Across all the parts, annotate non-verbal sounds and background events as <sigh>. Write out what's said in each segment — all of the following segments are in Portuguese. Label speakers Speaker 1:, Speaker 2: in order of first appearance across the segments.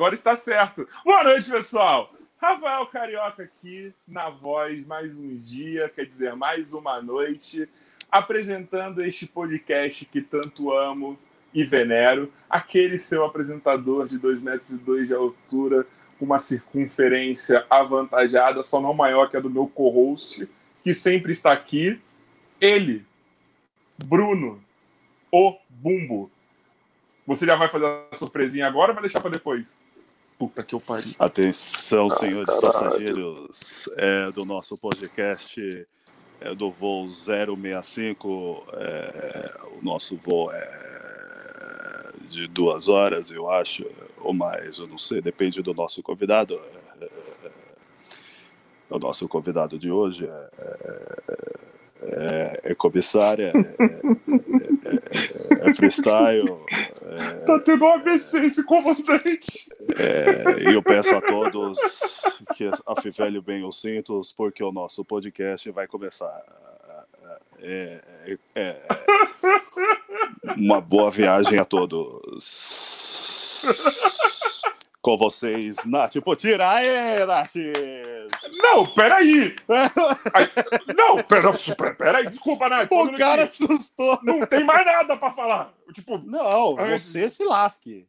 Speaker 1: Agora está certo. Boa noite, pessoal. Rafael Carioca aqui na voz mais um dia, quer dizer, mais uma noite, apresentando este podcast que tanto amo e venero. Aquele seu apresentador de 2 metros e dois de altura, com uma circunferência avantajada, só não maior que a do meu co-host, que sempre está aqui. Ele, Bruno, o Bumbo. Você já vai fazer a surpresinha agora ou vai deixar para depois? Puta que eu pariu.
Speaker 2: Atenção, ah, senhores caralho. passageiros é, do nosso podcast é, do voo 065. É, o nosso voo é de duas horas, eu acho, ou mais, eu não sei, depende do nosso convidado. É, é, é, o nosso convidado de hoje é é, é comissária, é, é, é, é freestyle.
Speaker 1: É, tá tendo um AVC esse comandante.
Speaker 2: É, e eu peço a todos que afivelhem bem os cintos, porque o nosso podcast vai começar. É, uma boa viagem a todos. Com vocês, Nath Potira. Aê, Nath!
Speaker 1: Não, peraí! <laughs> não, pera, peraí, desculpa, Nath.
Speaker 2: O cara aqui. assustou.
Speaker 1: Não tem mais nada pra falar. Tipo,
Speaker 2: não, você se lasque.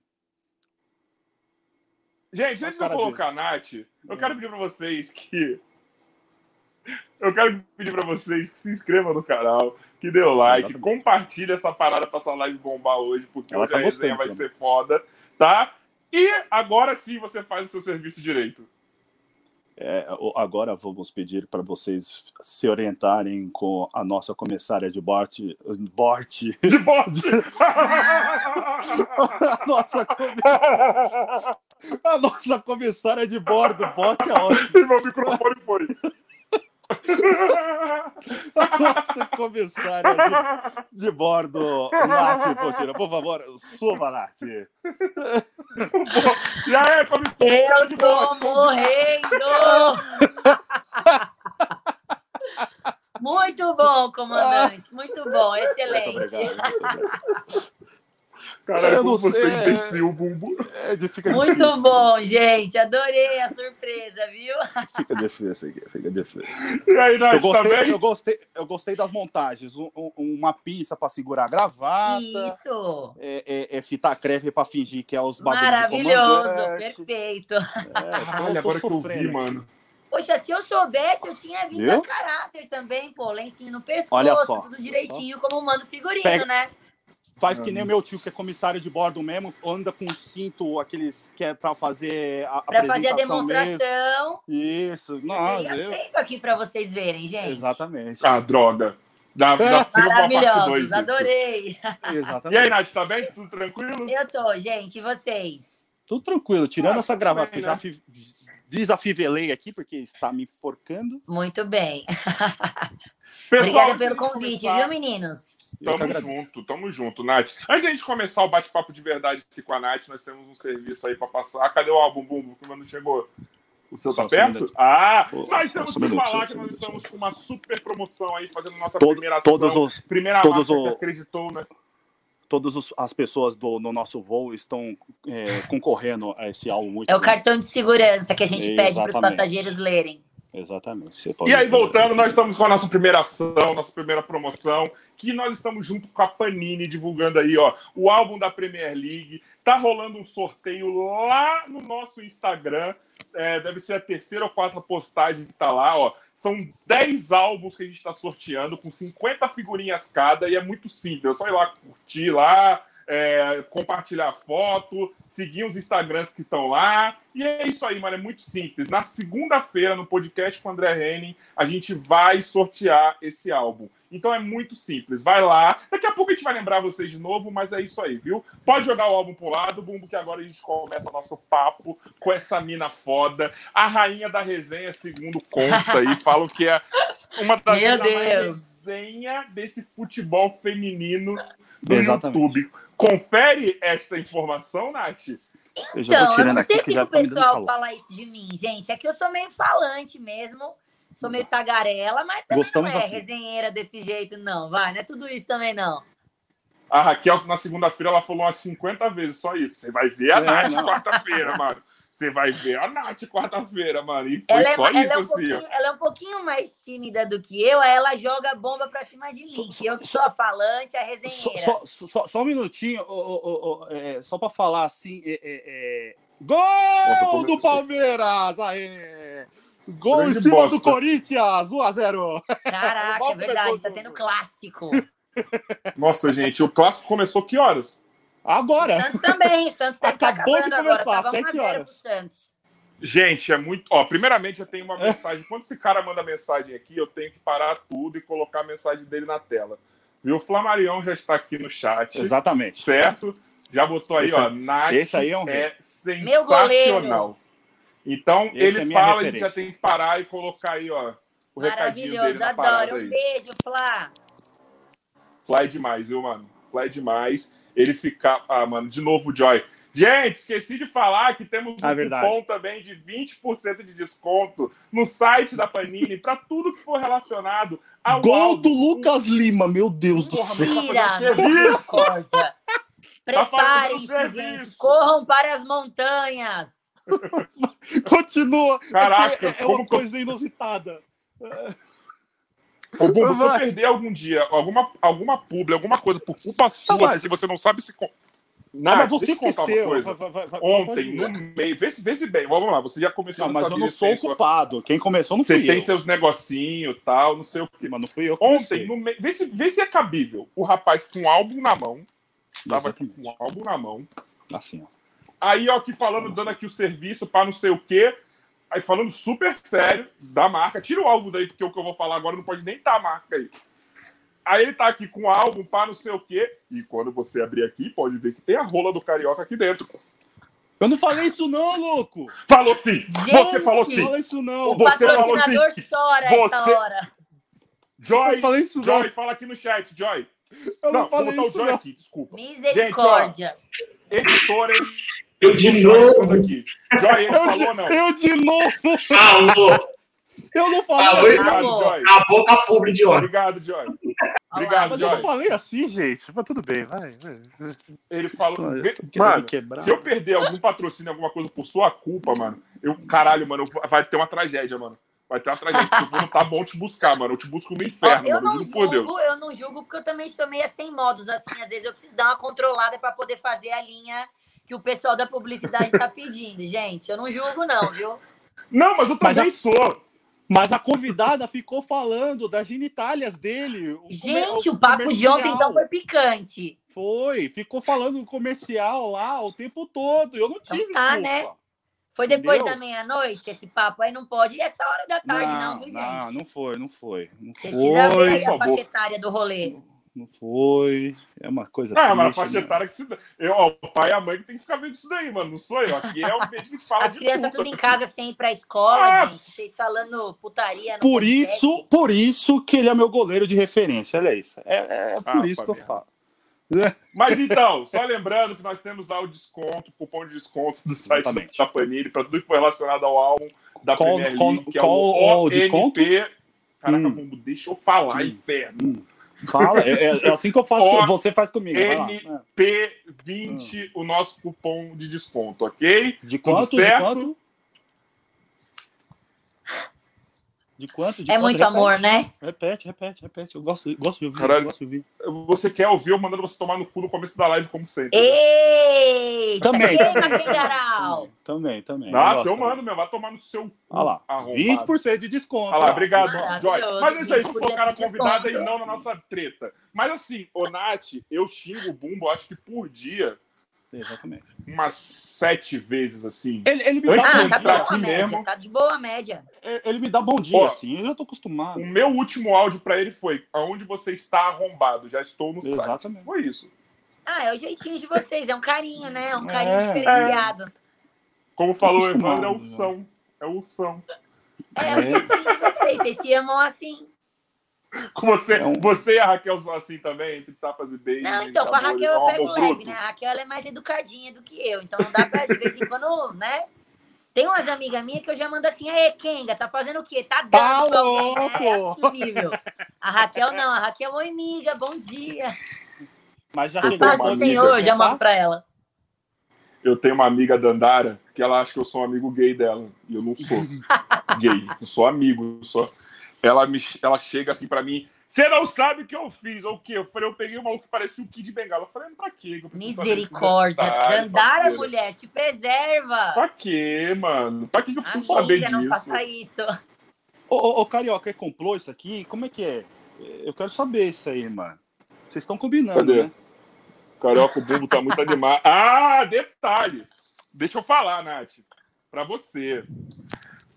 Speaker 1: Gente, antes de eu colocar a Nath, eu quero pedir pra vocês que. Eu quero pedir pra vocês que se inscrevam no canal, que dê o like, compartilhe essa parada pra essa live bombar hoje, porque Ela hoje tá a resenha vai ser foda, tá? E agora sim você faz o seu serviço direito.
Speaker 2: É, agora vamos pedir para vocês se orientarem com a nossa comissária de Bort. Bort.
Speaker 1: De Bort! <laughs>
Speaker 2: a, nossa a nossa comissária de bordo, Bort é ótimo.
Speaker 1: E meu microfone foi.
Speaker 2: Nossa comissária de, de bordo, Nath Potira, por favor, suba, Nath. e
Speaker 1: aí, comissária?
Speaker 3: Eu tô morrendo! Muito bom, comandante, muito bom, excelente. Muito obrigado, muito obrigado.
Speaker 1: Caralho, como você é imbecil, Bumbo.
Speaker 3: É, fica Muito difícil. bom, gente. Adorei a surpresa, viu?
Speaker 2: Fica difícil aqui, fica difícil.
Speaker 1: E aí, Nath,
Speaker 2: eu gostei, tá eu gostei, eu gostei das montagens. Um, um, uma pinça para segurar a gravata.
Speaker 3: Isso.
Speaker 2: É, é, é fita crepe para fingir que é os bagulhos
Speaker 3: Maravilhoso, perfeito.
Speaker 1: É, Caralho, agora que eu vi, mano.
Speaker 3: Poxa, se eu soubesse, eu tinha vindo Viu? a caráter também, pô. Lencinho no pescoço, tudo direitinho, como manda figurino, Pega, né?
Speaker 2: Faz que nem o meu tio, que é comissário de bordo mesmo, anda com cinto, aqueles que é para fazer a
Speaker 3: Para fazer a demonstração.
Speaker 2: Mesmo. Isso. Nossa,
Speaker 3: eu feito aqui para vocês verem, gente.
Speaker 2: Exatamente.
Speaker 1: Ah, droga. Dá, dá
Speaker 3: Maravilhosos, adorei.
Speaker 1: Exatamente. E aí, Nath, tá bem? Tudo tranquilo?
Speaker 3: Eu tô, gente. E vocês?
Speaker 2: Tudo tranquilo. Tirando ah, essa gravata bem, que né? já desafivelei aqui, porque está me enforcando.
Speaker 3: Muito bem. <laughs> Pessoal, Obrigada pelo convite, começar... viu, meninos?
Speaker 1: Tamo junto, tamo junto, Nath. Antes de a gente começar o bate-papo de verdade aqui com a Nath, nós temos um serviço aí para passar. Cadê o álbum Bumbo que não chegou? O seu tá perto? Ah, Pô, nós temos que falar que nós estamos com uma super promoção aí, fazendo nossa Todo, primeira ação.
Speaker 2: Todos os,
Speaker 1: primeira
Speaker 2: todos
Speaker 1: o, acreditou, né?
Speaker 2: Todas as pessoas do, no nosso voo estão é, concorrendo a esse álbum muito
Speaker 3: É o cartão de segurança que a gente pede para os passageiros lerem.
Speaker 2: Exatamente.
Speaker 1: E aí, voltando, nós estamos com a nossa primeira ação, nossa primeira promoção, que nós estamos junto com a Panini divulgando aí, ó, o álbum da Premier League. Tá rolando um sorteio lá no nosso Instagram. É, deve ser a terceira ou quarta postagem que tá lá, ó. São 10 álbuns que a gente está sorteando, com 50 figurinhas cada, e é muito simples. É só ir lá curtir lá, é, compartilhar foto, seguir os Instagrams que estão lá. E é isso aí, mano. É muito simples. Na segunda-feira, no podcast com o André Henning, a gente vai sortear esse álbum. Então é muito simples. Vai lá. Daqui a pouco a gente vai lembrar vocês de novo, mas é isso aí, viu? Pode jogar o álbum pro lado, Bumbo, que agora a gente começa o nosso papo com essa mina foda. A rainha da resenha, segundo consta aí, <laughs> falam que é uma das
Speaker 3: Meu Deus.
Speaker 1: resenha desse futebol feminino do Exatamente. YouTube. Confere esta informação, Nath.
Speaker 3: Então, eu, eu não sei que, que o tá pessoal fala isso de mim, gente. É que eu sou meio falante mesmo. Sou meio tagarela, mas também Gostamos não é assim. resenheira desse jeito, não. Vai, não é tudo isso também, não.
Speaker 1: A Raquel, na segunda-feira, ela falou umas 50 vezes, só isso. Você vai ver a é, Nath quarta-feira, mano. Você vai ver a Nath quarta-feira, mano. E foi ela só é, isso,
Speaker 3: ela é um
Speaker 1: assim.
Speaker 3: Ela é um pouquinho mais tímida do que eu, aí ela joga bomba pra cima de mim. Só, eu que sou a falante, a resenheira.
Speaker 2: Só, só, só um minutinho, oh, oh, oh, é, só pra falar assim. É, é, é gol Nossa, do Palmeiras! Aê! Gol Grande em cima bosta. do Corinthians, 1x0.
Speaker 3: Caraca, <laughs> é verdade, tá tendo clássico.
Speaker 1: Nossa, gente, o clássico começou que horas?
Speaker 3: Agora. O Santos também, o Santos
Speaker 2: tá Acabou de começar, às 7 horas.
Speaker 1: Gente, é muito. Ó, primeiramente, eu tenho uma mensagem. Quando esse cara manda mensagem aqui, eu tenho que parar tudo e colocar a mensagem dele na tela. Viu? O Flamarião já está aqui no chat.
Speaker 2: Exatamente.
Speaker 1: Certo? Já botou aí, esse, ó. Nath
Speaker 2: esse aí é, um...
Speaker 1: é sensacional. Então, esse ele é fala, a gente já tem que parar e colocar aí, ó.
Speaker 3: O recadinho dele na adoro. Um beijo, Flá.
Speaker 1: Fly demais, viu, mano? Fly demais. Ele ficar. Ah, mano, de novo, Joy. Gente, esqueci de falar que temos um ah, cupom também de 20% de desconto no site da Panini para tudo que for relacionado
Speaker 2: ao. Gol álbum. do Lucas Lima, meu Deus do céu.
Speaker 3: Tira, tá Preparem-se, gente. Corram para as montanhas. <laughs>
Speaker 2: Continua.
Speaker 1: Caraca,
Speaker 2: é, é uma coisa inusitada.
Speaker 1: Ô, Bum, você perder algum dia alguma, alguma publi, alguma coisa por culpa sua, se você não sabe se.
Speaker 2: Nath, mas você esqueceu.
Speaker 1: Vai, vai, vai, Ontem, no meio. Vê se, vê se bem. Vamos lá, você já começou
Speaker 2: não, mas eu não sou culpado. Sua... Quem começou não
Speaker 1: Você eu. tem seus negocinhos e tal, não sei o quê.
Speaker 2: Mas não fui eu.
Speaker 1: Ontem, no meio. Vê se, vê se é cabível. O rapaz com um álbum na mão. Tava aqui com um álbum na mão.
Speaker 2: Assim, ó.
Speaker 1: Aí, ó, aqui falando, dando aqui o serviço para não sei o quê. Aí falando super sério da marca. Tira o álbum daí, porque o que eu vou falar agora não pode nem estar tá a marca aí. Aí ele tá aqui com o álbum para não sei o quê. E quando você abrir aqui, pode ver que tem a rola do carioca aqui dentro.
Speaker 2: Eu não falei isso, não, louco!
Speaker 1: Falou sim! Gente, você falou sim!
Speaker 2: Não falei isso, não!
Speaker 3: O você patrocinador sim. chora você... essa hora.
Speaker 1: Joy, eu falei isso, Joy, não. fala aqui no chat, Joy.
Speaker 2: Eu não, não falei
Speaker 1: vou
Speaker 2: botar isso, o Joy
Speaker 1: não. aqui, desculpa.
Speaker 3: Misericórdia.
Speaker 1: Gente, ó, editora,
Speaker 4: eu de novo.
Speaker 1: Aqui. Joy, ele eu falou, de, não.
Speaker 2: Eu de novo.
Speaker 4: Alô.
Speaker 2: Eu não falei
Speaker 4: assim, Joy. A boca publi de
Speaker 1: ontem. Obrigado, Joy. Obrigado,
Speaker 2: Joy. eu não falei assim, gente. Mas tudo bem, vai.
Speaker 1: Ele falou. Mano, se eu perder algum patrocínio, alguma coisa por sua culpa, mano, eu, caralho, mano, vai ter uma tragédia, mano. Vai ter uma tragédia. Eu vou não tá bom te buscar, mano. Eu te busco no inferno,
Speaker 3: eu
Speaker 1: mano.
Speaker 3: Não julgo, por Deus. Eu não julgo porque eu também sou meio sem modos, assim. Às vezes eu preciso dar uma controlada para poder fazer a linha que o pessoal da publicidade está pedindo, gente. Eu não julgo, não, viu?
Speaker 1: Não, mas eu também mas a... sou.
Speaker 2: Mas a convidada ficou falando das genitálias dele.
Speaker 3: O gente, o, o papo de ontem então foi picante.
Speaker 2: Foi, ficou falando comercial lá o tempo todo. Eu não então tive.
Speaker 3: Então tá, culpa. né? Foi depois Entendeu? da meia-noite esse papo aí não pode ir essa hora da tarde, não, não viu, gente?
Speaker 2: Não, não foi, não foi. Não
Speaker 3: Você precisa ver a faixa etária do rolê.
Speaker 2: Não foi. É uma coisa.
Speaker 1: Ah, mas a faixa né? etária que se. Eu, ó, o pai e a mãe que tem que ficar vendo isso daí, mano. Não sou eu. Aqui é o vídeo que fala
Speaker 3: As crianças tudo em casa sem ir pra escola, ah, gente. Vocês falando putaria.
Speaker 2: Por isso, por isso que ele é meu goleiro de referência. Olha isso. É, é, é por ah, isso que eu falo.
Speaker 1: Mas então, só lembrando que nós temos lá o desconto, cupom de desconto do site Exatamente. da Panini para tudo que for relacionado ao álbum da qual, Premier League,
Speaker 2: qual, que é o, o desconto?
Speaker 1: Caraca, hum. deixa eu falar, hum. inferno. Hum.
Speaker 2: Fala, é, é, é, assim que eu faço, o, você faz comigo.
Speaker 1: NP20, o nosso cupom de desconto, ok?
Speaker 2: De quanto? De quanto? De quanto? De
Speaker 3: é
Speaker 2: quanto?
Speaker 3: muito repete. amor, né?
Speaker 2: Repete, repete, repete. Eu gosto, gosto de ouvir. Caralho, gosto de
Speaker 1: ouvir. Você quer ouvir eu mandando você tomar no cu no começo da live, como sempre.
Speaker 3: Eita,
Speaker 2: também,
Speaker 3: também. <laughs>
Speaker 2: também, também.
Speaker 1: Nossa, eu, eu mando, meu. Vai tomar no seu cu.
Speaker 2: Olha lá. Arrombado. 20% de desconto.
Speaker 1: Olha lá, obrigado, Joy. Mas é isso aí, tu cara convidada e não na nossa treta. Mas assim, ô Nath, eu xingo o Bumbo, acho que por dia
Speaker 2: Exatamente.
Speaker 1: Umas sete vezes, assim.
Speaker 2: Ele, ele me
Speaker 3: dá ah, tá boa aqui média, mesmo. Tá de boa média.
Speaker 2: Ele me dá bom dia, Ó, assim, eu já tô acostumado.
Speaker 1: O meu último áudio para ele foi: aonde você está arrombado? Já estou no
Speaker 2: Exatamente.
Speaker 1: site. Foi isso.
Speaker 3: Ah, é o jeitinho de vocês, é um carinho, né? É um carinho é, diferenciado. É.
Speaker 1: Como falou o Evandro, é ursão. É ursão.
Speaker 3: É, é o jeitinho de vocês, vocês se amam assim. <laughs>
Speaker 1: Com você, é você e a Raquel são assim também, entre tapas e beijos.
Speaker 3: Não, então, com a Raquel eu pego leve, né? A Raquel ela é mais educadinha do que eu, então não dá pra, de vez em quando, <laughs> né? Tem umas amigas minhas que eu já mando assim, aí, Kenga, tá fazendo o quê? Tá dando
Speaker 2: tá alguém,
Speaker 3: né? É assumível. A Raquel não, a Raquel, oi, amiga, bom dia.
Speaker 2: Mas já
Speaker 3: A
Speaker 2: chegou
Speaker 3: paz
Speaker 1: uma
Speaker 3: do
Speaker 1: amiga
Speaker 3: Senhor, eu já mando pra ela.
Speaker 1: Eu tenho uma amiga Dandara que ela acha que eu sou um amigo gay dela. E eu não sou <laughs> gay. Eu sou amigo. eu Sou... Ela, me... ela chega assim pra mim. Você não sabe o que eu fiz, ou o quê? Eu falei, eu peguei um maluco que parecia o Kid Bengala. Eu falei, pra quê? saber
Speaker 3: Misericórdia. Dandara, mulher, te preserva.
Speaker 1: Pra quê, mano? Pra que que eu preciso saber
Speaker 3: Amiga, não
Speaker 1: disso?
Speaker 3: faça isso.
Speaker 2: Ô, ô, ô, Carioca, é complô isso aqui? Como é que é? Eu quero saber isso aí, mano. Vocês estão combinando,
Speaker 1: Cadê?
Speaker 2: né?
Speaker 1: Carioca, o Bumbo tá muito <laughs> animado. Ah, detalhe. Deixa eu falar, Nath. Pra você.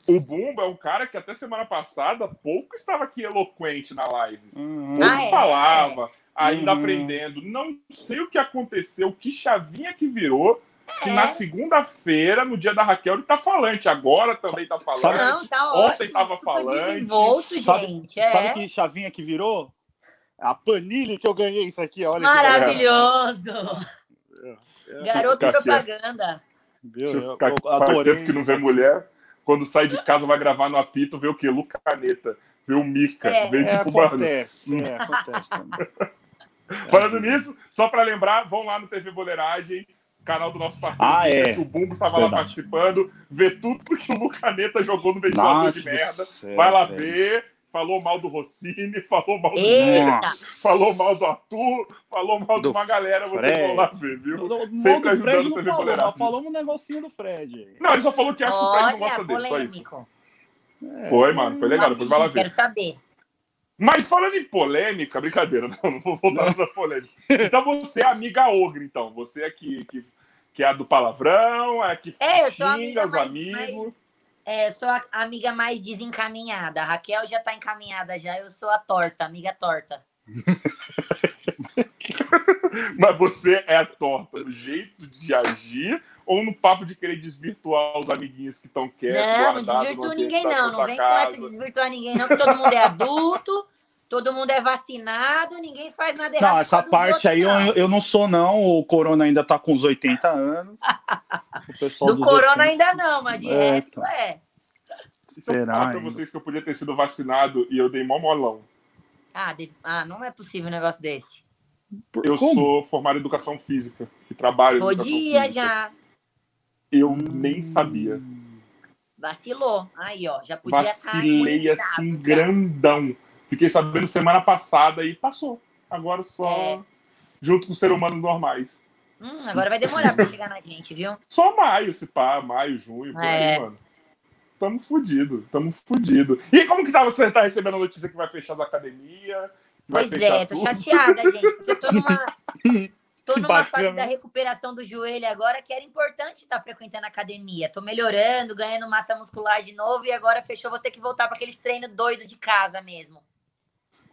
Speaker 1: O Bumbo é um cara que até semana passada pouco estava aqui eloquente na live.
Speaker 2: Uhum.
Speaker 1: Pouco
Speaker 3: Ah, é?
Speaker 1: falava, ainda
Speaker 2: Uhum.
Speaker 1: aprendendo. Não sei o que aconteceu, que chavinha que virou, que
Speaker 3: É.
Speaker 1: na segunda-feira, no dia da Raquel, ele tá falante. Agora também tá falante.
Speaker 2: Sabe-
Speaker 3: Não, tá
Speaker 1: Ontem
Speaker 3: ótimo.
Speaker 1: tava falante.
Speaker 2: Sabe-
Speaker 3: gente. É.
Speaker 2: Sabe que chavinha que virou? A panilha que eu ganhei isso aqui, olha.
Speaker 3: Maravilhoso.
Speaker 2: É,
Speaker 3: Garoto propaganda.
Speaker 1: Deixa eu
Speaker 2: Eu, eu
Speaker 1: Faz
Speaker 2: adorei.
Speaker 1: tempo que não vê mulher. Quando sai de casa, vai gravar no apito, vê o quê? Lu Caneta. Vê o Mica.
Speaker 3: É.
Speaker 1: Vê,
Speaker 2: É,
Speaker 1: tipo,
Speaker 2: acontece, é, acontece também. <laughs>
Speaker 1: Falando nisso, só pra lembrar, vão lá no TV Boleiragem, canal do nosso parceiro,
Speaker 2: Ah, é.
Speaker 1: que o Bumbo estava lá participando, vê tudo que o Caneta jogou no ventilador de merda.
Speaker 2: céu,
Speaker 1: Vai lá
Speaker 2: velho.
Speaker 1: ver. Falou mal do Rossini, <laughs> falou mal do. Neto, falou mal do Arthur, falou mal de
Speaker 2: Do
Speaker 1: uma galera, vocês
Speaker 2: Fred.
Speaker 1: vão lá ver, viu? Sempre
Speaker 2: mal do Fred
Speaker 1: ajudando o
Speaker 2: não falou, mas falamos um negocinho do Fred aí.
Speaker 1: Não, ele só falou que acha que o Fred não
Speaker 3: Olha,
Speaker 1: gosta dele, só isso.
Speaker 2: É.
Speaker 1: Foi, mano, foi legal, depois vai lá ver.
Speaker 3: Quero saber.
Speaker 1: Mas falando em polêmica, brincadeira, <laughs> não, não vou voltar na polêmica. Então você é amiga ogre, então. Você é que, que, que é a do palavrão, é a que
Speaker 3: É,
Speaker 1: xinga
Speaker 3: amiga
Speaker 1: os
Speaker 3: mais,
Speaker 1: amigos.
Speaker 3: mais é, sou a amiga mais desencaminhada. A Raquel já tá encaminhada já, eu sou a torta, amiga torta. <laughs>
Speaker 1: Mas você é a torta no jeito de agir ou no papo de querer desvirtuar os amiguinhos que estão quietos,
Speaker 3: não, não desvirtuo
Speaker 1: ambiente
Speaker 3: ninguém não, não vem com essa de desvirtuar ninguém não, porque todo mundo é adulto, todo mundo é vacinado, ninguém faz nada errado.
Speaker 2: Não, essa parte aí eu, eu não sou, não. O Corona ainda tá com uns 80 anos. O pessoal
Speaker 3: Do corona
Speaker 2: 80.
Speaker 3: ainda não, mas de
Speaker 2: É,
Speaker 3: resto
Speaker 2: então.
Speaker 3: é.
Speaker 1: Se eu
Speaker 2: Será
Speaker 1: falar pra vocês que eu podia ter sido vacinado e eu dei mó molão.
Speaker 3: Ah, de- ah, não é possível um negócio desse.
Speaker 1: Eu
Speaker 2: como?
Speaker 1: sou formado em educação física e trabalho
Speaker 3: Podia já.
Speaker 1: Eu nem sabia.
Speaker 3: Vacilou. Aí, ó, já podia estar
Speaker 1: Vacilei assim,
Speaker 3: já.
Speaker 1: grandão. Fiquei sabendo semana passada e passou. Agora só
Speaker 3: É.
Speaker 1: junto com seres humanos normais.
Speaker 3: Hum, agora vai demorar pra chegar na gente, viu?
Speaker 1: Só maio, se pá, maio, junho, por
Speaker 3: É.
Speaker 1: aí, mano. Tamo fudido, tamo fudido. E como que tá, você tá recebendo a notícia que vai fechar as academias?
Speaker 3: Pois é, tô
Speaker 1: tudo?
Speaker 3: chateada, gente, porque eu tô numa, <laughs> tô numa fase da recuperação do joelho agora que era importante estar frequentando a academia. Tô melhorando, ganhando massa muscular de novo e agora fechou, vou ter que voltar para aqueles treinos doidos de casa mesmo.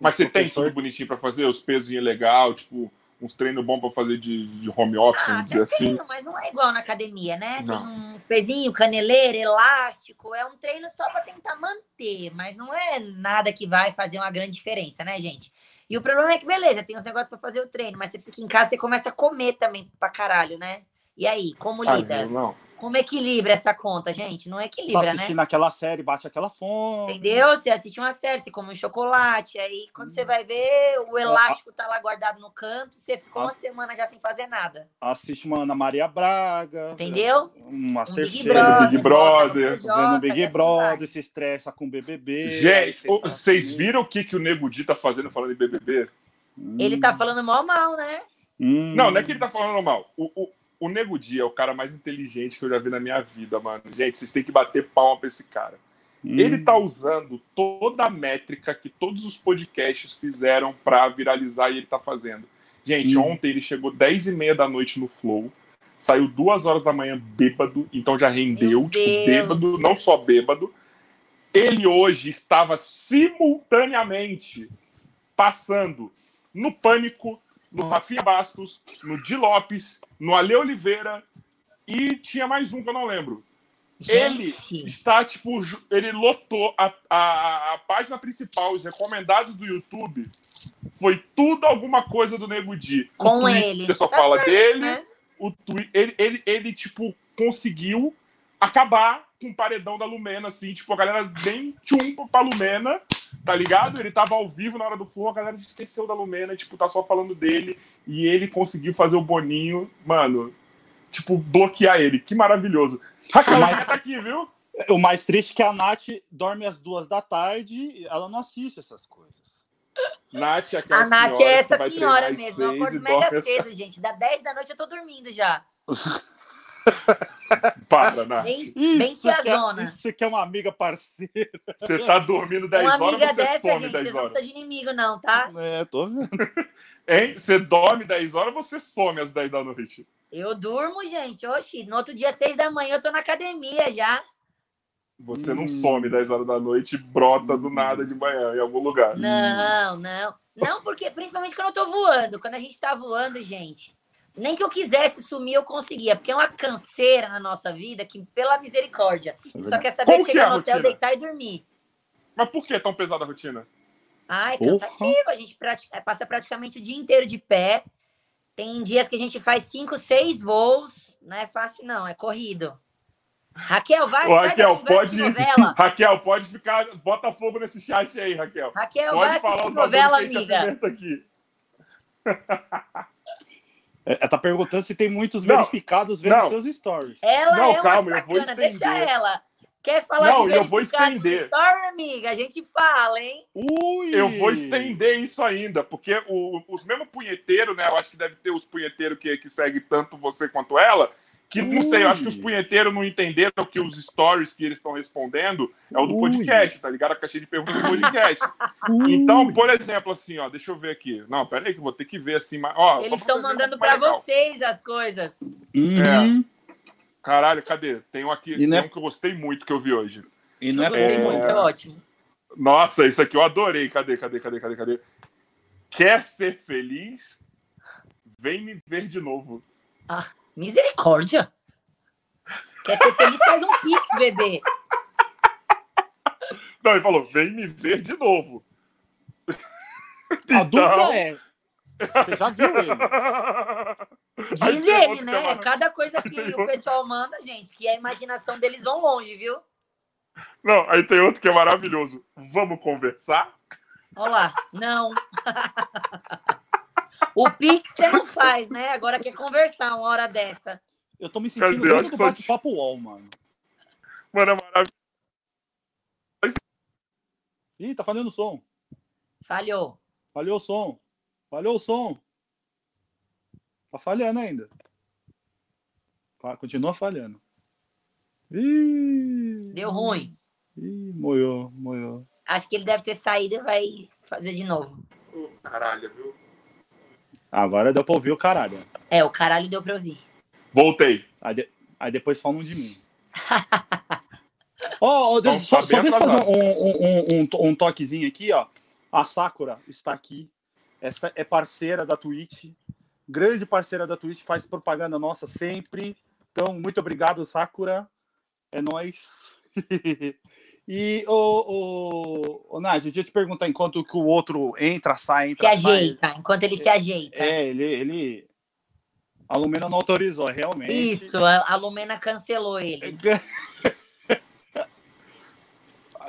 Speaker 1: Mas você tem tudo bonitinho pra fazer? Os pezinhos legal, tipo, uns treinos bons pra fazer de, de home office,
Speaker 3: Ah,
Speaker 1: vamos dizer assim?
Speaker 3: tenho, mas não é igual na academia, né?
Speaker 1: Não.
Speaker 3: Tem uns pezinhos, caneleira, elástico. É um treino só para tentar manter, mas não é nada que vai fazer uma grande diferença, né, gente? E o problema é que, beleza, tem uns negócios para fazer o treino, mas você fica em casa, você começa a comer também pra caralho, né? E aí, como
Speaker 1: Ah,
Speaker 3: lida?
Speaker 1: eu não.
Speaker 3: Como equilibra essa conta, gente? Não equilibra, né?
Speaker 2: assistindo aquela série, bate aquela fome.
Speaker 3: Entendeu? Você assiste uma série, você come um chocolate, aí quando você vai ver, o elástico tá lá guardado no canto, você ficou uma semana já sem fazer nada.
Speaker 2: Assiste uma Ana Maria Braga.
Speaker 3: Entendeu?
Speaker 2: Um
Speaker 3: Um Big
Speaker 2: Masterchef.
Speaker 3: Brother,
Speaker 1: Big Brother,
Speaker 2: Vendo Big
Speaker 3: assim
Speaker 2: Brother, se estressa com BBB. aí
Speaker 1: Gente,
Speaker 2: você tá
Speaker 1: vocês
Speaker 2: assim,
Speaker 1: viram o que, que o Nego Di tá fazendo falando em BBB?
Speaker 3: Ele tá falando mal mal, né?
Speaker 2: Hum.
Speaker 1: Não, não é que ele tá falando mal. O, o, o Nego Di é o cara mais inteligente que eu já vi na minha vida, mano. Gente, vocês têm que bater palma pra esse cara.
Speaker 2: Hum.
Speaker 1: Ele tá usando toda a métrica que todos os podcasts fizeram pra viralizar e ele tá fazendo. Gente,
Speaker 2: Hum.
Speaker 1: ontem ele chegou 10 e meia da noite no Flow, saiu duas horas da manhã bêbado, então já rendeu,
Speaker 3: Meu
Speaker 1: tipo,
Speaker 3: Deus.
Speaker 1: bêbado, não só bêbado. Ele hoje estava simultaneamente passando no Pânico, no Rafinha Bastos, no Di Lopes, no Ale Oliveira e tinha mais um que eu não lembro. Ele
Speaker 3: Gente,
Speaker 1: está, tipo, ele lotou a, a, a página principal, os recomendados do YouTube. Foi tudo alguma coisa do Nego Di.
Speaker 3: Com ele.
Speaker 1: só
Speaker 3: Tá
Speaker 1: fala
Speaker 3: certo,
Speaker 1: dele.
Speaker 3: né?
Speaker 1: O twi- ele, ele, ele, tipo, conseguiu acabar com o paredão da Lumena, assim. Tipo, a galera bem tchum pra Lumena. Tá ligado? Ele tava ao vivo na hora do flow, a galera esqueceu da Lumena, tipo, tá só falando dele, e ele conseguiu fazer o Boninho, mano, tipo, bloquear ele. Que maravilhoso. Raquel
Speaker 2: Mas-
Speaker 1: tá aqui, viu?
Speaker 2: O mais triste é que a Nath dorme às duas da tarde, ela não assiste essas coisas.
Speaker 1: Nath, aquela
Speaker 3: A Nath
Speaker 1: senhora
Speaker 3: é essa senhora mesmo. Eu acordo mega cedo, gente. Da 10 da noite eu tô dormindo já. <laughs> <laughs>
Speaker 1: Para, Nath.
Speaker 3: Bem, bem
Speaker 2: Isso que, é,
Speaker 3: tiazona.
Speaker 2: isso que é uma amiga parceira.
Speaker 1: Você tá dormindo 10
Speaker 3: Uma
Speaker 1: horas,
Speaker 3: amiga
Speaker 1: você
Speaker 3: dessa,
Speaker 1: some
Speaker 3: gente,
Speaker 1: 10
Speaker 3: vocês não
Speaker 1: horas.
Speaker 3: precisam de inimigo, não, tá?
Speaker 2: É, tô vendo. <laughs>
Speaker 1: Hein? Você dorme 10 horas, você some às 10 da noite.
Speaker 3: Eu durmo, gente. Oxi, no outro dia, 6 da manhã, eu tô na academia já.
Speaker 1: Você não
Speaker 2: Hum.
Speaker 1: some 10 horas da noite e brota do nada de manhã em algum lugar.
Speaker 3: Não, não. Não, porque principalmente quando eu tô voando. Quando a gente tá voando, gente. Nem que eu quisesse sumir, eu conseguia. Porque é uma canseira na nossa vida que, pela misericórdia, só quer saber
Speaker 1: Como
Speaker 3: de
Speaker 1: que é
Speaker 3: chegar no hotel, deitar e dormir.
Speaker 1: Mas por que é tão pesada a rotina?
Speaker 3: Ai,
Speaker 2: Porra.
Speaker 3: cansativo. A gente prati- é, passa praticamente o dia inteiro de pé. Tem dias que a gente faz cinco, seis voos. Não é fácil, não. É corrido. Raquel, vai,
Speaker 1: Ô,
Speaker 3: vai
Speaker 1: Raquel,
Speaker 3: de
Speaker 1: pode-
Speaker 3: novela. <laughs>
Speaker 1: Raquel, pode ficar. Bota fogo nesse chat aí, Raquel.
Speaker 3: Raquel, vai
Speaker 1: Pode falar os bagulho
Speaker 3: novela, amiga.
Speaker 1: aqui. <laughs>
Speaker 2: É, Ela tá perguntando se tem muitos
Speaker 1: Não,
Speaker 2: verificados vendo
Speaker 1: não.
Speaker 2: seus stories.
Speaker 3: Ela
Speaker 1: Não,
Speaker 3: é uma
Speaker 1: calma, eu vou
Speaker 3: sacana, deixa
Speaker 1: estender.
Speaker 3: ela. Quer falar
Speaker 1: Não,
Speaker 3: de
Speaker 1: eu vou estender.
Speaker 3: Story, amiga? A gente fala, hein?
Speaker 2: Ui!
Speaker 1: Eu vou estender isso ainda, porque o, os mesmo punheteiro, né? Eu acho que deve ter os punheteiros que, que seguem tanto você quanto ela. Que não sei, eu acho que os
Speaker 2: Ui.
Speaker 1: punheteiros não entenderam que os stories que eles estão respondendo é o do
Speaker 2: Ui.
Speaker 1: podcast, tá ligado? A caixinha de perguntas do podcast.
Speaker 2: Ui.
Speaker 1: Então, por exemplo, assim, ó, deixa eu ver aqui. Não, pera aí que eu vou ter que ver assim, mas, ó,
Speaker 3: Eles estão mandando
Speaker 1: é
Speaker 3: pra
Speaker 1: legal.
Speaker 3: vocês as coisas.
Speaker 2: Uhum.
Speaker 1: Caralho, cadê? Tem um aqui,
Speaker 2: E
Speaker 1: tem
Speaker 2: é-
Speaker 1: um que eu gostei muito que eu vi hoje.
Speaker 2: E não
Speaker 3: Eu
Speaker 2: é
Speaker 3: gostei
Speaker 2: pouco,
Speaker 3: muito, é ótimo.
Speaker 1: Nossa, isso aqui eu adorei. Cadê, cadê, cadê, cadê, cadê? Quer ser feliz? Vem me ver de novo.
Speaker 3: Misericórdia. Quer ser feliz? Faz um pix, bebê.
Speaker 1: Não, ele falou, vem me ver de novo.
Speaker 2: A
Speaker 1: Então-
Speaker 2: dúvida é. Você já viu ele?
Speaker 3: Diz ele, né? cada coisa <laughs> que o pessoal manda, gente, que a imaginação deles vão longe, viu?
Speaker 1: Não, aí tem outro que é maravilhoso. Vamos conversar?
Speaker 3: Olha lá. Não. <laughs> o pix você não faz, né? Agora quer conversar uma hora dessa.
Speaker 2: Eu tô me sentindo
Speaker 1: Cadê?
Speaker 2: dentro do bate-papo UOL, mano.
Speaker 1: Mano, é maravilhoso.
Speaker 2: Ih, tá falhando o som.
Speaker 3: Falhou.
Speaker 2: Falhou o som. Falhou o som. Tá falhando ainda. Continua falhando. Ih,
Speaker 3: Deu ruim.
Speaker 2: Ih, moiou, moiou.
Speaker 3: Acho que ele deve ter saído e vai fazer de novo.
Speaker 1: Caralho, viu?
Speaker 2: Agora deu pra ouvir o caralho.
Speaker 3: É, o caralho deu pra ouvir.
Speaker 1: Voltei.
Speaker 2: Aí, de- aí depois falam de mim. <laughs> Ó, ó,
Speaker 1: Então,
Speaker 2: só, só deixa eu fazer um, um, um, um to- toquezinho aqui, ó. A Sakura está aqui. Essa é parceira da Twitch. Grande parceira da Twitch, faz propaganda nossa sempre. Então, muito obrigado, Sakura. É nóis. <laughs> e, ô, ô, ô, Nádia, eu te perguntar, enquanto que o outro entra, sai,
Speaker 3: Se
Speaker 2: entra, sai.
Speaker 3: ajeita, enquanto ele se ajeita.
Speaker 2: É, ele, ele... A Lumena não autorizou, realmente.
Speaker 3: Isso, a, Lumena cancelou ele. <laughs>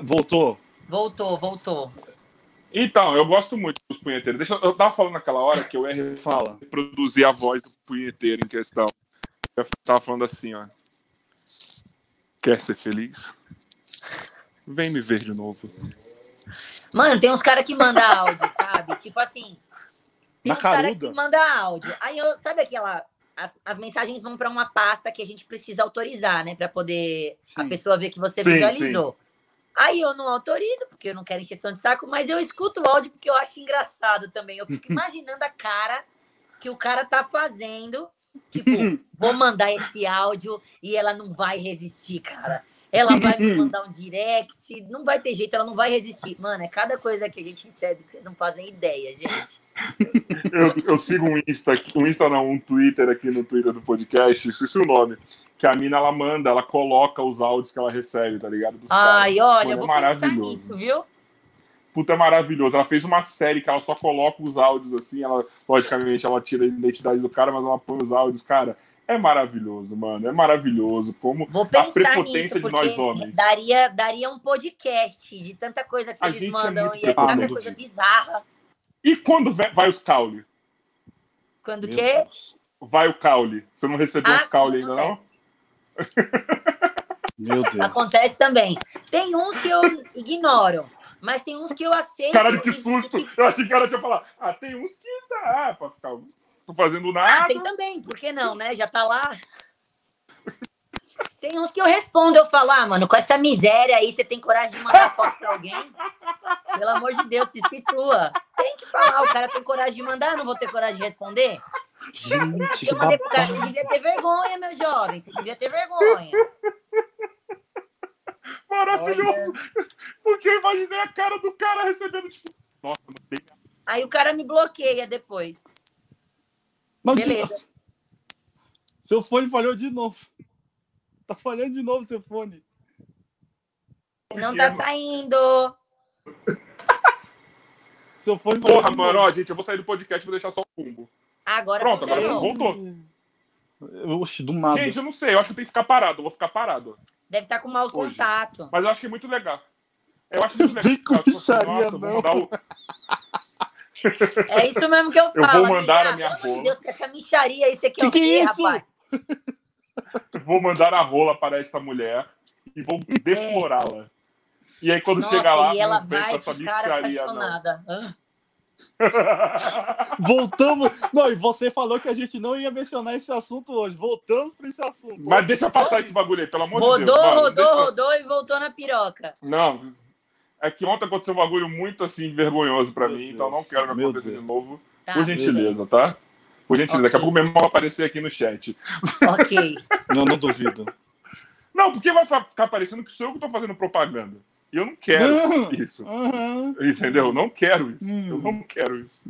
Speaker 2: Voltou.
Speaker 3: Voltou, voltou.
Speaker 1: Então, eu gosto muito dos punheteiros. Deixa, eu eu tava falando naquela hora que eu ia
Speaker 2: Fala.
Speaker 1: reproduzir a voz do punheteiro em questão. Eu tava falando assim, ó. Quer ser feliz? Vem me ver de novo.
Speaker 3: Mano, tem uns caras que mandam áudio, <laughs> sabe? Tipo assim. Tem
Speaker 2: Na
Speaker 3: uns caras que mandam áudio. Aí eu, sabe aquela. As, as mensagens vão para uma pasta que a gente precisa autorizar, né? Para poder a
Speaker 2: Sim.
Speaker 3: pessoa ver que você
Speaker 1: Sim,
Speaker 3: visualizou. Aí eu não autorizo, porque eu não quero encheção de saco, mas eu escuto o áudio porque eu acho engraçado também. Eu fico <laughs> imaginando a cara que o cara tá fazendo. Tipo, vou mandar esse áudio e ela não vai resistir, cara. Ela vai me <laughs> mandar um direct, não vai ter jeito, ela não vai resistir. Mano, é cada coisa que a gente recebe vocês não fazem ideia, gente.
Speaker 1: Eu, eu sigo um Insta, um Insta não, um Twitter aqui no Twitter do podcast, esqueci o nome. Que a mina ela manda, ela coloca os áudios que ela recebe, tá ligado? Dos
Speaker 3: Ai,
Speaker 1: caras.
Speaker 3: olha,
Speaker 1: Mano,
Speaker 3: eu vou
Speaker 1: é
Speaker 3: pensar
Speaker 1: maravilhoso.
Speaker 3: nisso, viu?
Speaker 1: Puta, é maravilhoso. Ela fez uma série que ela só coloca os áudios assim. Ela, logicamente, ela tira a identidade do cara, mas ela põe os áudios, cara. É maravilhoso, mano. É maravilhoso. Como
Speaker 3: Vou
Speaker 1: a
Speaker 3: pensar
Speaker 1: prepotência
Speaker 3: nisso,
Speaker 1: de nós homens.
Speaker 3: daria, daria um podcast de tanta coisa que
Speaker 1: A
Speaker 3: eles
Speaker 1: gente é
Speaker 3: mandam
Speaker 1: muito
Speaker 3: e é
Speaker 1: prepotente.
Speaker 3: coisa bizarra.
Speaker 1: E quando vai os caule?
Speaker 3: Quando
Speaker 2: Meu
Speaker 3: que?
Speaker 2: Deus.
Speaker 1: Vai o caule. Você não recebeu os caule ainda, não?
Speaker 3: Ah, acontece.
Speaker 2: Meu Deus.
Speaker 3: Acontece também. Tem uns que eu ignoro, mas tem uns que eu aceito.
Speaker 1: Caralho, que susto!
Speaker 3: e-
Speaker 1: Eu achei que ela tinha falar. Ah, tem uns que dá pra ficar tô fazendo
Speaker 3: Ah,
Speaker 1: nada.
Speaker 3: tem também, por que não, né? Já tá lá. Tem uns que eu respondo, eu falo, ah, mano, com essa miséria aí, você tem coragem de mandar foto pra alguém? Pelo amor de Deus, se situa. Tem que falar, o cara tem coragem de mandar, eu não vou ter coragem de responder?
Speaker 2: Gente,
Speaker 3: Eu mandei pro cara, você devia ter vergonha, meu jovem, você devia ter vergonha.
Speaker 1: Maravilhoso! Porque eu imaginei a cara do cara recebendo, tipo, nossa, não tem.
Speaker 3: Aí o cara me bloqueia depois.
Speaker 2: Mas
Speaker 3: Beleza. <laughs>
Speaker 2: Seu fone falhou de novo. Tá falhando de novo seu fone.
Speaker 3: Não tá saindo. <laughs>
Speaker 2: Seu fone falhou
Speaker 1: Porra,
Speaker 2: de
Speaker 1: mano,
Speaker 2: novo.
Speaker 1: ó, gente, eu vou sair do podcast e vou deixar só o fumo.
Speaker 3: Agora
Speaker 1: Pronto, agora
Speaker 3: funcionou.
Speaker 1: voltou.
Speaker 2: Oxe, do nada.
Speaker 1: Gente, eu não sei, eu acho que tenho que ficar parado, eu vou ficar parado.
Speaker 3: Deve estar com mau
Speaker 1: Hoje.
Speaker 3: contato.
Speaker 1: Mas eu acho que é muito legal. Eu acho muito <laughs> legal.
Speaker 2: Vem com micharia,
Speaker 1: nossa, vou
Speaker 2: não.
Speaker 1: mandar o-
Speaker 3: É isso mesmo que eu
Speaker 1: Eu
Speaker 3: falo.
Speaker 1: vou mandar
Speaker 3: amiga.
Speaker 1: a minha
Speaker 3: de
Speaker 1: rola.
Speaker 3: Deus, com essa micharia aí, você quer
Speaker 2: Que
Speaker 3: o
Speaker 2: que é isso?
Speaker 3: rapaz?
Speaker 1: vou mandar a rola para esta mulher e vou deflorá-la. E aí quando
Speaker 3: Nossa,
Speaker 1: chegar lá,
Speaker 3: e ela vai
Speaker 1: essa
Speaker 3: ficar apaixonada. <laughs>
Speaker 2: Voltamos. Não, e você falou que a gente não ia mencionar esse assunto hoje. Voltamos para esse assunto.
Speaker 1: Mas deixa passar esse bagulho aí, pelo amor de
Speaker 3: Rodou,
Speaker 1: Deus. mano,
Speaker 3: rodou,
Speaker 1: deixa-
Speaker 3: rodou e voltou na piroca.
Speaker 1: Não, é que ontem aconteceu um bagulho muito assim vergonhoso pra
Speaker 2: Meu
Speaker 1: mim,
Speaker 2: Deus,
Speaker 1: então não quero que aconteça
Speaker 2: Deus.
Speaker 1: de novo.
Speaker 3: Tá,
Speaker 1: Por gentileza, tá? Por gentileza. Daqui a pouco meu irmão vai aparecer aqui no chat.
Speaker 3: Ok. <laughs>
Speaker 2: Não, não duvido.
Speaker 1: Não, porque vai ficar parecendo que sou eu que tô fazendo propaganda. E eu não quero
Speaker 2: Não.
Speaker 1: isso.
Speaker 2: Aham.
Speaker 1: Entendeu? Eu não quero isso. Eu
Speaker 2: Hum.
Speaker 1: não quero isso.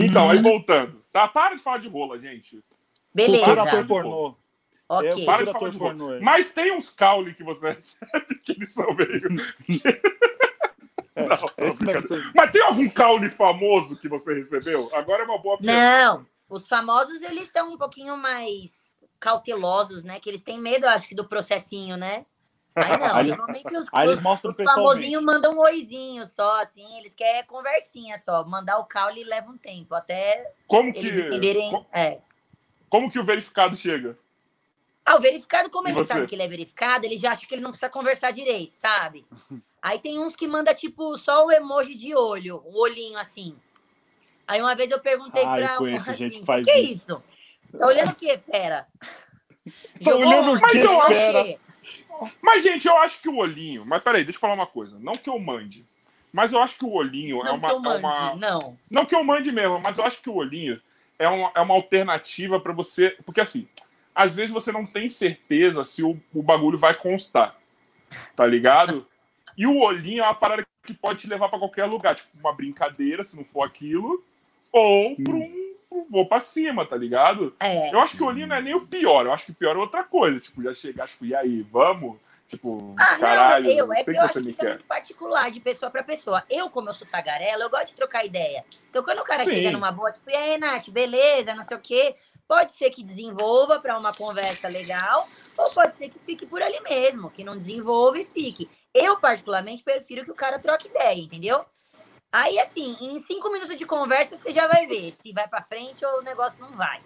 Speaker 1: Então, aí voltando. Tá? Para de falar de rola, gente.
Speaker 3: Beleza.
Speaker 2: Para ator pornô.
Speaker 3: Ok.
Speaker 2: É,
Speaker 1: Para de falar de
Speaker 2: pornô.
Speaker 1: rola.
Speaker 2: é.
Speaker 1: Mas tem uns caule que você recebe <laughs> que eles são meio. <laughs>
Speaker 2: É, <laughs>
Speaker 1: Não, não, Mas tem algum caule famoso que você recebeu? Agora é uma boa pergunta.
Speaker 3: Não, os famosos, eles são um pouquinho mais cautelosos, né? Que eles têm medo, acho que, do processinho, né? Aí <laughs> não,
Speaker 2: Aí-
Speaker 3: normalmente os,
Speaker 2: Aí eles
Speaker 3: os,
Speaker 2: mostram
Speaker 3: os
Speaker 2: pessoalmente.
Speaker 3: famosinhos mandam um oizinho só, assim, eles querem conversinha só. Mandar o caule leva um tempo, até
Speaker 1: Como que,
Speaker 3: eles entenderem.
Speaker 1: co-
Speaker 3: É.
Speaker 1: como que o verificado chega?
Speaker 3: Ah, o verificado, como
Speaker 1: E
Speaker 3: ele
Speaker 1: você?
Speaker 3: sabe que ele é verificado, ele já acha que ele não precisa conversar direito, sabe? <laughs> Aí tem uns que manda, tipo, só o emoji de olho, o olhinho assim. Aí uma vez eu perguntei
Speaker 2: Ah, eu
Speaker 3: pra um
Speaker 2: conheço
Speaker 3: assim,
Speaker 2: gente que faz
Speaker 3: que é
Speaker 2: isso."
Speaker 3: isso? Tá olhando o quê? Pera. <laughs>
Speaker 2: Tá olhando o
Speaker 1: quê? Mas, gente, eu acho que o olhinho. Mas peraí, deixa eu falar uma coisa. Não que eu mande. Mas eu acho que o olhinho é
Speaker 3: Não
Speaker 1: uma.
Speaker 3: que eu
Speaker 1: é
Speaker 3: mande,
Speaker 1: uma-
Speaker 3: não.
Speaker 1: Não que eu mande mesmo, mas eu acho que o olhinho é uma, é uma alternativa pra você. Porque assim, às vezes você não tem certeza se o, o bagulho vai constar. Tá ligado? E o olhinho é uma parada que pode te levar pra qualquer lugar. Tipo, uma brincadeira, se não for aquilo. Ou pra um. Vou pra cima, tá ligado?
Speaker 3: É.
Speaker 1: Eu acho que o olhinho não é nem o pior. Eu acho que o pior é outra coisa. Tipo, já chegar, tipo, e aí, vamos? Tipo,
Speaker 3: Ah,
Speaker 1: caralho,
Speaker 3: não, eu,
Speaker 1: eu
Speaker 3: é
Speaker 1: sei
Speaker 3: que eu acho
Speaker 1: você
Speaker 3: que isso é
Speaker 1: quer.
Speaker 3: muito particular, de pessoa pra pessoa. Eu, como eu sou tagarela, eu gosto de trocar ideia. Então, quando o cara
Speaker 1: Sim.
Speaker 3: chega numa boa, tipo, e aí, Nath, beleza, não sei o quê, pode ser que desenvolva pra uma conversa legal, ou pode ser que fique por ali mesmo, que não desenvolva e fique. Eu, particularmente, prefiro que o cara troque ideia, entendeu? Aí, assim, em cinco minutos de conversa, você já vai ver se vai pra frente ou o negócio não vai.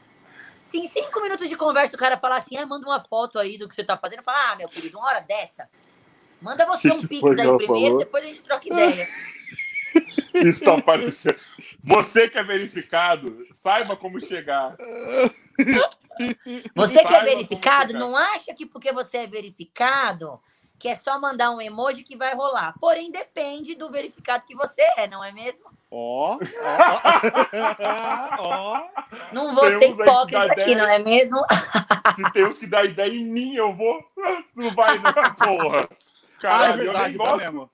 Speaker 3: Se em cinco minutos de conversa o cara falar assim, ah, manda uma foto aí do que você tá fazendo, fala, ah, meu querido, uma hora dessa, manda você um pix aí primeiro,
Speaker 1: falou?
Speaker 3: depois a gente troca ideia. <laughs>
Speaker 1: Isso tá aparecendo. Você que é verificado, saiba como chegar. <laughs>
Speaker 3: Você que é verificado, não acha que porque você é verificado, que é só mandar um emoji que vai rolar. Porém, depende do verificado que você é, não é mesmo?
Speaker 2: Ó, ó, ó. <laughs>
Speaker 3: Não vou ser
Speaker 1: dá
Speaker 3: hipócrita aqui,
Speaker 1: ideia.
Speaker 3: não é mesmo? <laughs>
Speaker 1: Se tem uns que dá ideia em mim, eu vou. Não vai, não, porra.
Speaker 2: Ah, é
Speaker 1: Caralho, eu
Speaker 2: verdade,
Speaker 1: nem
Speaker 2: dá
Speaker 1: gosto.
Speaker 2: mesmo.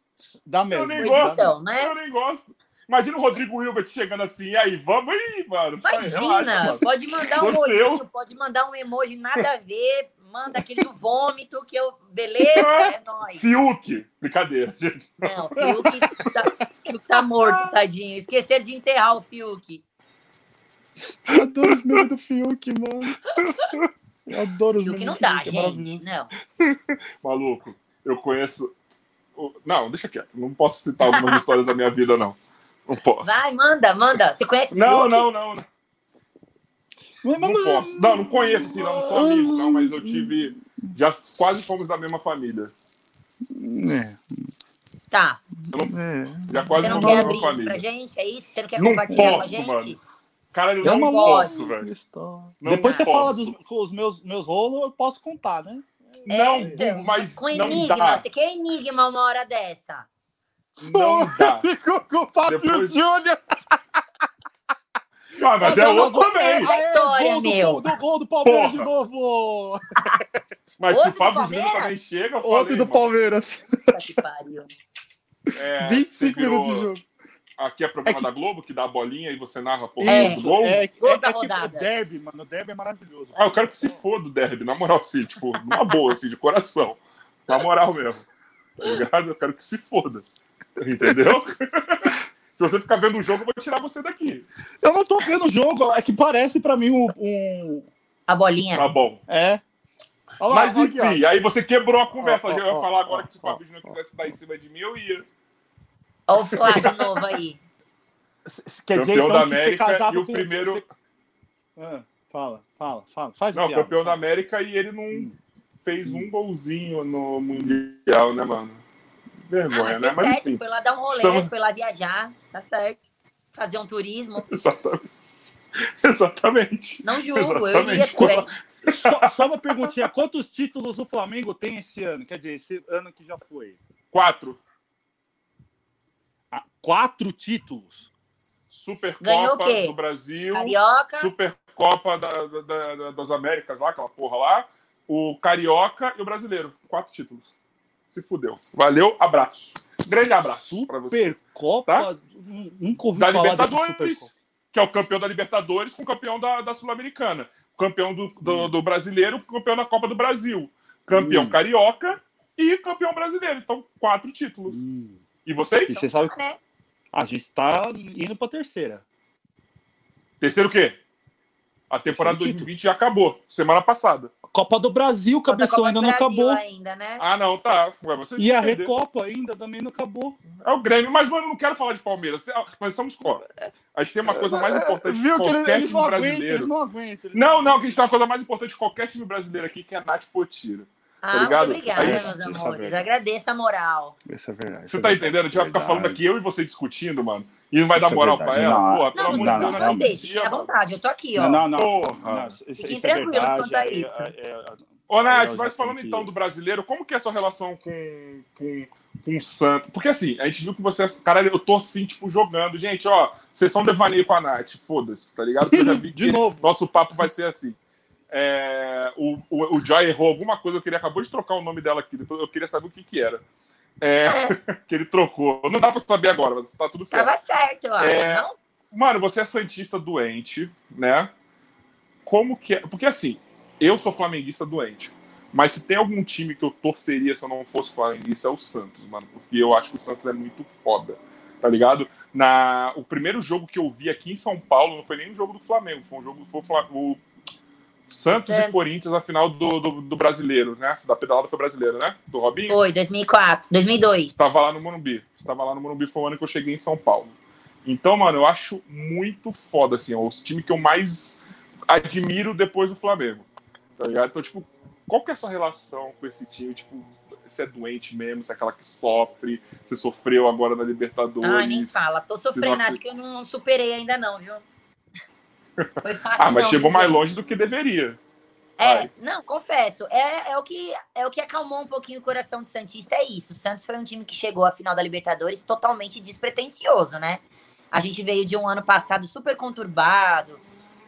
Speaker 2: Dá mesmo.
Speaker 1: nem
Speaker 3: Pois
Speaker 1: gosto.
Speaker 3: então, né?
Speaker 1: Eu nem gosto. Imagina o Rodrigo Hilbert chegando assim, e aí, vamos aí, mano.
Speaker 3: Imagina,
Speaker 1: relaxa, mano.
Speaker 3: pode mandar um olhinho,
Speaker 1: seu.
Speaker 3: pode mandar um emoji nada a ver, manda aquele do vômito que eu. Beleza, é <laughs> nóis.
Speaker 1: Fiuk. Brincadeira, gente.
Speaker 3: Não, Fiuk tá, Fiuk tá morto, tadinho. Esqueceram de enterrar o Fiuk.
Speaker 2: Adoro os memes do Fiuk, mano. Eu adoro os
Speaker 3: Fiuk não dá,
Speaker 2: Fiuk, é
Speaker 3: gente.
Speaker 2: maravilhoso.
Speaker 3: Não. <laughs>
Speaker 1: Maluco, eu conheço. o- Não, deixa quieto. Não posso citar algumas histórias da minha vida, não. Não posso.
Speaker 3: Vai, manda, manda. Você conhece o
Speaker 1: Não,
Speaker 3: Fiuk?
Speaker 1: não, não. Não, não posso. Não, não conheço, assim, não, não sou amigo, não, mas eu tive. Já quase fomos da mesma família.
Speaker 2: É,
Speaker 3: Tá.
Speaker 2: é.
Speaker 1: Já quase
Speaker 3: não
Speaker 1: fomos da
Speaker 3: abrir
Speaker 1: mesma
Speaker 3: isso pra
Speaker 1: família.
Speaker 3: gente? É isso? Você não quer
Speaker 1: Não
Speaker 3: compartilhar com a
Speaker 1: posso,
Speaker 3: gente?
Speaker 1: mano. Cara, eu
Speaker 2: É
Speaker 1: não posso, velho. Não
Speaker 2: Depois você
Speaker 1: posso.
Speaker 2: fala dos com os meus, meus rolos, eu posso contar, né?
Speaker 1: Não,
Speaker 3: então,
Speaker 1: mas
Speaker 3: Com
Speaker 1: não
Speaker 3: enigma.
Speaker 1: dá.
Speaker 3: Você quer enigma uma hora dessa?
Speaker 1: Não dá. <laughs>
Speaker 2: Ficou com o Fábio
Speaker 1: Depois-
Speaker 2: Júnior.
Speaker 1: Ah, mas é
Speaker 3: Eu não
Speaker 1: outro também.
Speaker 3: pegar essa história,
Speaker 2: gol do,
Speaker 3: meu.
Speaker 2: do gol do Palmeiras
Speaker 1: Porra.
Speaker 2: de novo. <laughs>
Speaker 1: Mas se
Speaker 3: Outro
Speaker 1: o Fábio
Speaker 3: do
Speaker 1: Júnior
Speaker 3: Palmeiras?
Speaker 1: também chega, eu
Speaker 2: Outro
Speaker 1: falei,
Speaker 2: do
Speaker 1: mano,
Speaker 2: Palmeiras.
Speaker 3: Que pariu.
Speaker 1: é,
Speaker 2: 25 <laughs>
Speaker 1: você virou-
Speaker 2: minutos de jogo.
Speaker 1: Aqui é programa
Speaker 2: É que-
Speaker 1: da Globo, que dá a bolinha e você narra a porra
Speaker 3: É.
Speaker 1: do gol.
Speaker 2: é,
Speaker 3: Gol
Speaker 2: é,
Speaker 3: da
Speaker 2: é que
Speaker 3: rodada.
Speaker 2: o derby, mano. O derby é maravilhoso.
Speaker 1: Ah, eu quero que se foda o derby, na moral, assim, tipo, numa boa, assim, de coração. Na moral mesmo. Tá ligado? Eu quero que se foda. Entendeu? <laughs> se você ficar vendo o jogo, eu vou tirar você daqui.
Speaker 2: Eu não tô vendo o jogo, é que parece pra mim um. um-
Speaker 3: A bolinha.
Speaker 1: Tá bom.
Speaker 2: é. Olha lá,
Speaker 1: Mas
Speaker 2: aqui,
Speaker 1: enfim, aí você quebrou a conversa.
Speaker 2: Ó, ó,
Speaker 1: eu ia falar agora
Speaker 2: ó,
Speaker 1: que se o Fábio Júnior quisesse dar em cima de mim, eu ia.
Speaker 3: Olha o Flá de novo aí.
Speaker 2: Quer dizer,
Speaker 1: Campeão
Speaker 2: então,
Speaker 1: da
Speaker 2: que você
Speaker 1: América
Speaker 2: casava
Speaker 1: e o
Speaker 2: com...
Speaker 1: primeiro-
Speaker 2: você- Ah, fala, fala, fala. Faz
Speaker 1: Não,
Speaker 2: piada,
Speaker 1: campeão da. América e ele não fez um golzinho no Mundial, né, mano?
Speaker 3: Ah,
Speaker 1: Vergonha,
Speaker 3: mas
Speaker 1: né? Mas
Speaker 3: certo.
Speaker 1: enfim.
Speaker 3: Foi lá dar um rolê,
Speaker 1: Estamos-
Speaker 3: foi lá viajar. Tá certo. Fazer um turismo.
Speaker 1: Exatamente. Exatamente.
Speaker 3: Não julgo, eu iria
Speaker 1: Exatamente.
Speaker 3: também.
Speaker 2: Só, só uma perguntinha: quantos títulos o Flamengo tem esse ano? Quer dizer, esse ano que já foi?
Speaker 1: Quatro.
Speaker 2: Ah, quatro títulos.
Speaker 1: Supercopa do Brasil.
Speaker 3: Carioca.
Speaker 1: Supercopa da, da- da- das Américas lá, aquela porra lá. O Carioca e o Brasileiro. Quatro títulos. Se fudeu. Valeu, abraço. Grande abraço pra você.
Speaker 2: Supercopa? Nunca ouvi
Speaker 1: Da
Speaker 2: falar
Speaker 1: Libertadores, que é o campeão da Libertadores com o campeão da, da Sul-Americana. Campeão do, do, do Brasileiro, campeão da Copa do Brasil. Campeão
Speaker 2: Hum.
Speaker 1: Carioca e campeão brasileiro. Então, quatro títulos.
Speaker 2: Hum.
Speaker 1: E vocês?
Speaker 2: E você sabe que
Speaker 3: Né?
Speaker 2: a gente tá indo pra terceira.
Speaker 1: Terceiro o quê? A temporada
Speaker 2: Terceiro
Speaker 1: 2020 já acabou, semana passada.
Speaker 2: Copa do Brasil, cabeção,
Speaker 3: Copa
Speaker 2: ainda
Speaker 3: do
Speaker 2: não
Speaker 3: Brasil
Speaker 2: acabou.
Speaker 3: Ainda, né?
Speaker 1: Ah, não, tá. Ué,
Speaker 2: E a. Recopa ainda também não acabou.
Speaker 1: É o Grêmio, mas, mano, eu não quero falar de Palmeiras. Nós somos ó, A gente tem uma coisa mais importante
Speaker 2: Viu que
Speaker 1: qualquer
Speaker 2: eles, eles
Speaker 1: time
Speaker 2: não aguentam,
Speaker 1: brasileiro.
Speaker 2: eles não aguentam. eles
Speaker 1: Não, não, que a gente tem uma coisa mais importante que qualquer time brasileiro aqui, que é a Nath Potira.
Speaker 3: Ah,
Speaker 1: ligado?
Speaker 3: muito obrigada,
Speaker 1: Isso
Speaker 2: é-
Speaker 3: meus
Speaker 2: é
Speaker 3: amores.
Speaker 2: verdade.
Speaker 3: Agradeço a moral.
Speaker 2: Isso é verdade.
Speaker 1: Você tá entendendo? A gente vai ficar falando aqui, eu e você discutindo, mano. E não vai
Speaker 2: Isso
Speaker 1: dar
Speaker 2: é
Speaker 1: moral
Speaker 2: verdade.
Speaker 1: pra ela?
Speaker 2: Não,
Speaker 1: Porra, pelo
Speaker 3: Não, não
Speaker 1: amor
Speaker 3: tô
Speaker 1: de Deus,
Speaker 3: com
Speaker 1: não é
Speaker 3: vocês. Fiquem à vontade, eu tô aqui, ó.
Speaker 2: Não, não, não.
Speaker 1: Porra.
Speaker 2: Não, isso,
Speaker 3: Fiquem
Speaker 2: isso é
Speaker 3: tranquilos
Speaker 2: verdade.
Speaker 3: quanto a
Speaker 2: é-
Speaker 3: isso.
Speaker 2: é- é-
Speaker 1: Ô, Nath, mas falando então do brasileiro, como que é a sua relação com, com, com o Santos? Porque assim, a gente viu que você. Cara, eu tô assim, tipo, jogando. Gente, ó, sessão devaneio com a Nath, foda-se, tá ligado? Porque eu já vi <laughs>
Speaker 2: De
Speaker 1: que
Speaker 2: novo.
Speaker 1: Nosso papo vai ser assim. É, o, o, o Joy errou alguma coisa, eu queria acabou de trocar o nome dela aqui, eu queria saber o que que era. É, <laughs> que ele trocou. Não dá pra saber agora, mas tá tudo certo.
Speaker 3: Tava certo, ó.
Speaker 1: É.
Speaker 3: Não?
Speaker 1: Mano, você é santista doente, né? Como que é? Porque assim, eu sou flamenguista doente. Mas se tem algum time que eu torceria se eu não fosse flamenguista é o Santos, mano. Porque eu acho que o Santos é muito foda. Tá ligado? Na, o primeiro jogo que eu vi aqui em São Paulo não foi nem um jogo do Flamengo, foi um jogo foi o, Fla- o Santos, e
Speaker 3: Santos.
Speaker 1: Corinthians, a final do, do, do brasileiro, né? Da pedalada foi brasileiro, né? Do Robinho.
Speaker 3: Foi, 2004, 2002.
Speaker 1: Estava lá no Morumbi. Estava lá no Morumbi, foi o ano que eu cheguei em São Paulo. Então, mano, eu acho muito foda, assim, é o time que eu mais admiro depois do Flamengo. Tá ligado? Então, tipo, qual que é a sua relação com esse time? Tipo, você é doente mesmo, você é aquela que sofre, você sofreu agora na Libertadores.
Speaker 3: Ai, nem fala. Tô sofrendo,
Speaker 1: não-
Speaker 3: acho que eu não superei ainda não, viu? Foi fácil
Speaker 1: Ah, mas
Speaker 3: não,
Speaker 1: chegou mais
Speaker 3: gente?
Speaker 1: longe do que deveria.
Speaker 3: É,
Speaker 1: Vai.
Speaker 3: não, confesso. É, é, o que, é o que acalmou um pouquinho o coração do Santista, é isso. O Santos foi um time que chegou à final da Libertadores totalmente despretensioso, né? A gente veio de um ano passado super conturbado.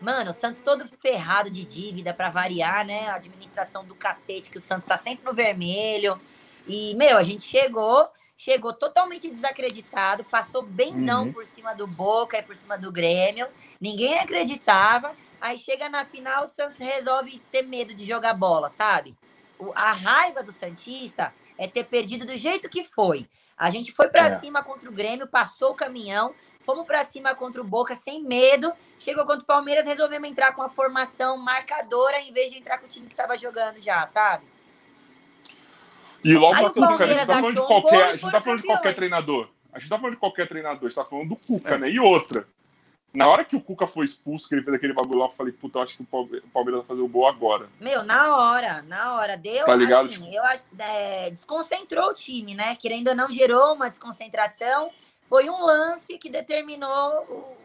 Speaker 3: Mano, o Santos todo ferrado de dívida pra variar, né? A administração do cacete, que o Santos tá sempre no vermelho. E, meu, a gente chegou, chegou totalmente desacreditado, passou benzão
Speaker 1: Uhum.
Speaker 3: por cima do Boca e por cima do Grêmio. Ninguém acreditava. Aí chega na final, o Santos resolve ter medo de jogar bola, sabe? O- a raiva do Santista é ter perdido do jeito que foi. A gente foi pra
Speaker 1: É.
Speaker 3: cima contra o Grêmio, passou o caminhão, fomos pra cima contra o Boca sem medo. Chegou contra o Palmeiras, resolvemos entrar com a formação marcadora em vez de entrar com o time que tava jogando já, sabe?
Speaker 1: E logo
Speaker 3: Aí
Speaker 1: Cuca, a gente tá falando de qualquer, a gente tá falando de qualquer treinador. A gente tá falando de qualquer treinador, a gente tá falando do Cuca, né? E outra. Na hora que o Cuca foi expulso, que ele fez aquele bagulho lá, eu falei, puta, eu acho que o Palme- o Palmeiras vai fazer o gol agora.
Speaker 3: Meu, na hora, na hora. Deu,
Speaker 1: Tá ligado?
Speaker 3: assim, eu acho, é, desconcentrou o time, né? Querendo ou não, gerou uma desconcentração. Foi um lance que determinou o-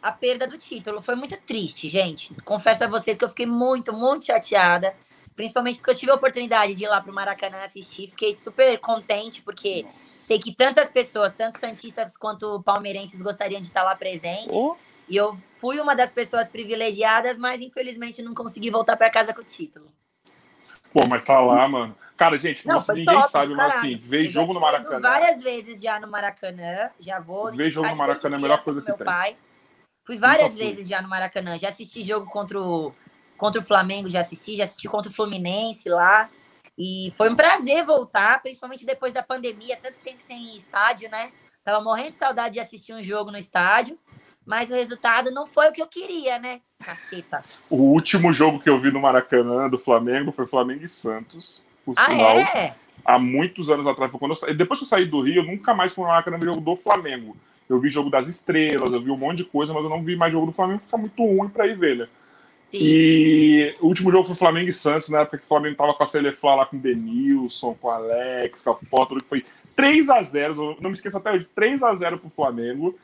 Speaker 3: a perda do título. Foi muito triste, gente. Confesso a vocês que eu fiquei muito, muito chateada. Principalmente porque eu tive a oportunidade de ir lá pro Maracanã assistir. Fiquei super contente, porque sei que tantas pessoas, tanto santistas quanto palmeirenses, gostariam de estar lá presente.
Speaker 2: Ô,
Speaker 3: E eu fui uma das pessoas privilegiadas, mas infelizmente não consegui voltar para casa com o título.
Speaker 1: Pô, mas tá lá, mano. Cara, gente,
Speaker 3: Não, foi
Speaker 1: ninguém
Speaker 3: top,
Speaker 1: sabe, mas assim, ver jogo no Maracanã.
Speaker 3: várias vezes já no Maracanã, já vou.
Speaker 1: Ver jogo no Maracanã é a melhor
Speaker 3: criança
Speaker 1: coisa que
Speaker 3: meu
Speaker 1: tem.
Speaker 3: pai. Fui várias
Speaker 1: Nunca fui.
Speaker 3: vezes já no Maracanã. Já assisti jogo contra o, contra o Flamengo, já assisti, já assisti contra o Fluminense lá. E foi um prazer voltar, principalmente depois da pandemia, tanto tempo sem estádio, né? Tava morrendo de saudade de assistir um jogo no estádio, mas o resultado não foi o que eu queria, né? Caceta.
Speaker 1: O último jogo que eu vi no Maracanã do Flamengo foi Flamengo e Santos. Por
Speaker 3: Ah,
Speaker 1: sinal,
Speaker 3: é?
Speaker 1: há muitos anos atrás. Foi quando eu Depois que eu saí do Rio, eu nunca mais fui no Maracanã ver jogo do Flamengo. Eu vi jogo das estrelas, eu vi um monte de coisa, mas eu não vi mais jogo do Flamengo, fica muito ruim pra ir ver, né?
Speaker 3: Sim.
Speaker 1: E o último jogo foi Flamengo e Santos, na época que o Flamengo tava com a Celeflá lá com o Denilson, com o Alex, com a foto, que foi 3x0, eu não me esqueço até hoje, 3x0 pro Flamengo.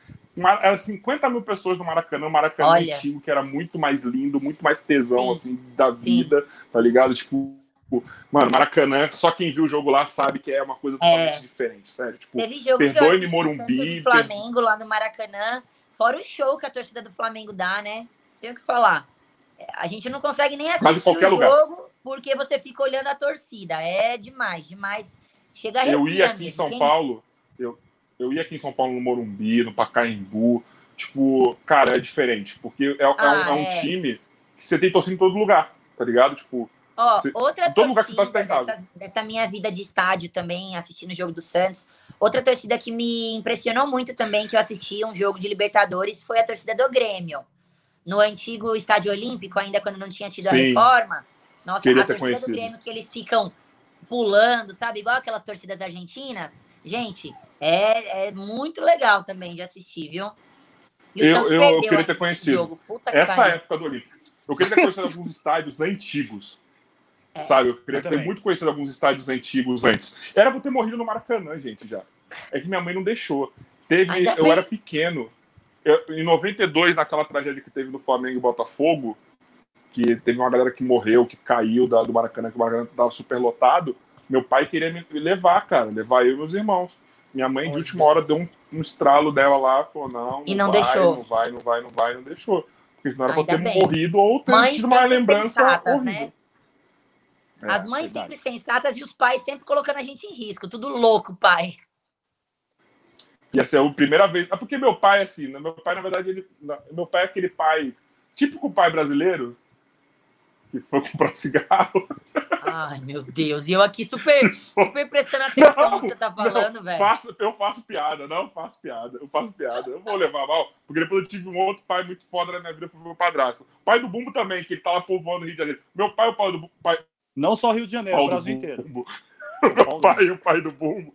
Speaker 1: Era 50 mil pessoas no Maracanã, um Maracanã
Speaker 3: Olha.
Speaker 1: antigo, que era muito mais lindo, muito mais tesão,
Speaker 3: Sim.
Speaker 1: assim, da
Speaker 3: Sim.
Speaker 1: vida, tá ligado? Tipo, mano, Maracanã, só quem viu o jogo lá sabe que é uma coisa totalmente
Speaker 3: É.
Speaker 1: diferente, sério. Tipo,
Speaker 3: Teve jogo
Speaker 1: perdoe-me, Morumbi,
Speaker 3: e Flamengo lá no Maracanã. Fora o show que a torcida do Flamengo dá, né? Tenho que falar. É, A gente não consegue nem assistir
Speaker 1: qualquer
Speaker 3: o
Speaker 1: lugar.
Speaker 3: jogo porque você fica olhando a torcida. É demais, demais. Chega a
Speaker 1: eu ia aqui em. São
Speaker 3: Quem-
Speaker 1: Paulo, eu, eu ia aqui em São Paulo no Morumbi, no Pacaembu. Tipo, cara, é diferente, porque é, é um-
Speaker 3: Ah,
Speaker 1: é um
Speaker 3: é.
Speaker 1: time que você tem torcida em todo lugar, tá ligado? Tipo,
Speaker 3: Ó,
Speaker 1: Cê-
Speaker 3: outra
Speaker 1: todo lugar que você tá, tá
Speaker 3: dessa, dessa minha vida de estádio também, assistindo o jogo do Santos. Outra torcida que me impressionou muito também, que eu assisti um jogo de Libertadores, foi a torcida do Grêmio. No antigo Estádio Olímpico, ainda quando não tinha tido a
Speaker 1: Sim.
Speaker 3: reforma. Nossa,
Speaker 1: Queria
Speaker 3: a torcida do
Speaker 1: conhecido.
Speaker 3: Grêmio que eles ficam pulando, sabe? Igual aquelas torcidas argentinas. Gente, é, é muito legal também de assistir, viu? E
Speaker 1: Eu- eu- eu queria ter conhecido. essa época do Olímpico. Eu queria ter conhecido alguns estádios antigos.
Speaker 3: É.
Speaker 1: Sabe? Eu queria
Speaker 2: Eu
Speaker 1: ter
Speaker 2: também.
Speaker 1: muito conhecido alguns estádios antigos antes. Era pra eu ter morrido no Maracanã, gente, já. É que minha mãe não deixou. Teve,
Speaker 3: Ainda
Speaker 1: eu
Speaker 3: bem.
Speaker 1: era pequeno. Eu- em 92, naquela tragédia que teve no Flamengo e Botafogo, que teve uma galera que morreu, que caiu da- do Maracanã, que o Maracanã tava super lotado. Meu pai queria me levar, cara, levar eu e meus irmãos. Minha mãe, de última hora, deu um, um estralo dela lá, falou: não,
Speaker 3: E não
Speaker 1: vai,
Speaker 3: deixou.
Speaker 1: Não vai, não vai, não vai, não deixou. Porque senão era pra ter
Speaker 3: bem.
Speaker 1: morrido ou ter
Speaker 3: Mães
Speaker 1: tido uma
Speaker 3: sempre
Speaker 1: lembrança horrível.
Speaker 3: né?
Speaker 1: É,
Speaker 3: As mães
Speaker 2: verdade.
Speaker 3: sempre sensatas e os pais sempre colocando a gente em risco. Tudo louco, pai.
Speaker 1: Ia ser a primeira vez. É porque meu pai, assim, né, meu pai, na verdade, ele. Meu pai é aquele pai, típico pai brasileiro, que foi <laughs> comprar cigarro.
Speaker 3: Ai, meu Deus. E eu aqui super, super prestando atenção no que você tá falando,
Speaker 1: Não,
Speaker 3: velho.
Speaker 1: faço- eu faço piada, não faço piada. Eu faço piada. Eu vou levar mal, porque depois eu tive um outro pai muito foda na minha vida, foi meu padrasto. Pai do Bumbo também, que ele tá lá povoando o Rio de Janeiro. Meu pai é o pai do Bumbo. Pai,
Speaker 2: Não só Rio de Janeiro, o Brasil inteiro. <laughs>
Speaker 1: Bumbo. Meu pai e o pai do Bumbo.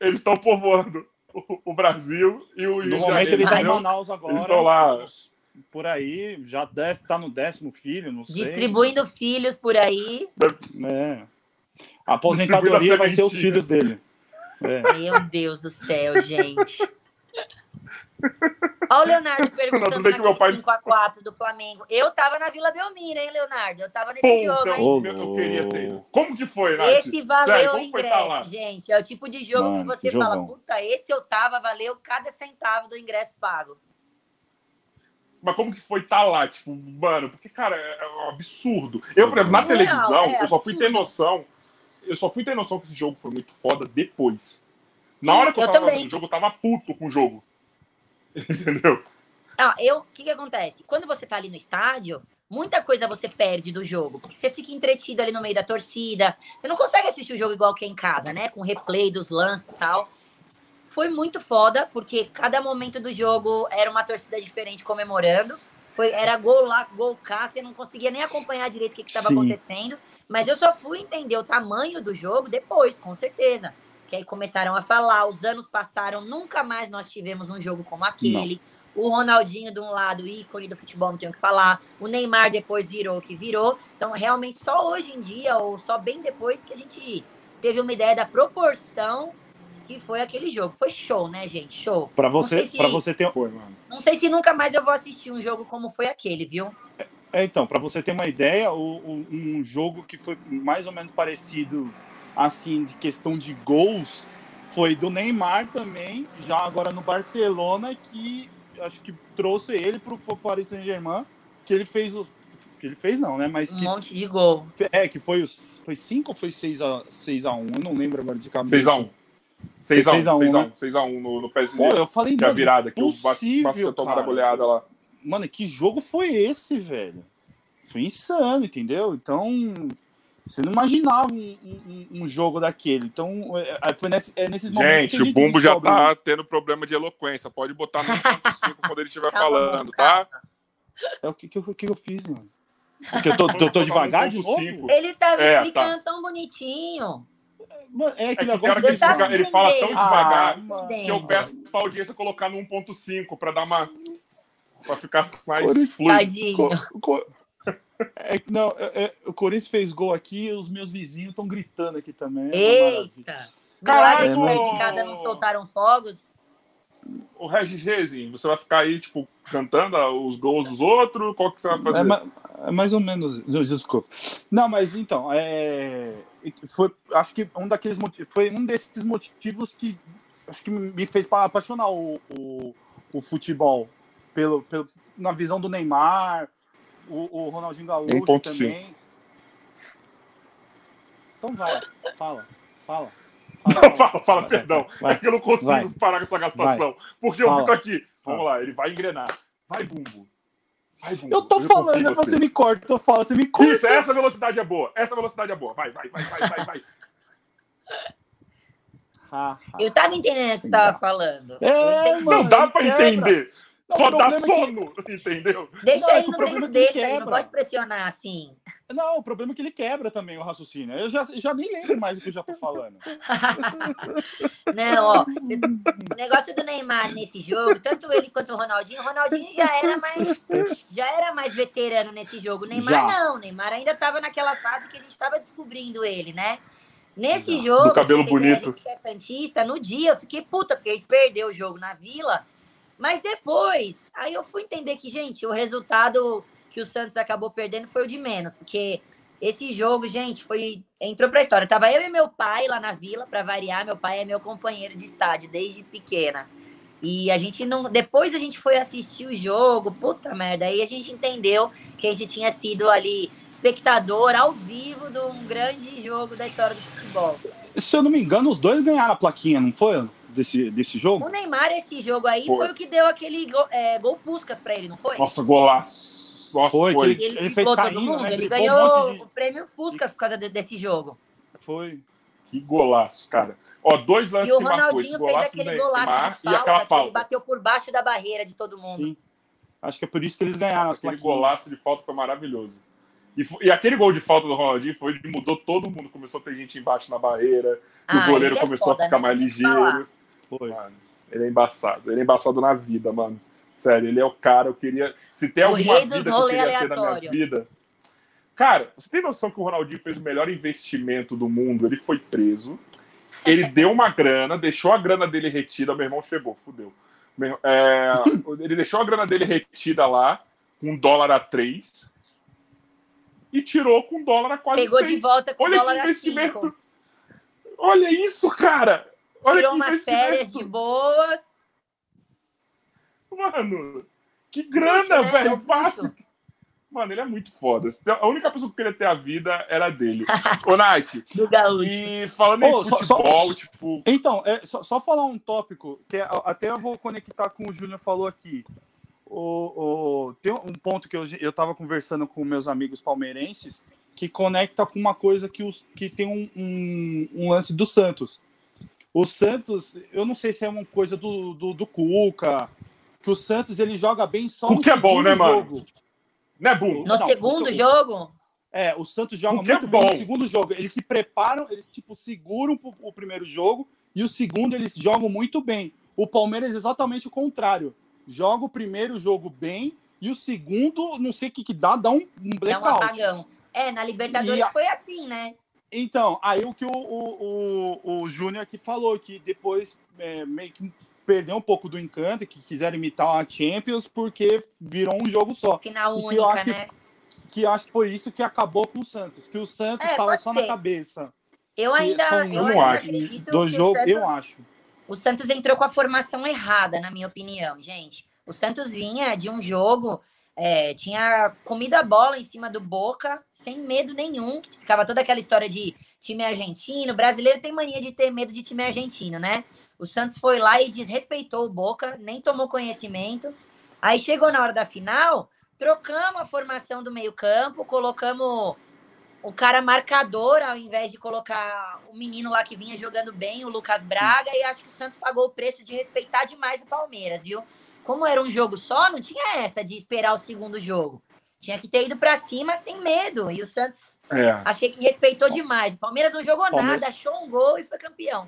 Speaker 1: Eles estão povoando o, o Brasil e o Rio
Speaker 2: No
Speaker 1: de
Speaker 2: momento
Speaker 1: Janeiro.
Speaker 2: ele tá em? Manaus agora.
Speaker 1: estão lá.
Speaker 2: Por aí, já deve estar no décimo filho, não sei.
Speaker 3: Distribuindo filhos por aí.
Speaker 2: É. A aposentadoria vai ser os filhos dele. É.
Speaker 3: Meu Deus do céu, gente. Olha o Leonardo <laughs> perguntando
Speaker 1: que meu
Speaker 3: naquele
Speaker 1: pai-
Speaker 3: 5x4 do Flamengo. Eu tava na Vila Belmiro, hein, Leonardo? Eu tava nesse jogo, hein?
Speaker 1: Eu queria ter. Como que foi, Nath?
Speaker 3: Esse valeu
Speaker 1: Sério,
Speaker 3: o
Speaker 1: tá
Speaker 3: ingresso, gente. É o tipo de jogo
Speaker 2: Mano,
Speaker 3: que você
Speaker 2: jogão.
Speaker 3: fala, puta, esse eu tava, valeu cada centavo do ingresso pago.
Speaker 1: Mas como que foi estar lá? Tipo, mano, porque, cara, é é um absurdo. Eu, por exemplo, na
Speaker 3: Não,
Speaker 1: televisão,
Speaker 3: é
Speaker 1: eu só fui ter noção. Eu só fui ter noção que esse jogo foi muito foda depois.
Speaker 3: Sim,
Speaker 1: na hora que eu,
Speaker 3: eu
Speaker 1: tava no jogo, eu tava puto com o jogo. <laughs> Entendeu?
Speaker 3: Ah, eu, o que que acontece? Quando você tá ali no estádio, muita coisa você perde do jogo, porque você fica entretido ali no meio da torcida. Você não consegue assistir o jogo igual que é em casa, né? Com replay dos lances e tal. Foi muito foda, porque cada momento do jogo era uma torcida diferente comemorando. Foi, era gol lá, gol cá, você não conseguia nem acompanhar direito o que estava acontecendo. Mas eu só fui entender o tamanho do jogo depois, com certeza. Que aí começaram a falar, os anos passaram, nunca mais nós tivemos um jogo como aquele. Não. O Ronaldinho de um lado, ícone do futebol, não tenho o que falar. O Neymar depois virou o que virou. Então, realmente, só hoje em dia, ou só bem depois, que a gente teve uma ideia da proporção que foi aquele jogo. Foi show, né, gente? Show.
Speaker 2: Para você, se, para você ter
Speaker 3: foi, mano. Não sei se nunca mais eu vou assistir um jogo como foi aquele, viu?
Speaker 2: É, é então, para você ter uma ideia, o, o, um jogo que foi mais ou menos parecido assim de questão de gols foi do Neymar também, já agora no Barcelona que acho que trouxe ele para o Paris Saint-Germain, que ele fez o que ele fez não, né? Mas
Speaker 3: um
Speaker 2: que,
Speaker 3: monte de gol.
Speaker 2: É, que foi os foi 5 ou foi 6 a 6 a 1, um, eu não lembro agora de cabeça.
Speaker 1: 6 a 1. Um. 6x1. 6x1 né? no, no PSG.
Speaker 2: Pô, eu falei,
Speaker 1: que é mano, a virada, que possível, o Vasco tomou a goleada lá.
Speaker 2: Mano, que jogo foi esse, velho? Foi insano, entendeu? Então, você não imaginava um, um, um, jogo daquele. Então, é, é, foi nesse, é nesses
Speaker 1: momentos. Gente, gente o Bumbo já tá né? tendo problema de eloquência. Pode botar no <laughs> 5 quando ele estiver falando, tá?
Speaker 2: É o que, que, eu, que eu fiz, mano. Porque eu tô, tô, tô devagar de então, novo?
Speaker 3: Ele tá tava é, explicando tá. tão bonitinho.
Speaker 1: É aquele é negócio que ele, fica, ele fala tão devagar ah, que eu peço pra audiência colocar no 1.5 pra dar uma. pra ficar mais
Speaker 3: fluido.
Speaker 2: É, não, é, é, o Corinthians fez gol aqui os meus vizinhos estão gritando aqui também.
Speaker 3: É Eita! Caralho! É, de casa não soltaram fogos?
Speaker 1: O Regis Rezin, você vai ficar aí, tipo, cantando os gols dos outros? Qual que você vai fazer?
Speaker 2: É, é mais ou menos. Desculpa. Não, mas então, é, foi, acho que um daqueles motivos, foi um desses motivos que acho que me fez apaixonar o, o, o futebol pelo, pelo, na visão do Neymar, o, o Ronaldinho Gaúcho também. Então vai, fala, fala.
Speaker 1: Fala, não, fala, fala, perdão. Vai, é que eu não consigo vai, parar com essa gastação. Vai, porque eu fico aqui. Vamos lá, ele vai engrenar. Vai, bumbo.
Speaker 2: Vai. Eu tô eu falando, você. você me corta, eu falo, você me corta.
Speaker 1: Isso, essa velocidade é boa. Essa velocidade é boa. Vai, vai, vai, vai, vai, vai.
Speaker 3: Eu tava entendendo o que você tava falando.
Speaker 2: É,
Speaker 1: não dá pra entender. Só dá é sono, que... <laughs> entendeu?
Speaker 3: Deixa não, ele no tempo dele, quebra. não pode pressionar assim.
Speaker 2: Não, o problema é que ele quebra também o raciocínio. Eu já, já nem lembro mais o que eu já tô falando. <laughs>
Speaker 3: não, ó, o negócio do Neymar nesse jogo, tanto ele quanto o Ronaldinho, o Ronaldinho já era mais já era mais veterano nesse jogo. O Neymar já. não, o Neymar ainda tava naquela fase que a gente tava descobrindo ele, né? Nesse jogo,
Speaker 1: do cabelo bonito.
Speaker 3: a gente que é Santista, no dia eu fiquei puta, porque a gente perdeu o jogo na Vila mas depois, aí eu fui entender que, gente, o resultado que o Santos acabou perdendo foi o de menos, porque esse jogo, gente, foi entrou para a história. Tava eu e meu pai lá na vila para variar. Meu pai é meu companheiro de estádio desde pequena. E a gente não, depois a gente foi assistir o jogo, puta merda, aí a gente entendeu que a gente tinha sido ali espectador ao vivo de um grande jogo da história do futebol.
Speaker 2: Se eu não me engano, os dois ganharam a plaquinha, não foi? Desse, desse jogo?
Speaker 3: O Neymar, esse jogo aí, foi, foi o que deu aquele gol, é, gol Puscas pra ele, não foi?
Speaker 1: Nossa, golaço. Nossa,
Speaker 2: foi, foi. Ele, ele, ele fez carinho,
Speaker 3: né? Ele ganhou um de... o prêmio Puskas por causa de, desse jogo.
Speaker 2: Foi.
Speaker 1: Que golaço, cara. Ó, dois lances
Speaker 3: e o Ronaldinho fez aquele golaço Neymar,
Speaker 1: falta, e aquela falta.
Speaker 3: Ele bateu por baixo da barreira de todo mundo. Sim.
Speaker 2: Acho que é por isso que eles ganharam
Speaker 1: Nossa, Aquele golaço de falta foi maravilhoso. E, e, aquele gol de falta do Ronaldinho foi mudou todo mundo. Começou a ter gente embaixo na barreira. Ah, o goleiro é começou foda, a ficar né? mais ligeiro. Foi. Mano, ele é embaçado. Ele é embaçado na vida, mano. Sério, ele é o cara. Eu queria. Se tem alguma vida que eu queria aleatório. ter na minha vida. Cara, você tem noção que o Ronaldinho fez o melhor investimento do mundo? Ele foi preso. Ele <laughs> deu uma grana, deixou a grana dele retida. Meu irmão chegou, fudeu. É, <laughs> ele deixou a grana dele retida lá, com um dólar a três, e tirou com um dólar a quase
Speaker 3: Pegou
Speaker 1: seis.
Speaker 3: de volta com
Speaker 1: Olha
Speaker 3: dólar
Speaker 1: que investimento. Olha isso, cara! Olha
Speaker 3: Tirou umas férias de boas.
Speaker 1: Mano, que grana, né? velho. Fácil. Mano, ele é muito foda. A única pessoa que queria ter a vida era dele. Ô, Nath. <laughs>
Speaker 3: Do Gaúcho.
Speaker 1: E falando em oh, futebol, só, tipo.
Speaker 2: Então, é, só, só, falar um tópico, que é, até eu vou conectar com o Júnior falou aqui. O, o, tem um ponto que eu, eu tava conversando com meus amigos palmeirenses que conecta com uma coisa que, os, que tem um, um, um lance do Santos O Santos, eu não sei se é uma coisa do, do, do Cuca, que o Santos ele joga bem só
Speaker 1: Cuca
Speaker 2: no
Speaker 1: é bom, né, mano?
Speaker 2: jogo.
Speaker 1: Né, Bu?
Speaker 3: No
Speaker 2: Não,
Speaker 3: segundo
Speaker 2: o-
Speaker 3: jogo,
Speaker 2: É, o Santos joga
Speaker 1: Cuca é
Speaker 2: muito bem
Speaker 1: bom.
Speaker 2: no segundo jogo. Eles se preparam, eles tipo seguram pro- o primeiro jogo e o segundo eles jogam muito bem. O Palmeiras é exatamente o contrário. Joga o primeiro jogo bem e o segundo, não sei o que que dá, dá um, um
Speaker 3: dá um
Speaker 2: blackout.
Speaker 3: apagão. É, na Libertadores
Speaker 2: a-
Speaker 3: foi assim, né?
Speaker 2: Então, aí o que o, o, o, o Júnior aqui falou, que depois é, meio que perdeu um pouco do encanto, que quiseram imitar a Champions, porque virou um jogo só.
Speaker 3: Final
Speaker 2: que eu
Speaker 3: única,
Speaker 2: acho que-
Speaker 3: né?
Speaker 2: Que eu acho que foi isso que acabou com o Santos, que o Santos
Speaker 3: É,
Speaker 2: estava
Speaker 3: pode
Speaker 2: só
Speaker 3: ser.
Speaker 2: na cabeça
Speaker 3: Eu ainda, eu ainda
Speaker 1: acho.
Speaker 3: acredito
Speaker 2: do
Speaker 3: que
Speaker 2: jogo,
Speaker 3: Santos,
Speaker 2: eu acho.
Speaker 3: o Santos entrou com a formação errada, na minha opinião, gente. O Santos vinha de um jogo, é, tinha comido a bola em cima do Boca, sem medo nenhum. Ficava toda aquela história de time argentino. O brasileiro tem mania de ter medo de time argentino, né? O Santos foi lá e desrespeitou o Boca, nem tomou conhecimento. Aí chegou na hora da final, trocamos a formação do meio-campo, colocamos o cara marcador, ao invés de colocar o menino lá que vinha jogando bem, o Lucas Braga, e acho que o Santos pagou o preço de respeitar demais o Palmeiras, viu? Como era um jogo só, não tinha essa de esperar o segundo jogo. Tinha que ter ido pra cima sem medo. E o Santos
Speaker 1: É.
Speaker 3: achei que respeitou demais. O Palmeiras não jogou
Speaker 2: Palmeiras-
Speaker 3: nada, achou um gol e foi campeão.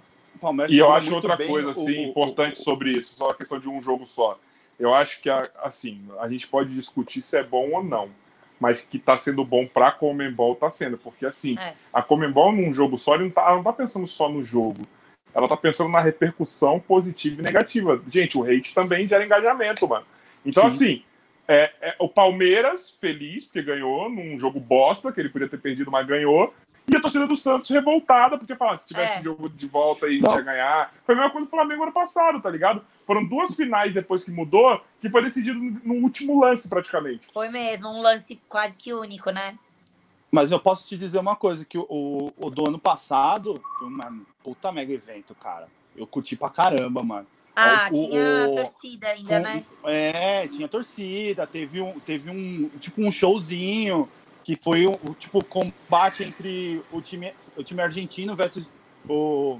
Speaker 1: E eu acho outra coisa, assim,
Speaker 2: o-
Speaker 1: importante
Speaker 2: o-
Speaker 1: sobre isso, só a questão de um jogo só. Eu acho que, a- assim, a gente pode discutir se é bom ou não, mas que tá sendo bom pra Comembol tá sendo, porque, assim,
Speaker 3: É.
Speaker 1: a Comembol num jogo só, ele não tá, ela não tá pensando só no jogo, ela tá pensando na repercussão positiva e negativa. Gente, o hate também gera engajamento, mano. Então,
Speaker 2: Sim.
Speaker 1: assim, é, é, o Palmeiras feliz porque ganhou num jogo bosta, que ele podia ter perdido, mas ganhou. E a torcida do Santos revoltada, porque fala, se tivesse
Speaker 3: É.
Speaker 1: jogo de volta e
Speaker 2: Não.
Speaker 1: ia ganhar. Foi a mesma coisa do Flamengo ano passado, tá ligado? Foram duas finais depois que mudou, que foi decidido no último lance, praticamente.
Speaker 3: Foi mesmo, um lance quase que único, né?
Speaker 2: Mas eu posso te dizer uma coisa, que o, o, o do ano passado foi um puta mega evento, cara. Eu curti pra caramba, mano.
Speaker 3: Ah,
Speaker 2: O-
Speaker 3: tinha
Speaker 2: o-
Speaker 3: torcida ainda,
Speaker 2: Foi-
Speaker 3: né?
Speaker 2: É, tinha torcida, teve um, teve um tipo um showzinho que foi o, o, tipo combate entre o time, o time argentino versus o,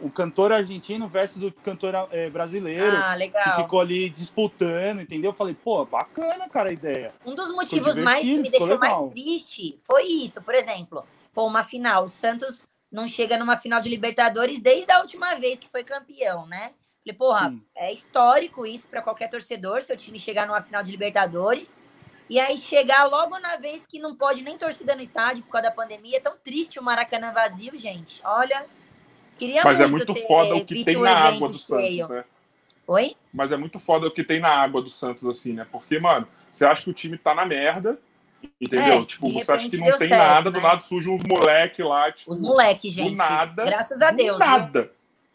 Speaker 2: o cantor argentino versus o cantor eh, brasileiro.
Speaker 3: Ah,
Speaker 2: Que ficou ali disputando, entendeu? Eu falei, pô, bacana, cara, a ideia.
Speaker 3: Um dos motivos mais que me deixou
Speaker 2: legal.
Speaker 3: mais triste foi isso. Por exemplo, pô, uma final. O Santos não chega numa final de Libertadores desde a última vez que foi campeão, né? Falei, porra,
Speaker 2: Sim.
Speaker 3: é histórico isso para qualquer torcedor, seu time chegar numa final de Libertadores. E aí chegar logo na vez que não pode nem torcida no estádio por causa da pandemia. É tão triste o Maracanã vazio, gente. Olha, queria
Speaker 1: Mas é
Speaker 3: muito
Speaker 1: muito
Speaker 3: ter
Speaker 1: foda o que tem na água do
Speaker 3: cheio.
Speaker 1: Santos, né?
Speaker 3: Oi?
Speaker 1: Mas é muito foda o que tem na água do Santos, assim, né? Porque, mano, você acha que o time tá na merda, entendeu?
Speaker 3: É,
Speaker 1: tipo, você acha que não tem
Speaker 3: certo,
Speaker 1: nada, do
Speaker 3: né?
Speaker 1: nada surge uns moleque lá, tipo,
Speaker 3: Os moleques, gente.
Speaker 1: nada,
Speaker 3: Graças a
Speaker 1: do
Speaker 3: Deus. viu?
Speaker 1: nada.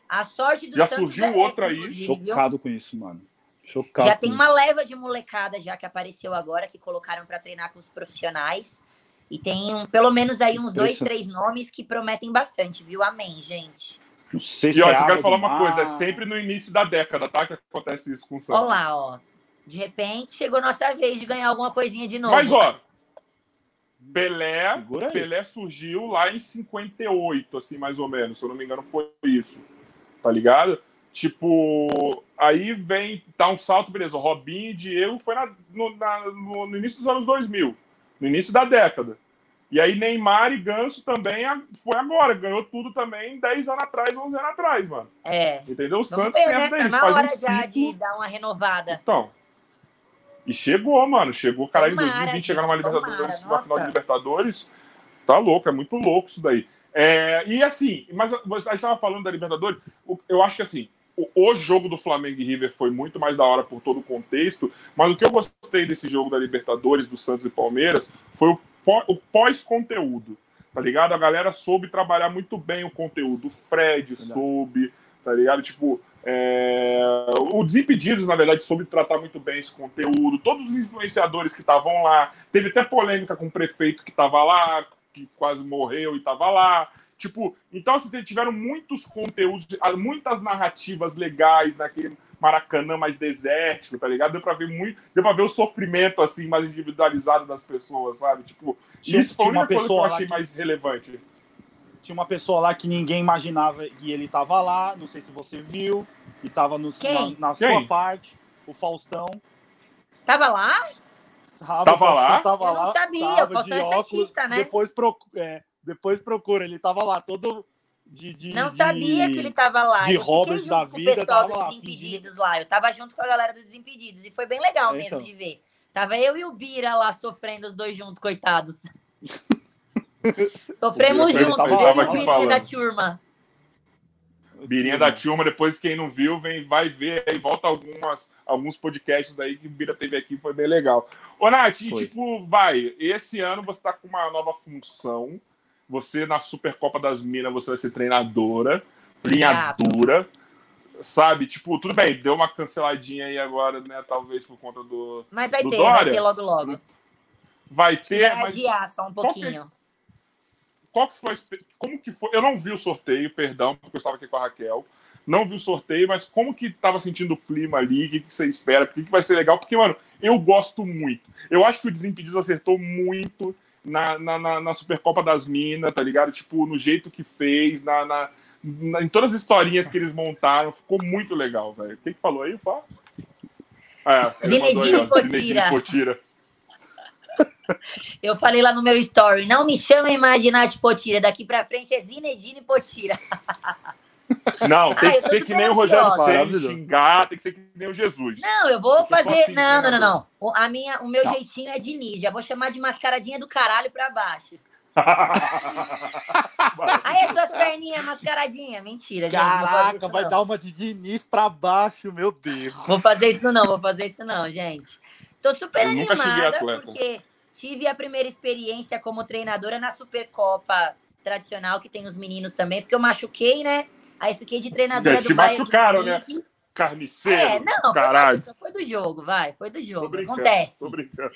Speaker 3: A sorte do
Speaker 1: Já
Speaker 3: Santos
Speaker 1: surgiu
Speaker 3: é
Speaker 1: outra
Speaker 3: essa,
Speaker 1: aí?
Speaker 2: Chocado com isso, mano. Chocado.
Speaker 3: Já tem
Speaker 2: isso.
Speaker 3: uma leva de molecada já que apareceu agora, que colocaram para treinar com os profissionais. E tem um- pelo menos aí uns dois, três nomes que prometem bastante, viu? Amém, gente.
Speaker 2: Não sei
Speaker 1: E
Speaker 2: se
Speaker 1: ó,
Speaker 2: é
Speaker 1: eu quero falar uma coisa, é sempre no início da década, tá? Que acontece isso com o Santos.
Speaker 3: Olha lá, ó. De repente chegou nossa vez de ganhar alguma coisinha de novo.
Speaker 1: Mas, ó, Pelé,
Speaker 2: aí.
Speaker 1: Pelé surgiu lá em 58, assim, mais ou menos. Se eu não me engano, foi isso. Tá ligado? Tipo, aí vem, tá um salto, beleza. O Robinho e Diego foi na- no, na- no- no início dos anos 2000, no início da década. E aí Neymar e Ganso também foi agora, ganhou tudo também 10 anos atrás, 11 anos atrás, mano.
Speaker 3: É.
Speaker 1: Entendeu? O
Speaker 3: Vamos
Speaker 1: Santos
Speaker 3: ver,
Speaker 1: tem
Speaker 3: né?
Speaker 1: essa
Speaker 3: Tá
Speaker 1: daí,
Speaker 3: na
Speaker 1: fazem
Speaker 3: hora
Speaker 1: um
Speaker 3: já de dar uma renovada.
Speaker 1: Então. E chegou, mano. Chegou, caralho, em
Speaker 3: Tomara,
Speaker 1: 2020 chegar numa
Speaker 3: gente,
Speaker 1: Libertadores, uma final de. Libertadores. Tá louco, é muito louco isso daí. É, e assim, mas você- a gente tava falando da Libertadores, eu acho que assim, o, jogo do Flamengo e River foi muito mais da hora por todo o contexto, mas o que eu gostei desse jogo da Libertadores, do Santos e Palmeiras, foi o, pó- o pós-conteúdo, tá ligado? A galera soube trabalhar muito bem o conteúdo. O Fred
Speaker 2: Verdade.
Speaker 1: soube, tá ligado? Tipo, é, o Desimpedidos, na verdade, soube tratar muito bem esse conteúdo. Todos os influenciadores que estavam lá. Teve até polêmica com o prefeito que estava lá, que quase morreu e estava lá. Tipo, então assim, tiveram muitos conteúdos, muitas narrativas legais naquele Maracanã mais desértico, tá ligado? Deu pra ver muito, deu pra ver o sofrimento assim mais individualizado das pessoas, sabe? Tipo,
Speaker 2: Tinha-
Speaker 1: isso foi
Speaker 2: uma
Speaker 1: coisa que eu
Speaker 2: pessoa
Speaker 1: achei
Speaker 2: que-
Speaker 1: mais relevante.
Speaker 5: tinha uma pessoa lá que ninguém imaginava e ele tava lá, não sei se você viu, e tava no, na, na sua parte, o Faustão.
Speaker 3: Tava lá?
Speaker 5: Tava,
Speaker 1: Tava
Speaker 5: o Faustão
Speaker 1: lá?
Speaker 5: Tava
Speaker 3: Eu não
Speaker 5: lá,
Speaker 3: sabia, o
Speaker 5: tava
Speaker 3: Faustão
Speaker 5: de
Speaker 3: é
Speaker 5: óculos,
Speaker 3: cientista, né?
Speaker 5: Depois, é, depois procura, ele tava lá todo de... de
Speaker 3: Não
Speaker 5: de-
Speaker 3: sabia que ele tava lá.
Speaker 5: de Robert da
Speaker 3: com
Speaker 5: vida,
Speaker 3: o pessoal
Speaker 5: tava lá,
Speaker 3: do Desimpedidos lá. Eu tava junto com a galera do Desimpedidos. E foi bem legal
Speaker 5: É,
Speaker 3: mesmo
Speaker 5: então.
Speaker 3: de ver. Tava eu e o Bira lá sofrendo os dois juntos, coitados. <laughs> Sofremos juntos,
Speaker 5: tava
Speaker 3: eu e o Birinha da turma.
Speaker 1: Birinha da Tilma, depois quem não viu, vem, vai ver aí, volta algumas, alguns podcasts aí que o Bira teve aqui, foi bem legal. Ô, Nath,
Speaker 5: Foi.
Speaker 1: tipo, vai, esse ano você tá com uma nova função. Você, na Supercopa das Minas, você vai ser treinadora, linha dura, sabe? Tipo, tudo bem, deu uma canceladinha aí agora, né? Talvez por conta do.
Speaker 3: Mas vai
Speaker 1: Do
Speaker 3: ter, vai
Speaker 1: Dória?
Speaker 3: ter logo logo.
Speaker 1: Vai ter,
Speaker 3: Vai
Speaker 1: mas
Speaker 3: adiar só um
Speaker 1: qual que é
Speaker 3: pouquinho.
Speaker 1: qual que foi, como que foi? Eu não vi o sorteio, perdão, porque eu estava aqui com a Raquel. Não vi o sorteio, mas como que tava sentindo o clima ali? O que, que você espera? Por que, que vai ser legal? Porque, mano, eu gosto muito. Eu acho que o Desimpedidos acertou muito na, na, na, Supercopa das Minas, tá ligado? Tipo, no jeito que fez, na, na, na- em todas as historinhas que eles montaram. Ficou muito legal, velho. Quem que falou aí? É, ó,
Speaker 3: Zinedine Potira.
Speaker 1: Potira.
Speaker 3: Eu falei lá no meu story, não me chama Imaginate Potira, daqui pra frente é Zinedine Potira. <laughs>
Speaker 1: Não, tem
Speaker 3: Ah,
Speaker 1: que ser que nem o Rogério
Speaker 5: Maravilhoso.
Speaker 1: xingar, tem que ser que nem o Jesus.
Speaker 3: Não, eu vou
Speaker 1: Eu
Speaker 3: fazer.
Speaker 1: assim,
Speaker 3: não, não, não, não. O, a minha, o meu
Speaker 1: Não.
Speaker 3: jeitinho é Diniz. Já vou chamar de mascaradinha do caralho pra baixo. <laughs> Aí essas perninhas mascaradinha. Mentira, gente.
Speaker 5: Caraca,
Speaker 3: isso,
Speaker 5: vai
Speaker 3: não.
Speaker 5: dar uma de Diniz pra baixo, meu Deus.
Speaker 3: Vou fazer isso não, vou fazer isso não, gente. Tô super
Speaker 1: Eu
Speaker 3: animada porque tive a primeira experiência como treinadora na Supercopa tradicional, que tem os meninos também, porque eu machuquei, né? Aí fiquei de treinadora
Speaker 1: É,
Speaker 3: do Bayern
Speaker 1: machucaram, né? Carniceiro.
Speaker 3: É, não,
Speaker 1: caralho.
Speaker 3: foi do jogo, vai, foi do jogo, acontece.
Speaker 1: Tô brincando.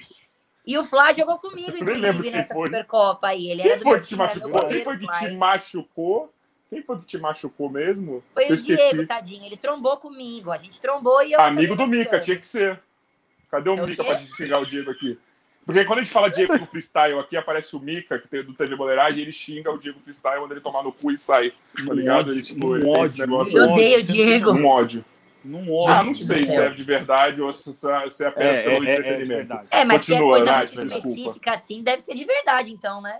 Speaker 3: E o Flá jogou comigo, <laughs> inclusive,
Speaker 1: quem
Speaker 3: nessa
Speaker 1: foi.
Speaker 3: Supercopa aí. Ele
Speaker 1: Quem
Speaker 3: era do
Speaker 1: foi que te machucou? Quem
Speaker 3: goleiro,
Speaker 1: foi que te machucou? Quem foi que te machucou mesmo?
Speaker 3: Foi
Speaker 1: Eu
Speaker 3: o
Speaker 1: esqueci.
Speaker 3: Diego, tadinho. Ele trombou comigo. A gente trombou e eu.
Speaker 1: Amigo do Mica, tinha que ser. Cadê o
Speaker 3: É
Speaker 1: Mica pra gente xingar o Diego aqui? Porque quando a gente fala Diego Freestyle aqui, aparece o Mica, que tem do TV Boleiragem, e ele xinga o Diego Freestyle, manda ele tomar no cu e sai. Tá ligado? Ele, tipo,
Speaker 5: num
Speaker 1: ele
Speaker 5: ódio,
Speaker 1: negócio
Speaker 3: Eu odeio o Diego.
Speaker 1: Um ódio.
Speaker 5: Num ódio.
Speaker 1: Ah, não sei se é de verdade ou se se é
Speaker 5: É,
Speaker 1: apenas
Speaker 5: é,
Speaker 1: pelo
Speaker 5: é, é de
Speaker 1: entretenimento.
Speaker 5: verdade.
Speaker 3: É, mas se é
Speaker 1: Continua,
Speaker 3: coisa
Speaker 1: Nath,
Speaker 3: muito
Speaker 1: desculpa.
Speaker 3: específica assim, deve ser de verdade, então, né?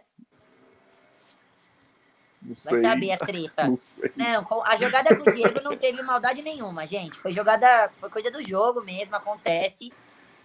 Speaker 1: Não
Speaker 3: Vai
Speaker 1: sei.
Speaker 3: saber a treta. <laughs>
Speaker 1: Não sei.
Speaker 3: Não, a jogada com o Diego não teve maldade nenhuma, gente. Foi jogada, foi coisa do jogo mesmo, acontece.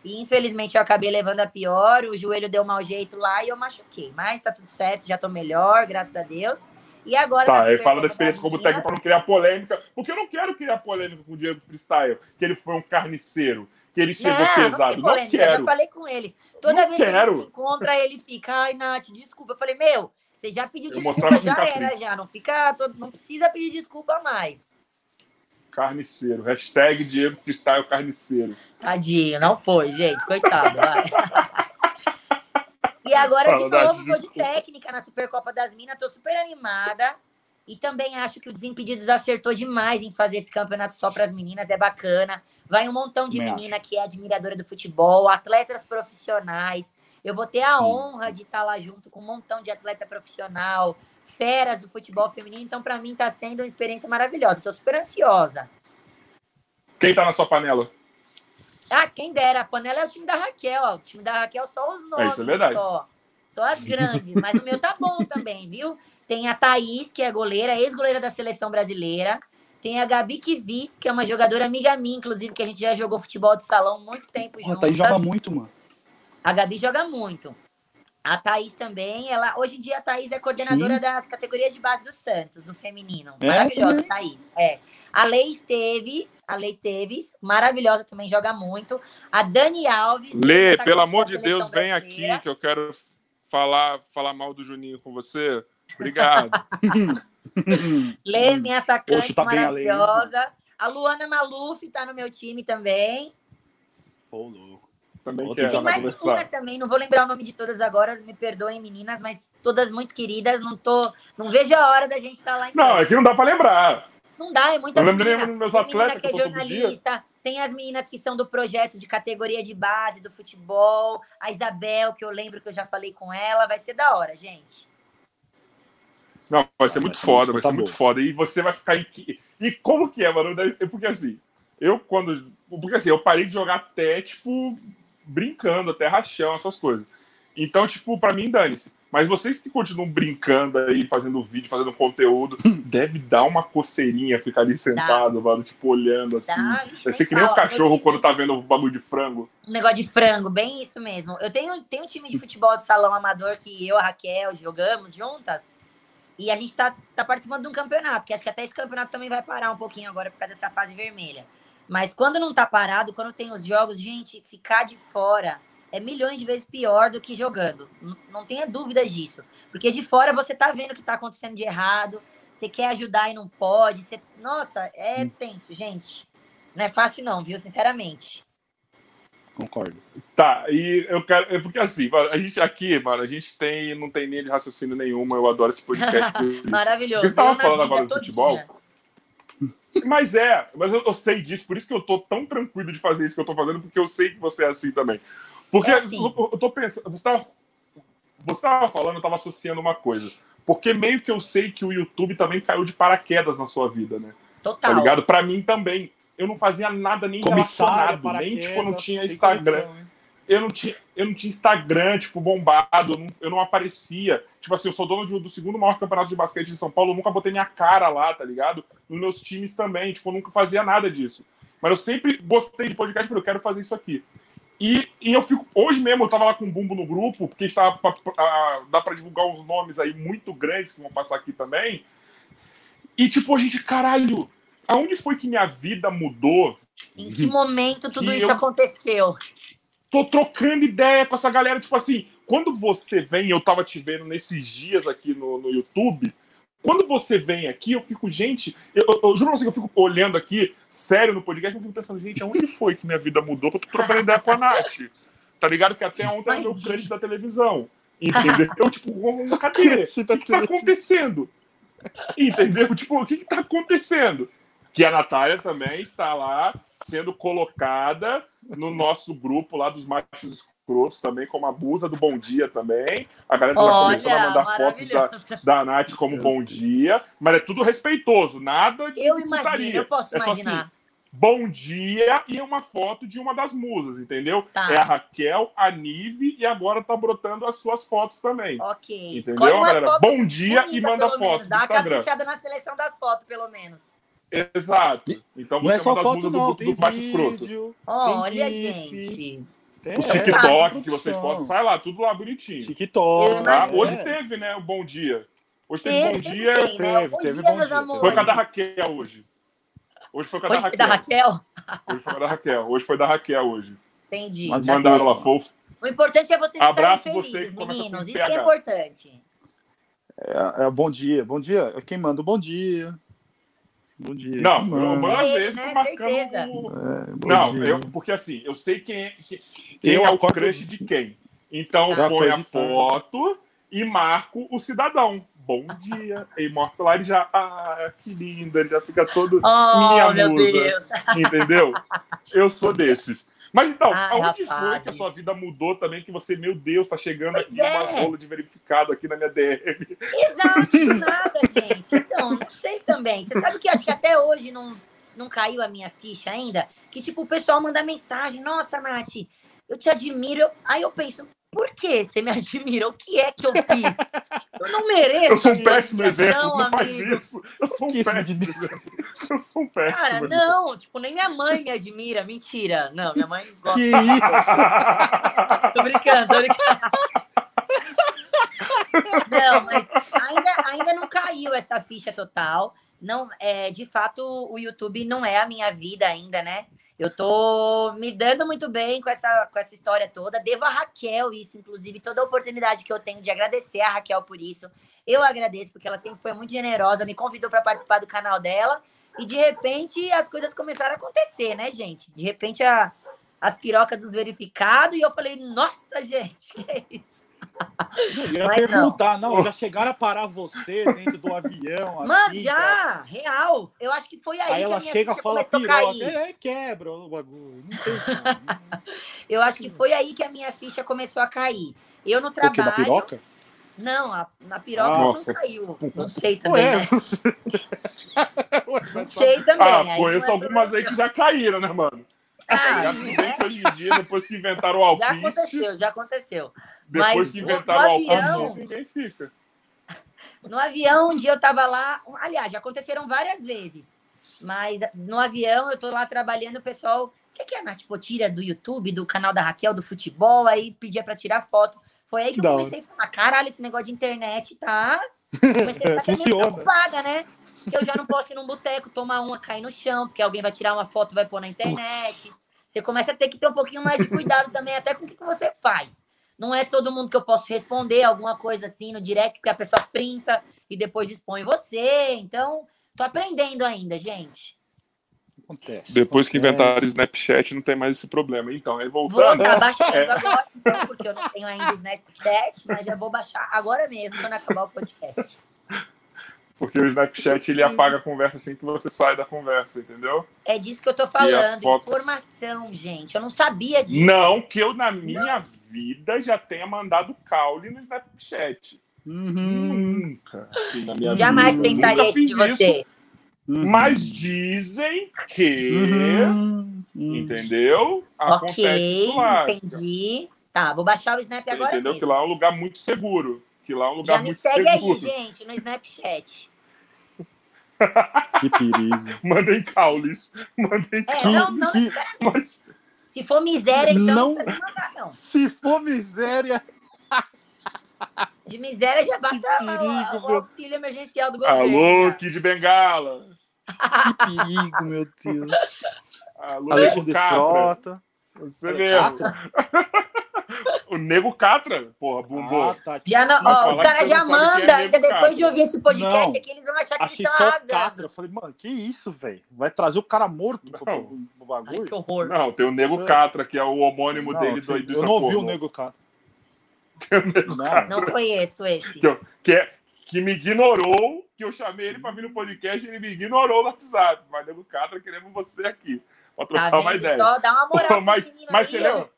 Speaker 3: E infelizmente eu acabei levando a pior, o joelho deu mau jeito lá e eu machuquei. Mas tá tudo certo, já tô melhor, graças a Deus. E agora.
Speaker 1: Tá,
Speaker 3: Supercopa
Speaker 1: fala da experiência como
Speaker 3: Minas,
Speaker 1: técnico pra não criar polêmica. Porque eu não quero criar polêmica com o Diego Freestyle, que ele foi um carniceiro, que ele chegou
Speaker 3: não,
Speaker 1: pesado.
Speaker 3: Não,
Speaker 1: Não,
Speaker 3: polêmica, Eu
Speaker 1: quero.
Speaker 3: já falei com ele. Toda
Speaker 1: Não
Speaker 3: vez que
Speaker 1: quero.
Speaker 3: gente se encontra, ele fica, ai, Nath, desculpa. Eu falei, meu, você já pediu
Speaker 1: Eu
Speaker 3: desculpa, já era, já. Não fica, não precisa pedir desculpa mais.
Speaker 1: Carniceiro. Hashtag Diego Freestyle Carniceiro.
Speaker 3: Tadinho, não foi, gente, coitado, vai. E agora, de novo, vou de técnica na Supercopa das Minas, tô super animada. E também acho que o Desimpedidos acertou demais em fazer esse campeonato só para as meninas, é bacana. Vai um montão de
Speaker 5: Também
Speaker 3: menina que é admiradora do futebol, atletas profissionais. Eu vou ter a
Speaker 5: Sim.
Speaker 3: honra de estar lá junto com um montão de atleta profissional, feras do futebol feminino. Então, para mim, tá sendo uma experiência maravilhosa. Tô super ansiosa.
Speaker 1: Quem tá na sua panela?
Speaker 3: Ah, quem dera. A panela é o time da Raquel. Ó. O time da Raquel só os nomes.
Speaker 1: isso é verdade.
Speaker 3: Só, só as grandes. Mas o meu tá bom <laughs> também, viu? Tem a Thaís, que é goleira, ex-goleira da seleção brasileira. Tem a Gabi Kivitz, que é uma jogadora amiga minha, inclusive, que a gente já jogou futebol de salão muito tempo
Speaker 5: Pô,
Speaker 3: juntas.
Speaker 5: tá aí joga muito, mano.
Speaker 3: A Gabi joga muito. A Thaís também, ela hoje em dia a Thaís é coordenadora
Speaker 5: Sim.
Speaker 3: das categorias de base do Santos, no feminino.
Speaker 5: É,
Speaker 3: Maravilhosa,
Speaker 5: também.
Speaker 3: Thaís. É. A Lei Esteves, a Lei Esteves, maravilhosa, também joga muito. A Dani Alves.
Speaker 1: Lê,
Speaker 3: ex-atacante
Speaker 1: pelo amor de Deus, vem
Speaker 3: brasileira.
Speaker 1: aqui que eu quero falar, falar mal do Juninho com você. Obrigado. <laughs>
Speaker 3: Lê, minha atacante
Speaker 5: Poxa, tá
Speaker 3: maravilhosa. A Luana Maluf tá no meu time também.
Speaker 5: Ô, louco.
Speaker 1: Também
Speaker 5: Outra
Speaker 1: quero
Speaker 3: Tem mais meninas também, não vou lembrar o nome de todas agora, me perdoem, meninas, mas todas muito queridas. Não tô, não vejo a hora da gente estar lá em
Speaker 1: Não, é que não dá pra lembrar.
Speaker 3: Não dá, é muita
Speaker 1: Eu lembro
Speaker 3: menina.
Speaker 1: meus
Speaker 3: Tem menina
Speaker 1: atletas
Speaker 3: que é
Speaker 1: que dia.
Speaker 3: jornalista, tem as meninas que são do projeto de categoria de base do futebol, a Isabel, que eu lembro que eu já falei com ela, vai ser da hora, gente.
Speaker 1: Não, vai ser
Speaker 2: Ah,
Speaker 1: muito
Speaker 2: vai ser
Speaker 1: foda, vai ser muito foda. E você vai ficar em. que- E como que é, mano? É Porque assim, eu quando. Porque assim, eu parei de jogar até, tipo, brincando, até rachão, essas coisas. Então, tipo, pra mim, dane-se. Mas vocês que continuam brincando aí, fazendo vídeo, fazendo conteúdo, <laughs> deve dar uma coceirinha ficar ali sentado, mano, tipo, olhando assim.
Speaker 3: Dá,
Speaker 1: Vai ser que nem o
Speaker 3: fala,
Speaker 1: cachorro quando tá vendo o bagulho de frango.
Speaker 3: Um negócio de frango, bem isso mesmo. Eu tenho, tenho um time de futebol de salão amador que eu a Raquel jogamos juntas. E a gente tá, tá participando de um campeonato, que acho que até esse campeonato também vai parar um pouquinho agora por causa dessa fase vermelha. Mas quando não tá parado, quando tem os jogos, gente, ficar de fora é milhões de vezes pior do que jogando. N- Não tenha dúvidas disso. Porque de fora você tá vendo o que tá acontecendo de errado, você quer ajudar e não pode. Você... Nossa, é tenso, gente. Não é fácil, não, viu? Sinceramente.
Speaker 2: Concordo.
Speaker 1: Tá, e eu quero. É porque assim, a gente aqui, mano, a gente tem, não tem linha de raciocínio nenhuma, eu adoro esse podcast. <laughs>
Speaker 3: Maravilhoso.
Speaker 1: Porque você tava falando agora do futebol? Mas é, mas eu, eu sei disso, por isso que eu tô tão tranquilo de fazer isso que eu tô fazendo, porque eu sei que você é assim também. Porque
Speaker 3: É assim.
Speaker 1: eu, eu tô pensando, você tava, você tava falando, eu tava associando uma coisa. Porque meio que eu sei que o YouTube também caiu de paraquedas na sua vida, né? Tá
Speaker 3: Total.
Speaker 1: ligado? Pra mim também. Eu não fazia nada nem
Speaker 2: Comissário,
Speaker 1: relacionado, nem tipo, não tinha Instagram
Speaker 2: hein?
Speaker 1: Eu não tinha, eu não tinha Instagram, tipo, bombado, eu não, eu não aparecia. Tipo assim, eu sou dono de- do segundo maior campeonato de basquete de São Paulo, eu nunca botei minha cara lá, tá ligado? Nos meus times também, tipo, eu nunca fazia nada disso. Mas eu sempre gostei de podcast, porque eu quero fazer isso aqui. E, e eu fico. Hoje mesmo eu tava lá com o Bumbo no grupo, porque estava pra- pra- dá pra divulgar uns nomes aí muito grandes que vão passar aqui também. E tipo, a gente, caralho, aonde foi que minha vida mudou
Speaker 3: Em que momento tudo
Speaker 1: E
Speaker 3: isso
Speaker 1: eu-
Speaker 3: aconteceu?
Speaker 1: Tô trocando ideia com essa galera. Tipo assim, quando você vem, eu tava te vendo nesses dias aqui no, no YouTube. Quando você vem aqui, eu fico, gente, eu, eu, eu juro pra você que eu fico olhando aqui, sério, no podcast, eu fico pensando, gente, aonde foi que minha vida mudou? Que eu tô trocando ideia com a Nath. Tá ligado? Que até ontem era meu crush da televisão. Entendeu? Eu, <laughs> tipo, cadê? <laughs> O que, que tá acontecendo? Entendeu? Tipo, o que, que tá acontecendo? Que a Natália também está lá sendo colocada no nosso grupo lá dos machos escrotos também, como a Busa do Bom Dia também. A galera já começou a mandar fotos da, da Nath como Bom Dia, mas é tudo respeitoso, nada de
Speaker 3: Eu imagino,
Speaker 1: putaria.
Speaker 3: eu posso
Speaker 1: É só
Speaker 3: imaginar.
Speaker 1: assim, Bom dia e uma foto de uma das musas, entendeu?
Speaker 3: Tá.
Speaker 1: É a Raquel, a Nive e agora tá brotando as suas fotos também.
Speaker 3: Ok.
Speaker 1: Entendeu, galera? Bom dia e
Speaker 3: bonitas,
Speaker 1: manda foto
Speaker 3: menos. Dá uma caprichada na seleção das fotos, pelo menos.
Speaker 1: Exato. Então
Speaker 2: Não é
Speaker 1: você
Speaker 2: só foto,
Speaker 1: do
Speaker 2: não.
Speaker 1: grupo
Speaker 2: Tem
Speaker 1: do Baixo Escroto.
Speaker 3: Olha,
Speaker 2: GIF,
Speaker 3: gente.
Speaker 2: tem-
Speaker 1: Os
Speaker 2: é,
Speaker 1: TikTok
Speaker 2: tem
Speaker 1: que vocês postam, sai lá, tudo lá bonitinho.
Speaker 2: TikTok.
Speaker 1: Tá?
Speaker 3: imagino.
Speaker 1: Hoje
Speaker 2: é.
Speaker 1: teve, né? O Bom Dia. Hoje teve
Speaker 3: Teve,
Speaker 1: Bom Dia.
Speaker 3: tem, né?
Speaker 2: teve,
Speaker 3: Bom
Speaker 2: teve
Speaker 3: dia,
Speaker 2: bom
Speaker 3: meus
Speaker 2: dia,
Speaker 3: amores.
Speaker 1: Foi com a da Raquel hoje. Hoje foi com a da
Speaker 3: Hoje foi
Speaker 1: Raquel.
Speaker 3: da Raquel?
Speaker 1: Hoje foi com a da Raquel. Hoje foi da Raquel hoje.
Speaker 3: Entendi.
Speaker 2: Mas-
Speaker 1: Mandaram lá, fofo.
Speaker 3: O importante é vocês
Speaker 1: Abraço
Speaker 3: estarem
Speaker 1: você
Speaker 3: felizes,
Speaker 1: começa
Speaker 3: meninos. Isso que é importante.
Speaker 2: É, é, bom dia, bom dia. Quem manda o bom dia? Bom dia.
Speaker 1: Não,
Speaker 2: manda?
Speaker 1: mando às vezes
Speaker 3: né?
Speaker 1: marcando.
Speaker 2: É,
Speaker 1: Não,
Speaker 2: dia.
Speaker 1: eu, porque assim, eu sei quem é, quem,
Speaker 2: Eu
Speaker 1: é o
Speaker 2: acordo-
Speaker 1: crush de quem. Então
Speaker 3: Tá.
Speaker 1: eu ponho a
Speaker 2: Acreditando.
Speaker 1: foto e marco o cidadão. Bom dia. E mostra lá, ele já. Ah, que lindo, ele já fica todo.
Speaker 3: Oh,
Speaker 1: Minha
Speaker 3: meu
Speaker 1: musa.
Speaker 3: Deus.
Speaker 1: Entendeu? Eu sou desses. Mas então,
Speaker 3: Ai,
Speaker 1: aonde foi
Speaker 3: rapazes.
Speaker 1: que a sua vida mudou também? Que você, meu Deus, tá chegando
Speaker 3: Pois
Speaker 1: aqui
Speaker 3: é.
Speaker 1: uma rola de verificado aqui na minha DM.
Speaker 3: Exato, <laughs> nada, gente. Então, não sei também. Você sabe que acho que até hoje não, não caiu a minha ficha ainda? Que, tipo, o pessoal manda mensagem. Nossa, Nath, eu te admiro. Aí eu penso, por que você me <laughs> admira? O que é que eu fiz? Eu não mereço.
Speaker 1: Eu sou um péssimo exemplo, não faz
Speaker 3: amigo.
Speaker 1: isso. Eu sou um péssimo exemplo. Eu sou um péssimo
Speaker 3: Cara,
Speaker 1: exemplo.
Speaker 3: não, tipo, nem minha mãe me admira. Mentira. Não, minha mãe gosta.
Speaker 2: Que isso? <laughs>
Speaker 3: Tô brincando, tô brincando. Não, mas ainda, ainda não caiu essa ficha total. Não, é, de fato, o YouTube não é a minha vida ainda, né? Eu tô me dando muito bem com essa, com essa história toda. Devo a Raquel isso, inclusive, toda a oportunidade que eu tenho de agradecer a Raquel por isso. Eu agradeço, porque ela sempre foi muito generosa, me convidou para participar do canal dela. E de repente as coisas começaram a acontecer, né, gente? De repente a, as pirocas dos verificados, e eu falei, nossa, gente, <laughs> que é isso?
Speaker 2: Eu ia
Speaker 3: Mas
Speaker 2: perguntar, não. já chegaram a parar você dentro do avião,
Speaker 3: Mano,
Speaker 2: assim,
Speaker 3: já,
Speaker 2: pra-
Speaker 3: real. Eu acho que foi aí,
Speaker 2: Aí
Speaker 3: que
Speaker 2: ela
Speaker 3: a minha
Speaker 2: chega e
Speaker 3: ficha
Speaker 2: fala
Speaker 3: começou a
Speaker 2: piroca,
Speaker 3: cair.
Speaker 2: é, quebra o bagulho. Não. <laughs>
Speaker 3: Eu acho que foi aí que a minha ficha começou a cair. Eu no
Speaker 2: O da
Speaker 3: trabalho.
Speaker 2: piroca?
Speaker 3: Não, a, a piroca
Speaker 1: Nossa.
Speaker 3: não saiu. <laughs> Não sei
Speaker 5: Ué,
Speaker 3: também, né? Não sei também.
Speaker 1: Ah,
Speaker 3: aí
Speaker 1: conheço
Speaker 3: não é
Speaker 1: algumas aí que já caíram, né, mano?
Speaker 3: Ah,
Speaker 1: Já que hoje em dia, depois que inventaram o
Speaker 3: já
Speaker 1: alpiste,
Speaker 3: aconteceu, já aconteceu.
Speaker 1: Depois
Speaker 3: Mas
Speaker 1: que inventaram o
Speaker 3: avião-
Speaker 1: ninguém fica.
Speaker 3: No avião, um dia eu tava lá. Aliás, já aconteceram várias vezes. Mas no avião, eu tô lá trabalhando, o pessoal. Você quer a Nath Potira do YouTube, do canal da Raquel, do futebol? Aí pedia pra tirar foto. Foi aí que eu comecei a falar: caralho, esse negócio de internet tá. <laughs> Comecei a ficar preocupada, né? Que eu já não posso ir num boteco, tomar uma, cair no chão, porque alguém vai tirar uma foto e vai pôr na internet. Você começa a ter que ter um pouquinho mais de cuidado também, até com o que que você faz. Não é todo mundo que eu posso responder alguma coisa assim no direct, porque a pessoa printa e depois expõe você. Então, tô aprendendo ainda, gente.
Speaker 5: Acontece.
Speaker 1: Depois que
Speaker 5: acontece.
Speaker 1: inventaram o Snapchat, não tem mais esse problema. Então, aí
Speaker 3: Vou
Speaker 1: voltando.
Speaker 3: estar baixando agora, então, porque eu não tenho ainda Snapchat, mas já vou baixar agora mesmo, quando acabar o podcast.
Speaker 1: Porque o Snapchat ele apaga a conversa assim que você sai da conversa, entendeu?
Speaker 3: É disso que eu tô falando.
Speaker 1: fotos?
Speaker 3: Informação, gente. Eu não sabia disso.
Speaker 1: Não que eu, na minha vida, já tenha mandado caule no Snapchat.
Speaker 5: Uhum.
Speaker 1: Nunca. assim, na minha
Speaker 3: Jamais
Speaker 1: vida.
Speaker 3: pensaria
Speaker 1: Nunca
Speaker 3: isso de você.
Speaker 5: Uhum.
Speaker 1: Mas dizem que.
Speaker 5: Uhum. Uhum.
Speaker 1: Entendeu? Acontece
Speaker 3: Ok,
Speaker 1: isso
Speaker 3: entendi. Tá, vou baixar o Snap
Speaker 1: Você
Speaker 3: agora
Speaker 1: entendeu? Que
Speaker 3: mesmo.
Speaker 1: lá é um lugar muito seguro. Que lá é um lugar
Speaker 3: Já me
Speaker 1: muito
Speaker 3: segue
Speaker 1: seguro.
Speaker 3: aí, gente, no Snapchat.
Speaker 5: Que perigo. <laughs>
Speaker 1: Mandem caules. Mandem
Speaker 3: É,
Speaker 5: Que-
Speaker 3: não, não.
Speaker 5: que-
Speaker 1: caules.
Speaker 3: Se for miséria, então
Speaker 5: Não.
Speaker 3: não mandar, não.
Speaker 5: Se for miséria. <laughs>
Speaker 3: De miséria já basta
Speaker 5: perigo,
Speaker 3: o, o
Speaker 5: meu.
Speaker 3: auxílio emergencial do governo.
Speaker 1: Alô, Kid Bengala.
Speaker 5: Que perigo, meu Deus.
Speaker 1: Alô,
Speaker 5: Alexandre. Frota.
Speaker 1: Você mesmo. O Nego Catra. Porra, bumbum.
Speaker 5: Ah, tá.
Speaker 3: Já não, ó, caras
Speaker 1: você
Speaker 3: já
Speaker 1: sabe quem é
Speaker 3: mandam, ainda depois de
Speaker 1: Catra.
Speaker 3: ouvir esse podcast
Speaker 5: Não.
Speaker 3: aqui, eles vão achar que
Speaker 5: Achei
Speaker 3: eles
Speaker 5: só o. Catra. Eu falei, mano, que isso, velho? Vai trazer o cara morto pro,
Speaker 1: Não.
Speaker 5: pro
Speaker 3: Ai,
Speaker 5: bagulho?
Speaker 3: que horror.
Speaker 1: Não, tem o Nego Catra, que é o homônimo
Speaker 5: Não,
Speaker 1: dele
Speaker 5: assim,
Speaker 1: do, do
Speaker 5: eu não ouvi o. Nego Catra.
Speaker 1: Nego
Speaker 5: Não.
Speaker 3: Não conheço esse.
Speaker 1: que, eu- que, é- que me ignorou, que eu chamei ele pra vir no podcast e ele me ignorou no WhatsApp. Mas, Nego Catra, queremos você aqui. Pra
Speaker 3: Tá
Speaker 1: trocar uma
Speaker 3: vendo
Speaker 1: ideia.
Speaker 3: só? Dá uma moral <laughs>
Speaker 1: mas,
Speaker 3: menino
Speaker 1: mas
Speaker 3: aí,
Speaker 1: você lembra?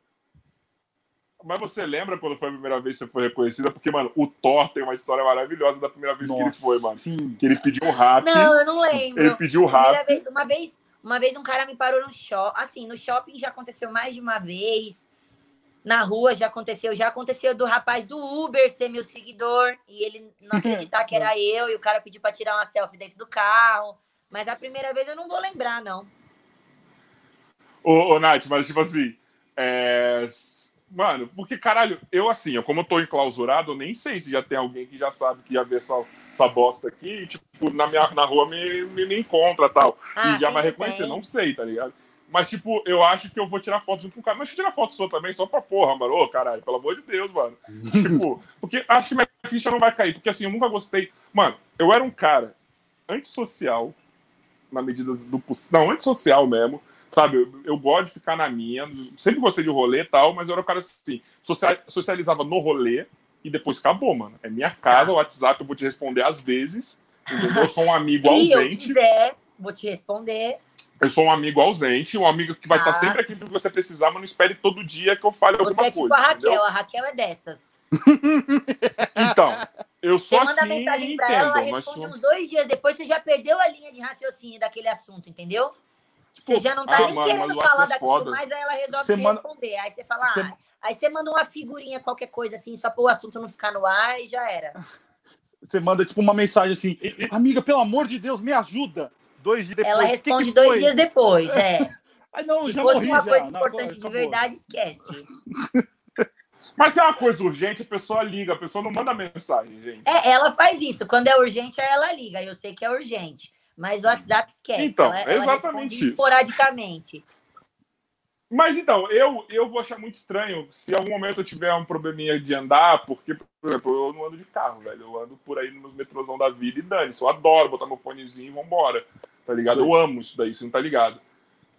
Speaker 1: Mas você lembra quando foi a primeira vez que você foi reconhecida? Porque, mano, o Thor tem uma história maravilhosa da primeira vez que ele
Speaker 5: Nossa,
Speaker 1: foi, mano.
Speaker 5: Sim.
Speaker 1: Que ele pediu um rap.
Speaker 3: Não, eu não lembro.
Speaker 1: Ele pediu o
Speaker 3: Primeira
Speaker 1: rap.
Speaker 3: vez, uma vez, uma vez um cara me parou no shopping. Assim, no shopping já aconteceu mais de uma vez. Na rua já aconteceu, já aconteceu do rapaz do Uber ser meu seguidor e ele não <laughs> acreditar que era eu e o cara pediu para tirar uma selfie dentro do carro. Mas a primeira vez eu não vou lembrar, não.
Speaker 1: Ô, ô, Nath, mas tipo assim. é, Mano, porque, caralho, eu assim, eu, como eu tô enclausurado, eu nem sei se já tem alguém que já sabe que ia ver essa, essa bosta aqui, e, tipo, na, minha, na rua me, me, me encontra tal.
Speaker 3: Ah,
Speaker 1: e já vai reconhecer, não sei, tá ligado? Mas, tipo, eu acho que eu vou tirar foto junto com o cara. Mas deixa eu tirar foto sua também, só pra porra, mano. Ô, caralho, pelo amor de Deus, mano. <laughs> tipo, porque acho que minha ficha não vai cair. Porque, assim, eu nunca gostei. Mano, eu era um cara antissocial, na medida do possível. Não, antissocial mesmo. Sabe, eu, eu gosto de ficar na minha. Sempre gostei de rolê e tal, mas eu era um cara assim. social- socializava no rolê e depois acabou, mano. É minha casa,
Speaker 3: Tá.
Speaker 1: o WhatsApp, eu vou te responder às vezes. Entendeu? Eu sou um amigo <laughs>
Speaker 3: Se eu
Speaker 1: ausente.
Speaker 3: quiser, vou te responder.
Speaker 1: Eu sou um amigo ausente, um amigo que vai
Speaker 3: Ah.
Speaker 1: estar sempre aqui para você precisar, mas não espere todo dia que eu fale
Speaker 3: Você
Speaker 1: alguma
Speaker 3: é tipo
Speaker 1: coisa.
Speaker 3: a Raquel,
Speaker 1: entendeu?
Speaker 3: a Raquel é dessas. <laughs>
Speaker 1: Então, eu
Speaker 3: Você
Speaker 1: sou
Speaker 3: manda
Speaker 1: assim
Speaker 3: mensagem
Speaker 1: e
Speaker 3: pra ela, responde
Speaker 1: sou...
Speaker 3: uns dois dias depois, você já perdeu a linha de raciocínio daquele assunto, entendeu? Você já não tá
Speaker 1: ah,
Speaker 3: nem
Speaker 1: mano,
Speaker 3: querendo falar
Speaker 1: é
Speaker 3: daquilo,
Speaker 1: foda.
Speaker 3: mas aí ela resolve responder. Aí você fala, ah, aí você manda uma figurinha, qualquer coisa assim, só para o assunto não ficar no ar e já era. <laughs>
Speaker 5: Você manda tipo uma mensagem assim: Amiga, pelo amor de Deus, me ajuda. Dois dias depois.
Speaker 3: ela
Speaker 5: "O que que
Speaker 3: responde dois
Speaker 5: foi?"
Speaker 3: dias depois, é. <laughs>
Speaker 5: Não,
Speaker 3: Se
Speaker 5: já
Speaker 3: fosse
Speaker 5: morri
Speaker 3: uma
Speaker 5: já.
Speaker 3: coisa
Speaker 5: Não,
Speaker 3: importante de
Speaker 5: acabou.
Speaker 3: verdade, esquece. <laughs>
Speaker 1: Mas se é uma coisa urgente, a pessoa liga, a pessoa não manda mensagem, gente.
Speaker 3: É, ela faz isso. Quando é urgente, aí ela liga. Eu sei que é urgente. Mas o WhatsApp esquece.
Speaker 1: Então,
Speaker 3: ela, ela
Speaker 1: exatamente isso.
Speaker 3: esporadicamente.
Speaker 1: Mas então, eu, eu vou achar muito estranho se em algum momento eu tiver um probleminha de andar, porque, por exemplo, eu não ando de carro, velho. Eu ando por aí nos metrôzão da vida e dane Eu adoro botar meu fonezinho e vambora. Tá ligado? Eu amo isso daí, você não tá ligado?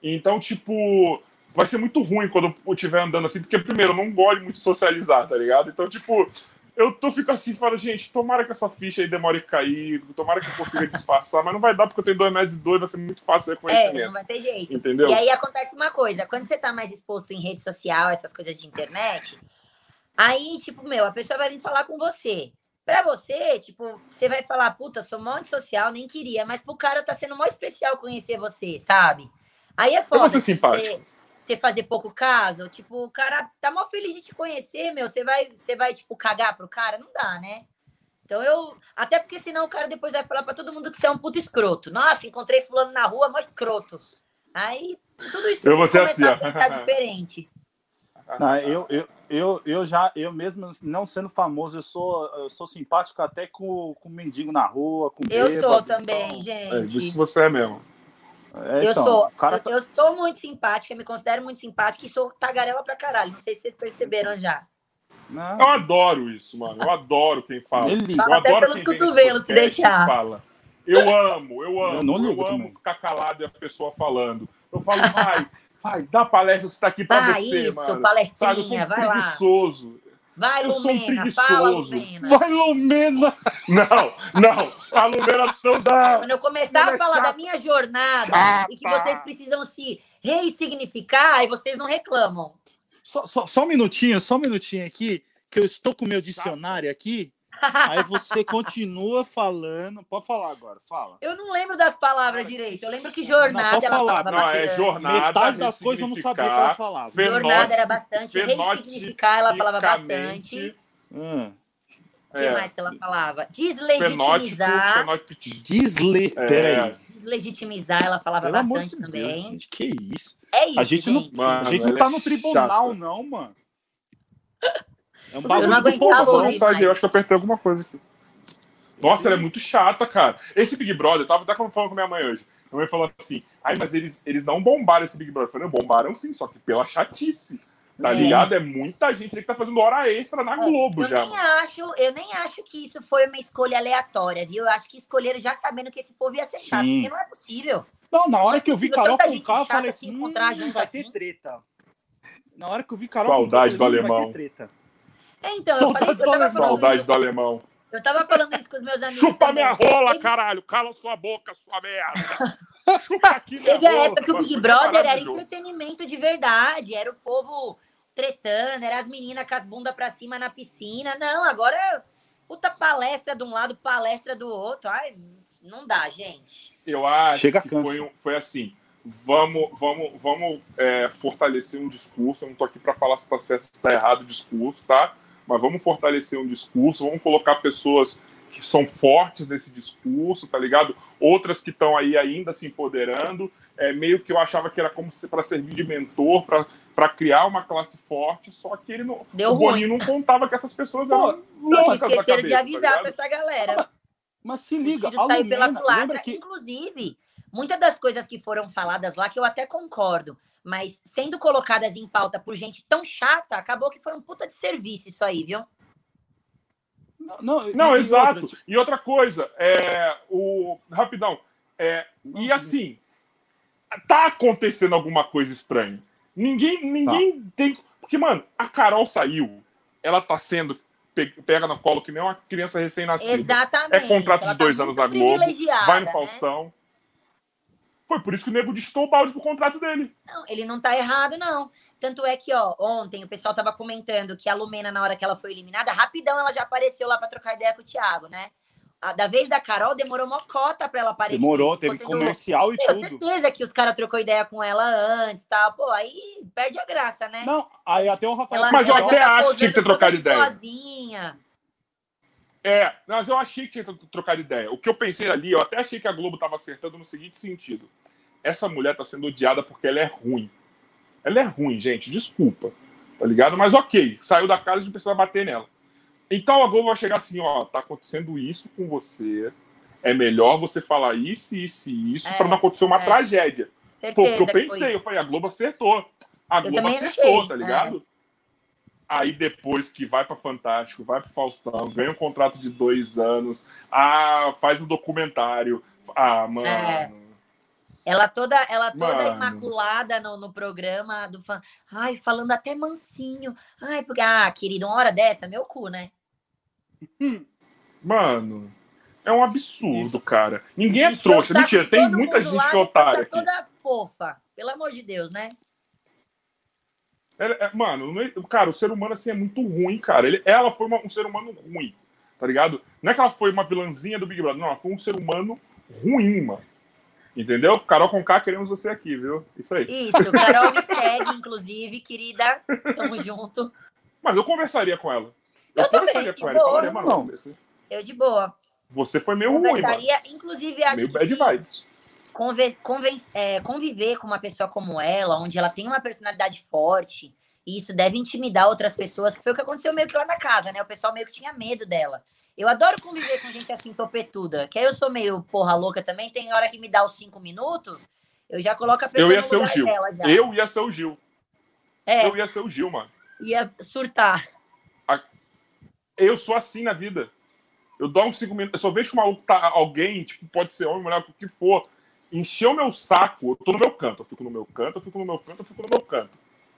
Speaker 1: Então, tipo, vai ser muito ruim quando eu estiver andando assim, porque, primeiro, eu não gosto muito de socializar, tá ligado? Então, tipo, eu tô, fico assim, falo, gente, tomara que essa ficha aí demore a cair, tomara que eu consiga disfarçar, mas não vai dar porque eu tenho dois metros e dois, vai ser muito fácil o
Speaker 3: É, não
Speaker 1: reconhecimento.
Speaker 3: vai ter jeito.
Speaker 1: Entendeu?
Speaker 3: E aí acontece uma coisa, quando você tá mais exposto em rede social, essas coisas de internet, aí, tipo, meu, a pessoa vai vir falar com você. Pra você, tipo, você vai falar, puta, sou mó antissocial, nem queria, mas pro cara tá sendo mó especial conhecer você, sabe? Aí é foda.
Speaker 1: ser simpático.
Speaker 3: Você, você fazer pouco caso, tipo, o cara tá mó feliz de te conhecer, meu. Você vai, você vai, tipo, cagar pro cara? Não dá, né? Então eu. Até porque senão o cara depois vai falar pra todo mundo que você é um puto escroto. Nossa, encontrei fulano na rua, mó escroto. Aí tudo isso
Speaker 1: Eu vou ser assim,
Speaker 3: a
Speaker 1: ó.
Speaker 3: pensar diferente.
Speaker 5: Não, eu, eu, eu, eu já, eu mesmo não sendo famoso, eu sou, eu sou simpático até com, com mendigo na rua, com
Speaker 3: Eu
Speaker 5: bêbado,
Speaker 3: sou
Speaker 5: então,
Speaker 3: também,
Speaker 1: É,
Speaker 3: gente.
Speaker 1: isso você é mesmo.
Speaker 5: É,
Speaker 3: eu
Speaker 5: então,
Speaker 3: sou,
Speaker 5: cara
Speaker 3: eu,
Speaker 5: tá-
Speaker 3: eu sou muito simpática, me considero muito simpática e sou tagarela pra caralho. Não sei se vocês perceberam já.
Speaker 5: Não,
Speaker 1: Eu adoro isso, mano. Eu adoro quem fala.
Speaker 5: ele.
Speaker 3: Fala
Speaker 1: Eu
Speaker 3: até
Speaker 1: adoro
Speaker 3: pelos cotovelos, se deixar.
Speaker 1: Fala. Eu amo, eu amo.
Speaker 5: Eu não
Speaker 1: eu amo
Speaker 5: também.
Speaker 1: ficar calado e a pessoa falando. Eu falo, vai, vai, dá palestra, você tá aqui pra
Speaker 3: Ah,
Speaker 1: descer,
Speaker 3: isso,
Speaker 1: mano.
Speaker 3: palestrinha,
Speaker 1: Sabe, eu sou
Speaker 3: vai lá. Vai,
Speaker 1: Eu um
Speaker 3: Lumena, fala. Lumena.
Speaker 5: Vai, Lumena!
Speaker 1: Não, não, a Lumena não dá.
Speaker 3: Quando eu começar
Speaker 1: Ela
Speaker 3: a
Speaker 1: é
Speaker 3: falar da
Speaker 1: chata.
Speaker 3: minha jornada
Speaker 1: Chata.
Speaker 3: e que vocês precisam se ressignificar, aí vocês não reclamam.
Speaker 5: Só, só, só um minutinho, só um minutinho aqui, que eu estou com o meu dicionário aqui. Aí você continua falando. Pode falar agora, fala.
Speaker 3: Eu não lembro das palavras direito. Eu lembro que
Speaker 5: Não,
Speaker 3: jornada
Speaker 5: pode
Speaker 3: ela
Speaker 5: falar.
Speaker 3: falava
Speaker 1: Não, é jornada.
Speaker 5: Metade das coisas eu não sabia que ela falava.
Speaker 3: Jornada era bastante. Ressignificar ela falava bastante.
Speaker 5: Hum.
Speaker 3: O que
Speaker 1: é,
Speaker 3: mais que ela falava? Deslegitimizar.
Speaker 1: fenótipo.
Speaker 5: Desle...
Speaker 1: É.
Speaker 3: Deslegitimizar ela falava
Speaker 5: Pelo
Speaker 3: bastante
Speaker 5: de Deus,
Speaker 3: também.
Speaker 5: gente, que isso?
Speaker 3: É isso,
Speaker 5: A gente não,
Speaker 3: gente.
Speaker 1: Mano,
Speaker 5: a gente não tá
Speaker 1: é
Speaker 5: no tribunal,
Speaker 1: chata.
Speaker 5: não, mano. É um
Speaker 3: não
Speaker 5: bagulho do
Speaker 3: aguentava
Speaker 5: povão.
Speaker 3: ouvir.
Speaker 1: Não
Speaker 3: mais.
Speaker 1: eu acho que eu apertei alguma coisa aqui. Nossa, ela é muito chata, cara. Esse Big Brother, eu tava até falando com minha mãe hoje. Minha mãe falou assim: ai, mas eles, eles não bombaram esse Big Brother. Eu falei, não, bombaram sim, só que pela chatice. Tá
Speaker 3: É.
Speaker 1: ligado? É muita gente que tá fazendo hora extra na Globo
Speaker 3: eu
Speaker 1: já.
Speaker 3: nem acho, eu nem acho que isso foi uma escolha aleatória, viu? Eu acho que escolheram já sabendo que esse povo ia ser chato,
Speaker 5: Sim.
Speaker 3: porque não é possível.
Speaker 5: Não, na hora que eu vi Carol
Speaker 3: gente
Speaker 5: Funcal, eu
Speaker 3: chata
Speaker 5: falei
Speaker 3: se
Speaker 5: assim, hum, vai
Speaker 3: assim.
Speaker 5: ter treta. Na hora que eu vi Carol
Speaker 1: Saudade
Speaker 5: eu falei,
Speaker 1: do
Speaker 5: hum, vai
Speaker 1: alemão.
Speaker 5: ter treta.
Speaker 3: É, então, eu, falei, eu, tava
Speaker 5: do
Speaker 3: falando
Speaker 1: Saudade
Speaker 3: isso,
Speaker 1: do alemão.
Speaker 3: eu tava falando isso com os meus amigos.
Speaker 1: Chupa
Speaker 3: também.
Speaker 1: minha rola,
Speaker 3: Teve-
Speaker 1: caralho. Cala sua boca, sua merda. <laughs> Chupa aqui minha
Speaker 3: Teve a época que o. Big Brother era entretenimento de verdade, era o povo tretando, era as meninas com as bundas pra cima na piscina. Não, agora é puta palestra de um lado, palestra do outro. Ai, não dá, gente.
Speaker 1: Eu acho
Speaker 5: Chega
Speaker 1: que
Speaker 5: cansa.
Speaker 1: foi, um- foi assim. Vamos, vamos, vamos é, fortalecer um discurso. Eu não tô aqui para falar se está certo, se está errado o discurso, tá? Mas vamos fortalecer um discurso. Vamos colocar pessoas que são fortes nesse discurso, tá ligado? Outras que estão aí ainda se empoderando. É meio que eu achava que era como para servir de mentor, para criar uma classe forte. Só que ele não,
Speaker 3: Deu
Speaker 1: o
Speaker 3: ruim.
Speaker 1: Boninho não contava que essas pessoas
Speaker 5: Pô,
Speaker 1: eram
Speaker 3: que
Speaker 1: loucas da
Speaker 3: esqueceram
Speaker 1: cabeça,
Speaker 3: de avisar
Speaker 1: tá
Speaker 3: pra
Speaker 1: ligado?
Speaker 3: essa galera.
Speaker 5: Mas se
Speaker 3: O
Speaker 5: liga, a
Speaker 3: pela
Speaker 5: Lumena,
Speaker 3: culatra.
Speaker 5: lembra que...
Speaker 3: Inclusive, muitas das coisas que foram faladas lá, que eu até concordo, mas sendo colocadas em pauta por gente tão chata, acabou que foi um puta de serviço isso aí, viu?
Speaker 5: Não, não,
Speaker 1: Não,
Speaker 5: e
Speaker 1: exato.
Speaker 5: outra,
Speaker 1: E outra coisa, é, o rapidão, é, e assim, tá acontecendo alguma coisa estranha. Ninguém, ninguém
Speaker 5: Tá.
Speaker 1: tem, porque mano, a Carol saiu, ela tá sendo pe- pega no colo que nem uma criança recém-nascida.
Speaker 3: Exatamente.
Speaker 1: É contrato
Speaker 3: Ela
Speaker 1: de dois
Speaker 3: tá
Speaker 1: anos na Globo, vai no
Speaker 3: né?
Speaker 1: Faustão. Foi por isso que o nego distou o balde pro contrato dele.
Speaker 3: Não, ele não tá errado, não. Tanto é que, ó, ontem o pessoal tava comentando que a Lumena, na hora que ela foi eliminada, rapidão ela já apareceu lá pra trocar ideia com o Thiago, né? A, da vez da Carol, demorou uma cota pra ela aparecer.
Speaker 5: Demorou, teve
Speaker 3: tendo-
Speaker 5: comercial e
Speaker 3: Tenho
Speaker 5: tudo.
Speaker 3: certeza que os caras trocou ideia com ela antes, tal. Pô, aí perde a graça, né?
Speaker 5: Não, aí até o Rafael...
Speaker 3: Ela,
Speaker 1: Mas eu
Speaker 3: ela
Speaker 1: até
Speaker 3: já tá
Speaker 1: acho que tinha que ter trocado ideia.
Speaker 3: boazinha.
Speaker 1: É, mas eu achei que tinha que trocar ideia. O que eu pensei ali, eu até achei que a Globo tava acertando no seguinte sentido. Essa mulher tá sendo odiada porque ela é ruim. Ela é ruim, gente, desculpa. Tá ligado? Mas ok, saiu da casa de precisar bater nela. Então a Globo vai chegar assim, ó, tá acontecendo isso com você. É melhor você falar isso, isso e isso
Speaker 3: É,
Speaker 1: pra não acontecer uma
Speaker 3: é.
Speaker 1: tragédia.
Speaker 3: Certeza.
Speaker 1: Foi o que eu pensei. Eu falei, a Globo acertou. A Globo
Speaker 3: também
Speaker 1: acertou,
Speaker 3: achei,
Speaker 1: tá ligado? Aí depois que vai pra Fantástico, vai pro Faustão, ganha um contrato de dois anos, ah, faz um documentário. Ah, mano.
Speaker 3: Ela toda, ela toda
Speaker 1: Mano.
Speaker 3: imaculada no, no programa do fã. Ai, falando até mansinho. Ai, porque. Ah, querido, uma hora dessa, meu cu, né?
Speaker 1: Mano. É um absurdo,
Speaker 5: Isso.
Speaker 1: cara. Ninguém é trouxa. Mentira, tem muita gente
Speaker 3: lá,
Speaker 1: que é otária
Speaker 3: tá
Speaker 1: aqui.
Speaker 3: toda fofa. Pelo amor de Deus, né?
Speaker 1: Ela- é- mano, é- cara, o ser humano assim é muito ruim, cara. Ele, ela foi uma- um ser humano ruim, Tá ligado? Não é que ela foi uma vilãzinha do Big Brother, não, ela foi um ser humano ruim, mano. Entendeu? Carol com K, queremos você aqui, viu? Isso aí.
Speaker 3: Isso, Carol me segue, inclusive, querida. Tamo junto.
Speaker 1: Mas eu conversaria com ela.
Speaker 3: Eu, também,
Speaker 1: conversaria
Speaker 3: de
Speaker 1: com ela. Eu
Speaker 3: boa.
Speaker 1: falaria, mano, você,
Speaker 3: Eu de boa.
Speaker 1: você foi meio ruim, mano.
Speaker 3: Conversaria, inclusive, acho
Speaker 1: Meio
Speaker 3: que
Speaker 1: bad vibes.
Speaker 3: conver- conven- é, conviver com uma pessoa como ela, onde ela tem uma personalidade forte, e isso deve intimidar outras pessoas, que foi o que aconteceu meio que lá na casa, né? O pessoal meio que tinha medo dela. Eu adoro conviver com gente assim, topetuda, que aí eu sou meio porra louca também, tem hora que me dá os cinco minutos, eu já coloco a pessoa
Speaker 1: Eu ia
Speaker 3: no
Speaker 1: ser o Gil.
Speaker 3: dela.
Speaker 1: Eu ia ser o Gil.
Speaker 3: É,
Speaker 1: Eu ia ser o Gil, mano.
Speaker 3: ia surtar.
Speaker 1: Eu sou assim na vida. Eu dou uns cinco minutos. Eu só vejo que maluco tá alguém, tipo, pode ser homem, mulher, o que for. Encheu o meu saco, eu tô no meu canto. Eu fico no meu canto, eu fico no meu canto, eu fico no meu canto.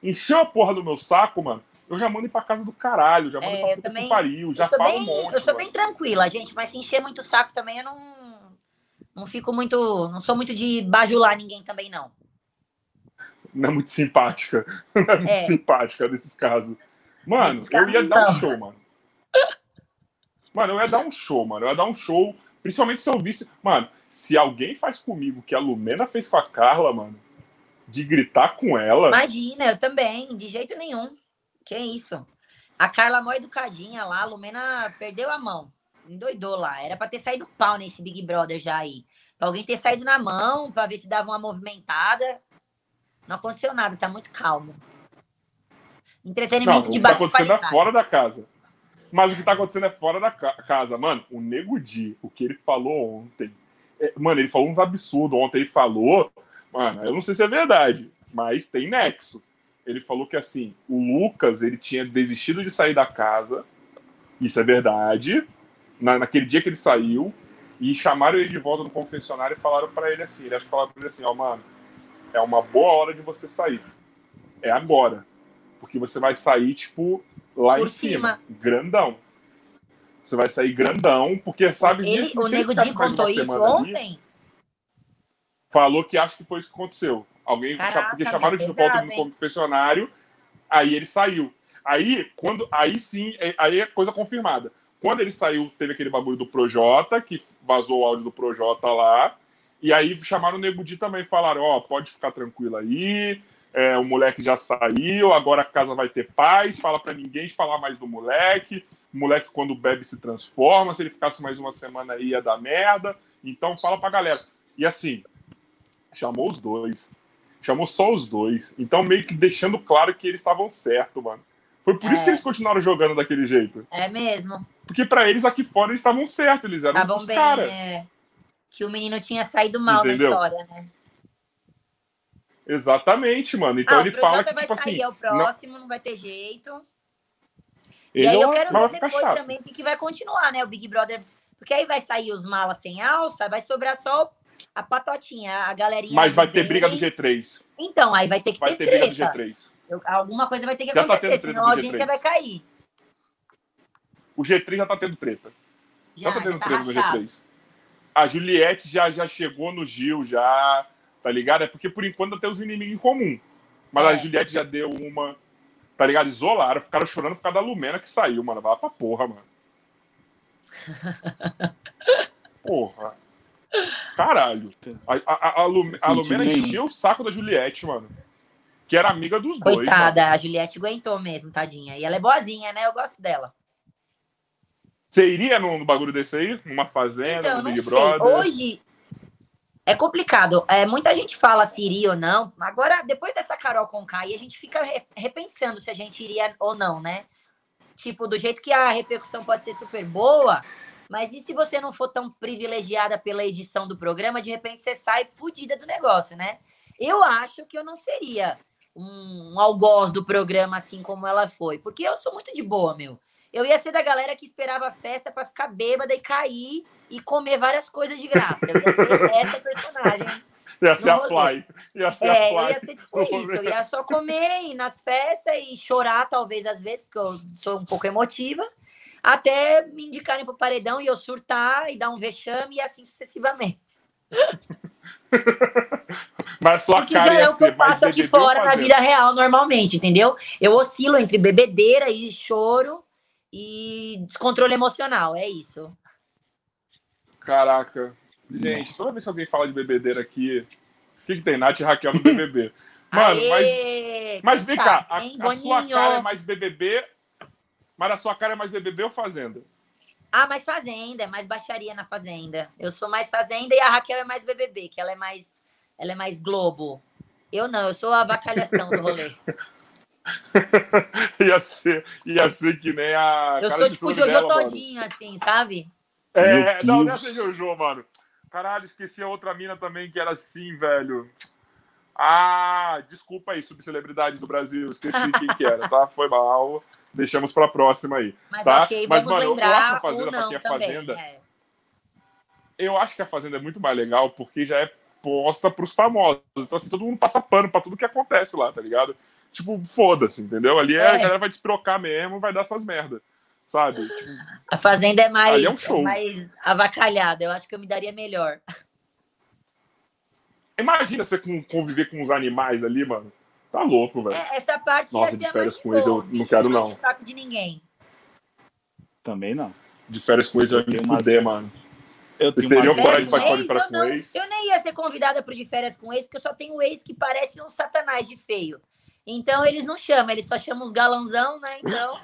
Speaker 1: Encheu a porra do meu saco, mano. Eu já mando ir pra casa do caralho, já mando
Speaker 3: É,
Speaker 1: pra puta
Speaker 3: também-
Speaker 1: que pariu, já falo
Speaker 3: bem,
Speaker 1: um monte.
Speaker 3: eu sou bem tranquila, gente, mas se encher muito o saco também, eu não, não fico muito. Não sou muito de bajular ninguém também, não.
Speaker 1: Não é muito simpática. <laughs> Não é muito
Speaker 3: É.
Speaker 1: simpática nesses casos. Mano,
Speaker 3: Nesses
Speaker 1: eu ia dar um
Speaker 3: não.
Speaker 1: show, mano. Mano, eu ia dar um show, mano. Eu ia dar um show. Principalmente se eu visse. Mano, se alguém faz comigo o que a Lumena fez com a Carla, mano, de gritar com ela.
Speaker 3: Imagina, eu também, de jeito nenhum. Que isso? A Carla mó educadinha lá, a Lumena perdeu a mão. Endoidou lá. Era pra ter saído pau nesse Big Brother já aí. Pra alguém ter saído na mão, pra ver se dava uma movimentada. Não aconteceu nada, tá muito calmo.
Speaker 1: Não,
Speaker 3: Entretenimento
Speaker 1: o
Speaker 3: de
Speaker 1: que tá acontecendo é fora da casa. Mas o que tá acontecendo é fora da ca- casa. Mano, o Nego Di, o que ele falou ontem. é, mano, ele falou uns absurdos. Ontem ele falou. Mano, eu não sei se é verdade, mas tem nexo. Ele falou que assim, o Lucas ele tinha desistido de sair da casa. Isso é verdade. Na, naquele dia que ele saiu. E chamaram ele de volta no confessionário e falaram pra ele assim: ele acho que falaram pra ele assim, ó, mano, é uma boa hora de você sair. É agora. Porque você vai sair, tipo, lá
Speaker 3: Por
Speaker 1: em cima.
Speaker 3: cima.
Speaker 1: Grandão. Você vai sair grandão, porque sabe
Speaker 3: Ele,
Speaker 1: disso.
Speaker 3: o Nego Di contou isso
Speaker 1: semana ali,
Speaker 3: ontem?
Speaker 1: falou que acha que foi isso que aconteceu. Alguém
Speaker 3: Caraca,
Speaker 1: porque chamaram de volta no confessionário, aí ele saiu. Aí, quando, aí sim, é- aí é coisa confirmada. Quando ele saiu, teve aquele bagulho do Projota, que vazou o áudio do Projota lá. E aí chamaram o Nego Di também, falaram, ó, pode ficar tranquilo aí, é, o moleque já saiu, agora a casa vai ter paz, fala pra ninguém falar mais do moleque, o moleque quando bebe se transforma, se ele ficasse mais uma semana aí ia dar merda, então fala pra galera. E assim, chamou os dois, chamou só os dois, então meio que deixando claro que eles estavam certos, mano. Foi por isso
Speaker 3: É.
Speaker 1: que eles continuaram jogando daquele jeito.
Speaker 3: É mesmo.
Speaker 1: Porque pra eles aqui fora eles estavam certos, eles eram
Speaker 3: Estavam bem,
Speaker 1: caras.
Speaker 3: né? Que o menino tinha saído mal
Speaker 1: Entendeu?
Speaker 3: na história, né?
Speaker 1: Exatamente, mano. Então
Speaker 3: ah,
Speaker 1: ele fala que,
Speaker 3: vai
Speaker 1: tipo
Speaker 3: sair,
Speaker 1: assim.
Speaker 3: é o próximo, não... vai ter jeito.
Speaker 1: ele
Speaker 3: e aí
Speaker 1: é
Speaker 3: eu
Speaker 1: uma-
Speaker 3: quero ver depois
Speaker 1: chato.
Speaker 3: também o que, que vai continuar, né? O Big Brother. Porque aí vai sair os malas sem alça, vai sobrar só a patotinha, a galerinha.
Speaker 1: Mas vai ter
Speaker 3: bem.
Speaker 1: briga do G3.
Speaker 3: Então, aí vai ter que
Speaker 1: Vai
Speaker 3: ter,
Speaker 1: ter briga do
Speaker 3: treta.
Speaker 1: G3.
Speaker 3: Eu- alguma coisa vai ter que
Speaker 1: Já tá
Speaker 3: acontecer,
Speaker 1: treta
Speaker 3: senão a audiência
Speaker 1: G3.
Speaker 3: vai cair.
Speaker 1: O G3 já tá tendo treta. Já,
Speaker 3: Já,
Speaker 1: tá tendo
Speaker 3: já tá
Speaker 1: treta no
Speaker 3: rachado.
Speaker 1: G3. A Juliette já, já chegou no Gil, já. Tá ligado? É porque por enquanto tem os inimigos em comum. Mas
Speaker 3: É.
Speaker 1: a Juliette já deu uma. Tá ligado? Isolaram, ficaram chorando por causa da Lumena que saiu, mano. Vai pra porra, mano. <laughs> Caralho. A, a, a, Lume- a Lumena encheu o saco da Juliette, mano. Que era amiga dos dois. mano.
Speaker 3: Coitada, a Juliette aguentou mesmo, tadinha. E ela é boazinha, né? Eu gosto dela.
Speaker 1: Você iria num bagulho desse aí? Numa fazenda,
Speaker 3: Então,
Speaker 1: no Big
Speaker 3: sei.
Speaker 1: Brother?
Speaker 3: Hoje é complicado. É, muita gente fala se iria ou não. Agora, depois dessa Carol com K, a gente fica re- repensando se a gente iria ou não, né? Tipo, do jeito que a repercussão pode ser super boa, mas e se você não for tão privilegiada pela edição do programa, de repente você sai fodida do negócio, né? Eu acho que eu não seria um, algoz do programa assim como ela foi, porque eu sou muito de boa, meu. Eu ia ser da galera que esperava a festa pra ficar bêbada e cair e comer várias coisas de graça. Eu ia ser <laughs> essa personagem.
Speaker 1: Ia ser a
Speaker 3: rolê.
Speaker 1: Fly. Ia ser
Speaker 3: É,
Speaker 1: a
Speaker 3: eu
Speaker 1: Fly.
Speaker 3: ia ser tipo isso. Eu ia só comer, ir nas festas e chorar, talvez, às vezes, porque eu sou um pouco emotiva, até me indicarem pro paredão e eu surtar e dar um vexame e assim sucessivamente. <laughs>
Speaker 1: Mas sua
Speaker 3: Porque
Speaker 1: cara
Speaker 3: já é o que eu faço aqui fora na vida real, normalmente, entendeu? Eu oscilo entre bebedeira e choro e descontrole emocional, é isso.
Speaker 1: Caraca. Gente, toda vez que alguém fala de bebedeira aqui, o que, que tem? Nath e Raquel no BBB. <laughs> Mano,
Speaker 3: Aê,
Speaker 1: mas, mas vem cá, a, a sua cara é mais BBB, mas a sua cara é mais BBB ou Fazenda?
Speaker 3: Ah, mais Fazenda, é mais baixaria na Fazenda. Eu sou mais Fazenda e a Raquel é mais BBB, que ela é mais, ela é mais Globo. Eu não, eu sou a avacalhação do rolê. <laughs>
Speaker 1: ia, ser, ia ser que nem a.
Speaker 3: Eu
Speaker 1: cara
Speaker 3: sou tipo Jojo
Speaker 1: dela, mano.
Speaker 3: todinho, assim, sabe?
Speaker 1: É,
Speaker 5: Meu
Speaker 1: não, nessa Jojo, mano. Caralho, esqueci a outra mina também que era assim, velho. Ah, desculpa aí, subcelebridades do Brasil. Esqueci quem que era, tá? Foi mal. Deixamos pra próxima aí.
Speaker 3: Mas
Speaker 1: Tá?
Speaker 3: ok,
Speaker 1: Mas,
Speaker 3: vamos
Speaker 1: mano, eu
Speaker 3: lembrar
Speaker 1: acho a Fazenda,
Speaker 3: não também.
Speaker 1: Fazenda,
Speaker 3: é.
Speaker 1: Eu acho que a Fazenda é muito mais legal porque já é posta pros famosos. Então, assim, todo mundo passa pano pra tudo que acontece lá, tá ligado? Tipo, foda-se, entendeu? Ali é,
Speaker 3: É.
Speaker 1: a galera vai desprocar mesmo, vai dar essas merdas. Sabe? Tipo,
Speaker 3: A Fazenda é mais,
Speaker 1: é um show.
Speaker 3: é mais avacalhada. Eu acho que eu me daria melhor.
Speaker 1: imagina você conviver com os animais ali, mano. Tá louco, velho.
Speaker 3: É, essa parte
Speaker 1: Nossa, de férias com eles eu não quero, não.
Speaker 3: enche o saco de ninguém.
Speaker 5: Também não.
Speaker 1: De férias com eles eu ia me fuder, mano.
Speaker 5: Eu
Speaker 1: Vocês
Speaker 5: tenho
Speaker 1: teriam
Speaker 5: umas-
Speaker 1: coragem de
Speaker 3: Férias
Speaker 1: participar de
Speaker 3: com
Speaker 1: férias
Speaker 3: ex,
Speaker 1: com
Speaker 3: eu, não-
Speaker 1: ex?
Speaker 3: eu nem ia ser convidada pro de férias com ex, porque eu só tenho ex que parece um satanás de feio. Então eles não chamam, eles só chamam os galãozão, né? Então.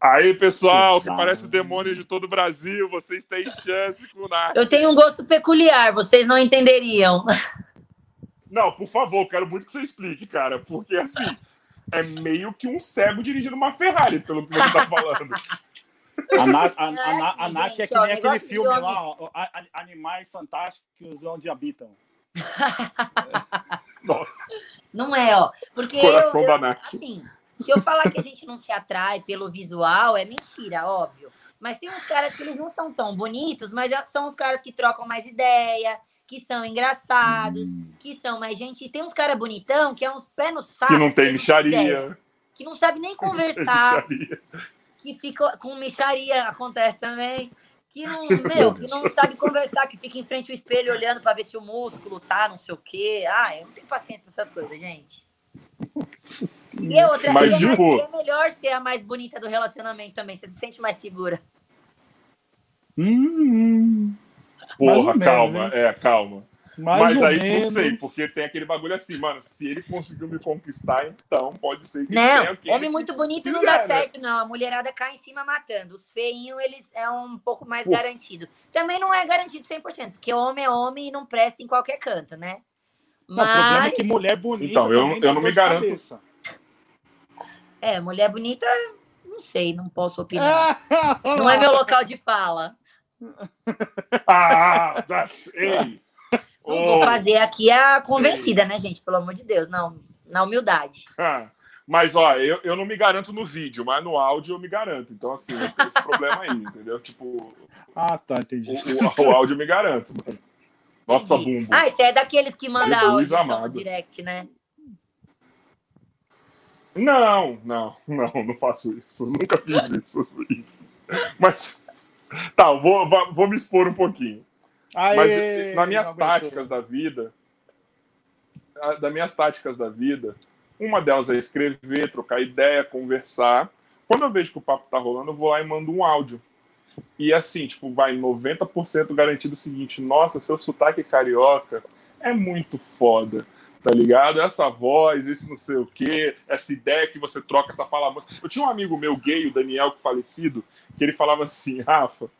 Speaker 1: Aí, pessoal, que parece o demônio de todo o Brasil, vocês têm chance com o Nath.
Speaker 3: Eu tenho um gosto peculiar, vocês não entenderiam. <laughs>
Speaker 1: Não, por favor, quero muito que você explique, cara, porque assim, é meio que um cego dirigindo uma Ferrari, pelo que você tá <laughs> falando.
Speaker 5: A, Na- a, a,
Speaker 3: Não é assim,
Speaker 5: a Nath é que
Speaker 3: ó,
Speaker 5: nem aquele filme
Speaker 3: homem.
Speaker 5: lá, ó, a- a- Animais Fantásticos Onde Habitam. <laughs>
Speaker 1: Nossa,
Speaker 3: Não é, ó. Porque
Speaker 1: coração
Speaker 3: eu,
Speaker 1: da
Speaker 3: eu, assim, se eu falar que a gente não se atrai pelo visual, é mentira, óbvio. Mas tem uns caras que eles não são tão bonitos, mas é, são os caras que trocam mais ideia, que são engraçados, que são mais gentis. Tem uns caras bonitão que é uns pés no saco.
Speaker 1: Que não tem micharia.
Speaker 3: Que não sabe nem <laughs> conversar, que fica com micharia, acontece também. Que não, <laughs> meu, que não sabe conversar, que fica em frente ao espelho olhando para ver se o músculo tá, não sei o quê. Ah, eu não tenho paciência pra essas coisas, gente. E outra
Speaker 1: Mas,
Speaker 3: é, é melhor ser a mais bonita do relacionamento também, você se sente mais segura.
Speaker 5: Hum, Mais
Speaker 1: Porra,
Speaker 5: menos,
Speaker 1: calma,
Speaker 5: hein?
Speaker 1: é, calma.
Speaker 5: mais
Speaker 1: Mas aí
Speaker 5: menos.
Speaker 1: não sei, porque tem aquele bagulho assim, mano, se ele conseguiu me conquistar, então pode ser que
Speaker 3: Não, homem muito bonito não
Speaker 1: quiser,
Speaker 3: dá
Speaker 1: né?
Speaker 3: certo, não. A mulherada cai em cima matando. Os feinhos, eles é um pouco mais
Speaker 1: Pô.
Speaker 3: garantido. Também não é garantido 100%, porque homem é homem e não presta em qualquer canto, né?
Speaker 5: Não, o problema é
Speaker 3: Mas,
Speaker 5: que mulher bonita
Speaker 1: Então, eu- eu não me garanto.
Speaker 5: cabeça.
Speaker 3: é, mulher bonita, não sei, não posso opinar. <laughs> Não é meu local de fala. <laughs>
Speaker 1: Ah, that's, ei!
Speaker 3: Não
Speaker 1: Oh,
Speaker 3: vou fazer aqui a convencida, né, gente? Pelo amor de Deus, não. Na humildade.
Speaker 1: ah, Mas, ó, eu, eu não me garanto no vídeo, mas no áudio eu me garanto. Então, assim, eu tenho esse problema aí, entendeu? Tipo,
Speaker 5: Ah, tá,
Speaker 1: o,
Speaker 5: entendi.
Speaker 1: o- o áudio eu me garanto. mano. Nossa,
Speaker 3: Entendi.
Speaker 1: bumbo.
Speaker 3: Ah, você é daqueles que manda
Speaker 1: Jesus
Speaker 3: áudio então, direct, né?
Speaker 1: Não, não, não, não faço isso. Nunca fiz isso. assim. Mas, <laughs> tá, vou, vou, me expor um pouquinho. Mas
Speaker 5: Aê,
Speaker 1: nas minhas táticas da vida, das minhas táticas da vida, uma delas é escrever, trocar ideia, conversar. Quando eu vejo que o papo tá rolando, eu vou lá e mando um áudio. E assim, tipo, vai 90% garantido o seguinte: nossa, seu sotaque carioca é muito foda, tá ligado? Essa voz, esse não sei o quê, essa ideia que você troca, essa fala moça. Eu tinha um amigo meu gay, o Daniel, que falecido, que ele falava assim: Rafa,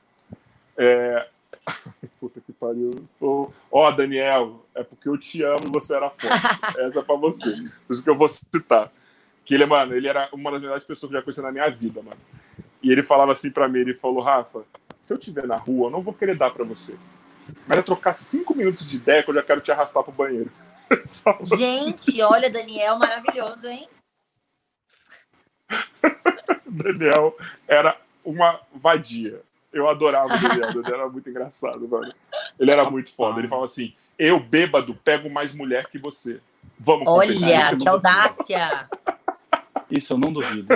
Speaker 1: é. <laughs> Puta que pariu. Ó, Daniel, é porque eu te amo e você era foda. Essa é pra você. Por isso que eu vou citar. Que ele, mano, ele era uma das melhores pessoas que eu já conheci na minha vida, mano. E ele falava assim pra mim, ele falou, Rafa, se eu estiver na rua, eu não vou querer dar pra você. Mas é trocar cinco minutos de ideia que eu já quero te arrastar pro banheiro. <laughs>
Speaker 3: Gente, olha, Daniel, maravilhoso, hein?
Speaker 1: Daniel era uma vadia. Eu adorava o Daniel, o Daniel era muito engraçado, mano. Ele era muito foda. Ele falava assim: eu, bêbado, pego mais mulher que você. Vamos.
Speaker 3: Olha, que audácia!
Speaker 5: Isso eu não duvido.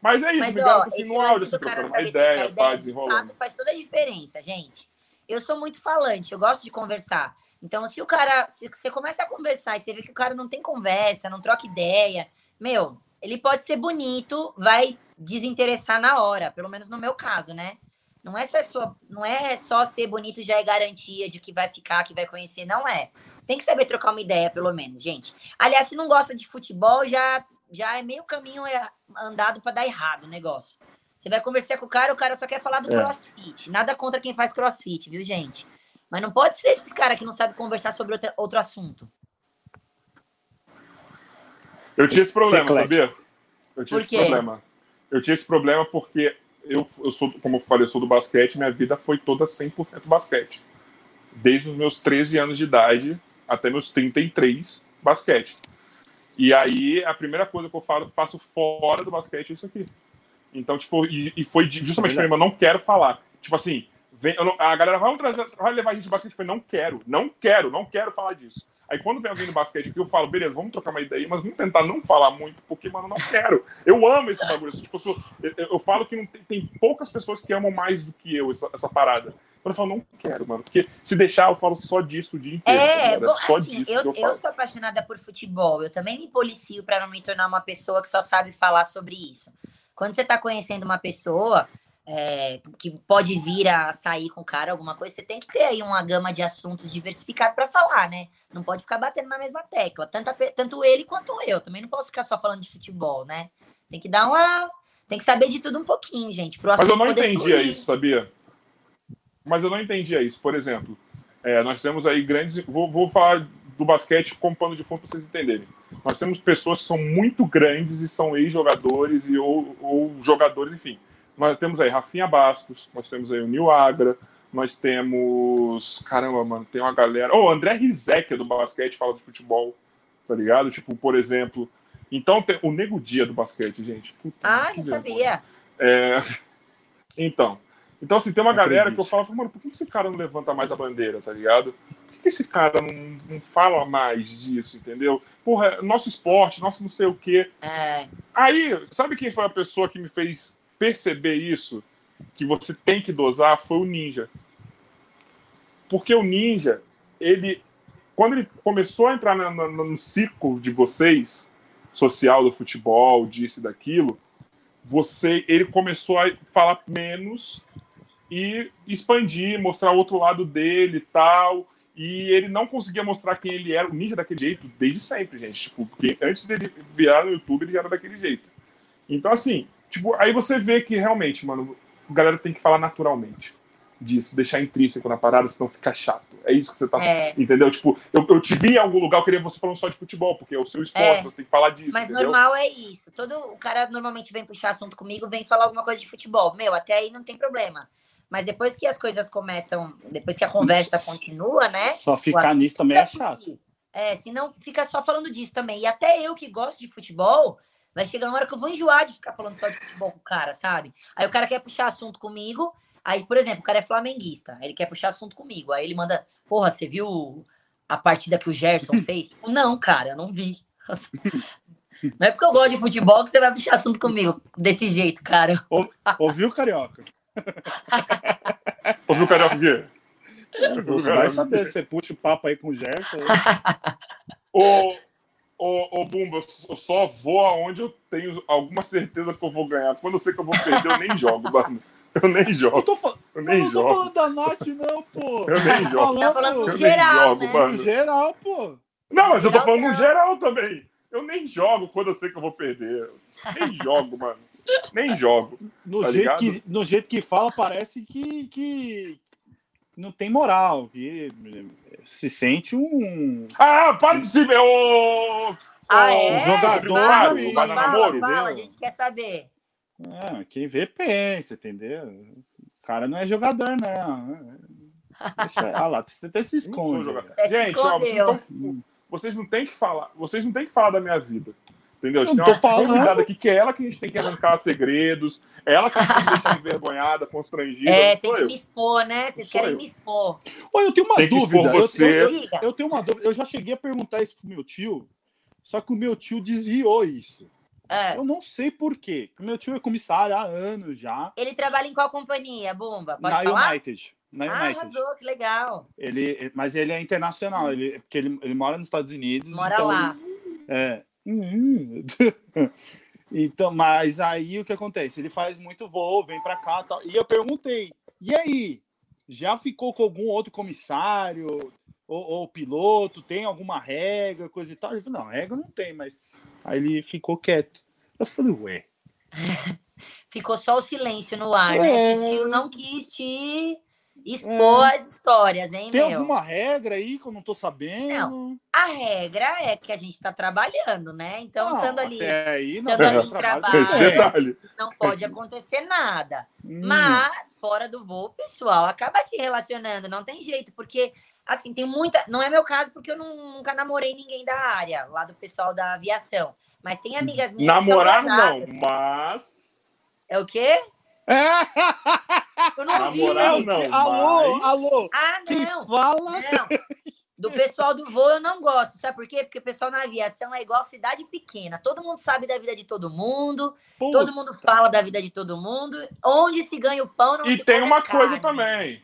Speaker 1: Mas é isso,
Speaker 3: Mas,
Speaker 1: me
Speaker 3: ó,
Speaker 1: assim no áudio,
Speaker 3: cara
Speaker 1: trocando uma ideia, pá,
Speaker 3: ideia, de fato, faz toda a diferença, gente. Eu sou muito falante, eu gosto de conversar. Então, se o cara, se você começa a conversar e você vê que o cara não tem conversa, não troca ideia, meu, ele pode ser bonito, vai desinteressar na hora, pelo menos no meu caso, né? Não é só, não é só ser bonito já é garantia de que vai ficar, que vai conhecer, não é. Tem que saber trocar uma ideia, pelo menos, gente. Aliás, se não gosta de futebol, já já é meio caminho é, andado para dar errado o negócio. Você vai conversar com o cara, o cara só quer falar do é. crossfit. Nada contra quem faz crossfit, viu, gente? Mas não pode ser esses caras que não sabem conversar sobre outro, outro assunto.
Speaker 1: Eu tinha esse problema, sabia? Eu tinha esse problema. Eu tinha esse problema porque eu, eu sou, como eu falei, eu sou do basquete, minha vida foi toda 100% basquete. Desde os meus 13 anos de idade até meus 33, basquete. E aí, a primeira coisa que eu falo, faço fora do basquete é isso aqui. Então, tipo, e, e foi justamente é eu não quero falar. Tipo assim, vem, não, a galera vai, trazer, vai levar a gente de basquete. Eu falei, não quero, não quero, não quero falar disso. Aí quando vem alguém no basquete aqui, eu falo, beleza, vamos trocar uma ideia, mas vamos tentar não falar muito, porque, mano, não quero. Eu amo esse bagulho. Tipo, eu, sou, eu, eu, falo que não tem, tem, poucas pessoas que amam mais do que eu essa, essa parada. Então eu falo, não quero, mano. Porque se deixar, eu falo só disso o dia inteiro.
Speaker 3: É, tá bom, só assim, disso eu, eu, eu, sou apaixonada por futebol. Eu também me policio para não me tornar uma pessoa que só sabe falar sobre isso. Quando você está conhecendo uma pessoa, é, que pode vir a sair com o cara, alguma coisa, você tem que ter aí uma gama de assuntos diversificados para falar, né? Não pode ficar batendo na mesma tecla. Tanto, tanto ele quanto eu. Também não posso ficar só falando de futebol, né? Tem que dar uma. Tem que saber de tudo um pouquinho, gente.
Speaker 1: Mas eu não entendia fluir. isso, sabia? Mas eu não entendia isso. Por exemplo, é, nós temos aí grandes. Vou, vou falar do basquete como pano de fundo para vocês entenderem. Nós temos pessoas que são muito grandes e são ex-jogadores e ou, ou jogadores, enfim nós temos aí Rafinha Bastos, nós temos aí o Nil Agra, nós temos. Caramba, mano, tem uma galera. Oh, André Rizek do basquete fala de futebol, tá ligado? Tipo, por exemplo. Então, tem o Nego Dia do basquete, gente.
Speaker 3: Puta, ah, não sabia.
Speaker 1: É... <laughs> Então. Então, assim, tem uma galera que eu falo, mano, por que esse cara não levanta mais a bandeira, tá ligado? Por que esse cara não, não fala mais disso, entendeu? Porra, nosso esporte, nosso não sei o quê. É. Aí, sabe quem foi a pessoa que me fez perceber isso, que você tem que dosar, foi o Ninja. Porque o Ninja, ele, quando ele começou a entrar no, no, no ciclo de vocês, social do futebol, disso e daquilo, você, ele começou a falar menos e expandir, mostrar o outro lado dele e tal. E ele não conseguia mostrar quem ele era, o ninja daquele jeito, desde sempre, gente. Tipo, antes dele virar no YouTube, ele já era daquele jeito. Então, assim, Tipo, aí você vê que realmente, mano, a galera tem que falar naturalmente disso, deixar intrínseco na parada, senão fica chato. É isso que você tá. É. Entendeu? Tipo, eu, eu te vi em algum lugar, eu queria você falando só de futebol, porque é o seu esporte, é. você tem que falar disso.
Speaker 3: Mas
Speaker 1: entendeu?
Speaker 3: normal é isso. Todo o cara normalmente vem puxar assunto comigo, vem falar alguma coisa de futebol. Meu, até aí não tem problema. Mas depois que as coisas começam, depois que a conversa continua, né?
Speaker 5: Só ficar nisso também é chato.
Speaker 3: É, se não fica só falando disso também. E até eu que gosto de futebol, Vai chegar uma hora que eu vou enjoar de ficar falando só de futebol com o cara, sabe? Aí o cara quer puxar assunto comigo. Aí, por exemplo, o cara é flamenguista. Ele quer puxar assunto comigo. Aí ele manda, porra, você viu a partida que o Gerson <laughs> fez? Não, cara, eu não vi. <laughs> Não é porque eu gosto de futebol que você vai puxar assunto comigo desse jeito, cara.
Speaker 5: Ouviu, Carioca? <laughs>
Speaker 1: Ouviu, Carioca o?
Speaker 5: Você vai saber, você puxa o papo aí com o Gerson.
Speaker 1: Ô, Ô, ô Bumba, eu só vou aonde eu tenho alguma certeza que eu vou ganhar. Quando eu sei que eu vou perder, eu nem jogo, mano. Eu nem jogo. Eu, tô, fa... eu nem
Speaker 5: não,
Speaker 1: jogo.
Speaker 5: Não tô falando da Nath, não, pô.
Speaker 1: Eu nem
Speaker 3: tá
Speaker 1: jogo.
Speaker 3: Tá falando no geral, jogo, né?
Speaker 5: Mano. No geral, pô.
Speaker 1: Não, mas eu tô falando no geral também. Eu nem jogo quando eu sei que eu vou perder. Nem jogo, mano. Nem jogo.
Speaker 5: No, tá jeito, que, no jeito que fala, parece que, que não tem moral. Que se sente um.
Speaker 1: Ah, para de se ver!
Speaker 3: Ah, é?
Speaker 1: jogador
Speaker 3: fala, fala, namoro, fala, a gente quer saber.
Speaker 5: É, quem vê pensa, entendeu? O cara não é jogador, não. Deixa, ah lá, você até se esconde.
Speaker 1: Gente, ó, vocês, não, vocês não tem que falar, vocês não tem que falar da minha vida. Entendeu?
Speaker 5: Tem uma
Speaker 1: convidada aqui que é ela que a gente tem que arrancar segredos, é ela que a gente tem que deixar envergonhada, constrangida.
Speaker 3: É, tem que eu. me expor, né? Vocês querem eu. me expor.
Speaker 5: Olha, eu tenho uma
Speaker 1: tem
Speaker 5: dúvida.
Speaker 1: Você.
Speaker 5: Eu, eu, eu, tenho uma dúvida. Eu já cheguei a perguntar isso pro meu tio, só que o meu tio desviou isso. É. Eu não sei por quê. O meu tio é comissário há anos já.
Speaker 3: Ele trabalha em qual companhia, Bomba?
Speaker 5: Pode Na falar? United. Na
Speaker 3: ah,
Speaker 5: United.
Speaker 3: arrasou, que legal.
Speaker 5: Ele, mas ele é internacional, ele, porque ele, ele mora nos Estados Unidos.
Speaker 3: Mora então, lá.
Speaker 5: É. Hum. <laughs> Então, mas aí o que acontece? Ele faz muito voo, vem para cá tal. E eu perguntei, e aí? Já ficou com algum outro comissário ou, ou piloto? Tem alguma regra, coisa e tal? Ele falou, não, regra não tem, mas aí ele ficou quieto. Eu falei, ué. <laughs>
Speaker 3: Ficou só o silêncio no ar, né? é... né? Não quis te expor é. as histórias, hein,
Speaker 5: Tem
Speaker 3: meu?
Speaker 5: alguma regra aí que eu não tô sabendo? Não.
Speaker 3: A regra é que a gente tá trabalhando, né? Então, estando ali,
Speaker 5: aí,
Speaker 3: não, ali em trabalho, não pode acontecer nada. Hum. Mas, fora do voo, o pessoal acaba se relacionando, não tem jeito, porque assim, tem muita. Não é meu caso, porque eu nunca namorei ninguém da área, lá do pessoal da aviação. Mas tem amigas minhas.
Speaker 1: Namorar não, mas.
Speaker 3: É o quê?
Speaker 1: Eu não ouvi. não.
Speaker 5: Alô, mas... alô.
Speaker 3: Ah, não.
Speaker 5: Quem fala? Não.
Speaker 3: Do pessoal do voo eu não gosto. Sabe por quê? Porque o pessoal na aviação é igual cidade pequena. Todo mundo sabe da vida de todo mundo. Puta. Todo mundo fala da vida de todo mundo. Onde se ganha o pão não
Speaker 1: e
Speaker 3: se
Speaker 1: tem uma
Speaker 3: carne.
Speaker 1: coisa também.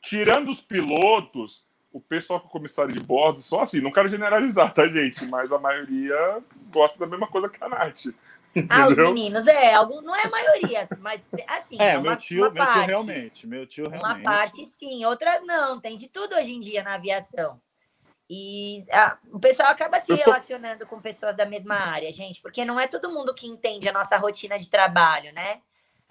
Speaker 1: Tirando os pilotos, o pessoal com comissário de bordo, só assim, não quero generalizar, tá, gente? Mas a maioria gosta da mesma coisa que a Nath.
Speaker 3: Ah, os meninos, é, alguns, não é a maioria, mas assim.
Speaker 5: É, é uma, meu, tio, meu parte, tio realmente, meu tio realmente.
Speaker 3: Uma parte sim, outras não, tem de tudo hoje em dia na aviação. E a, o pessoal acaba se relacionando com pessoas da mesma área, gente, porque não é todo mundo que entende a nossa rotina de trabalho, né?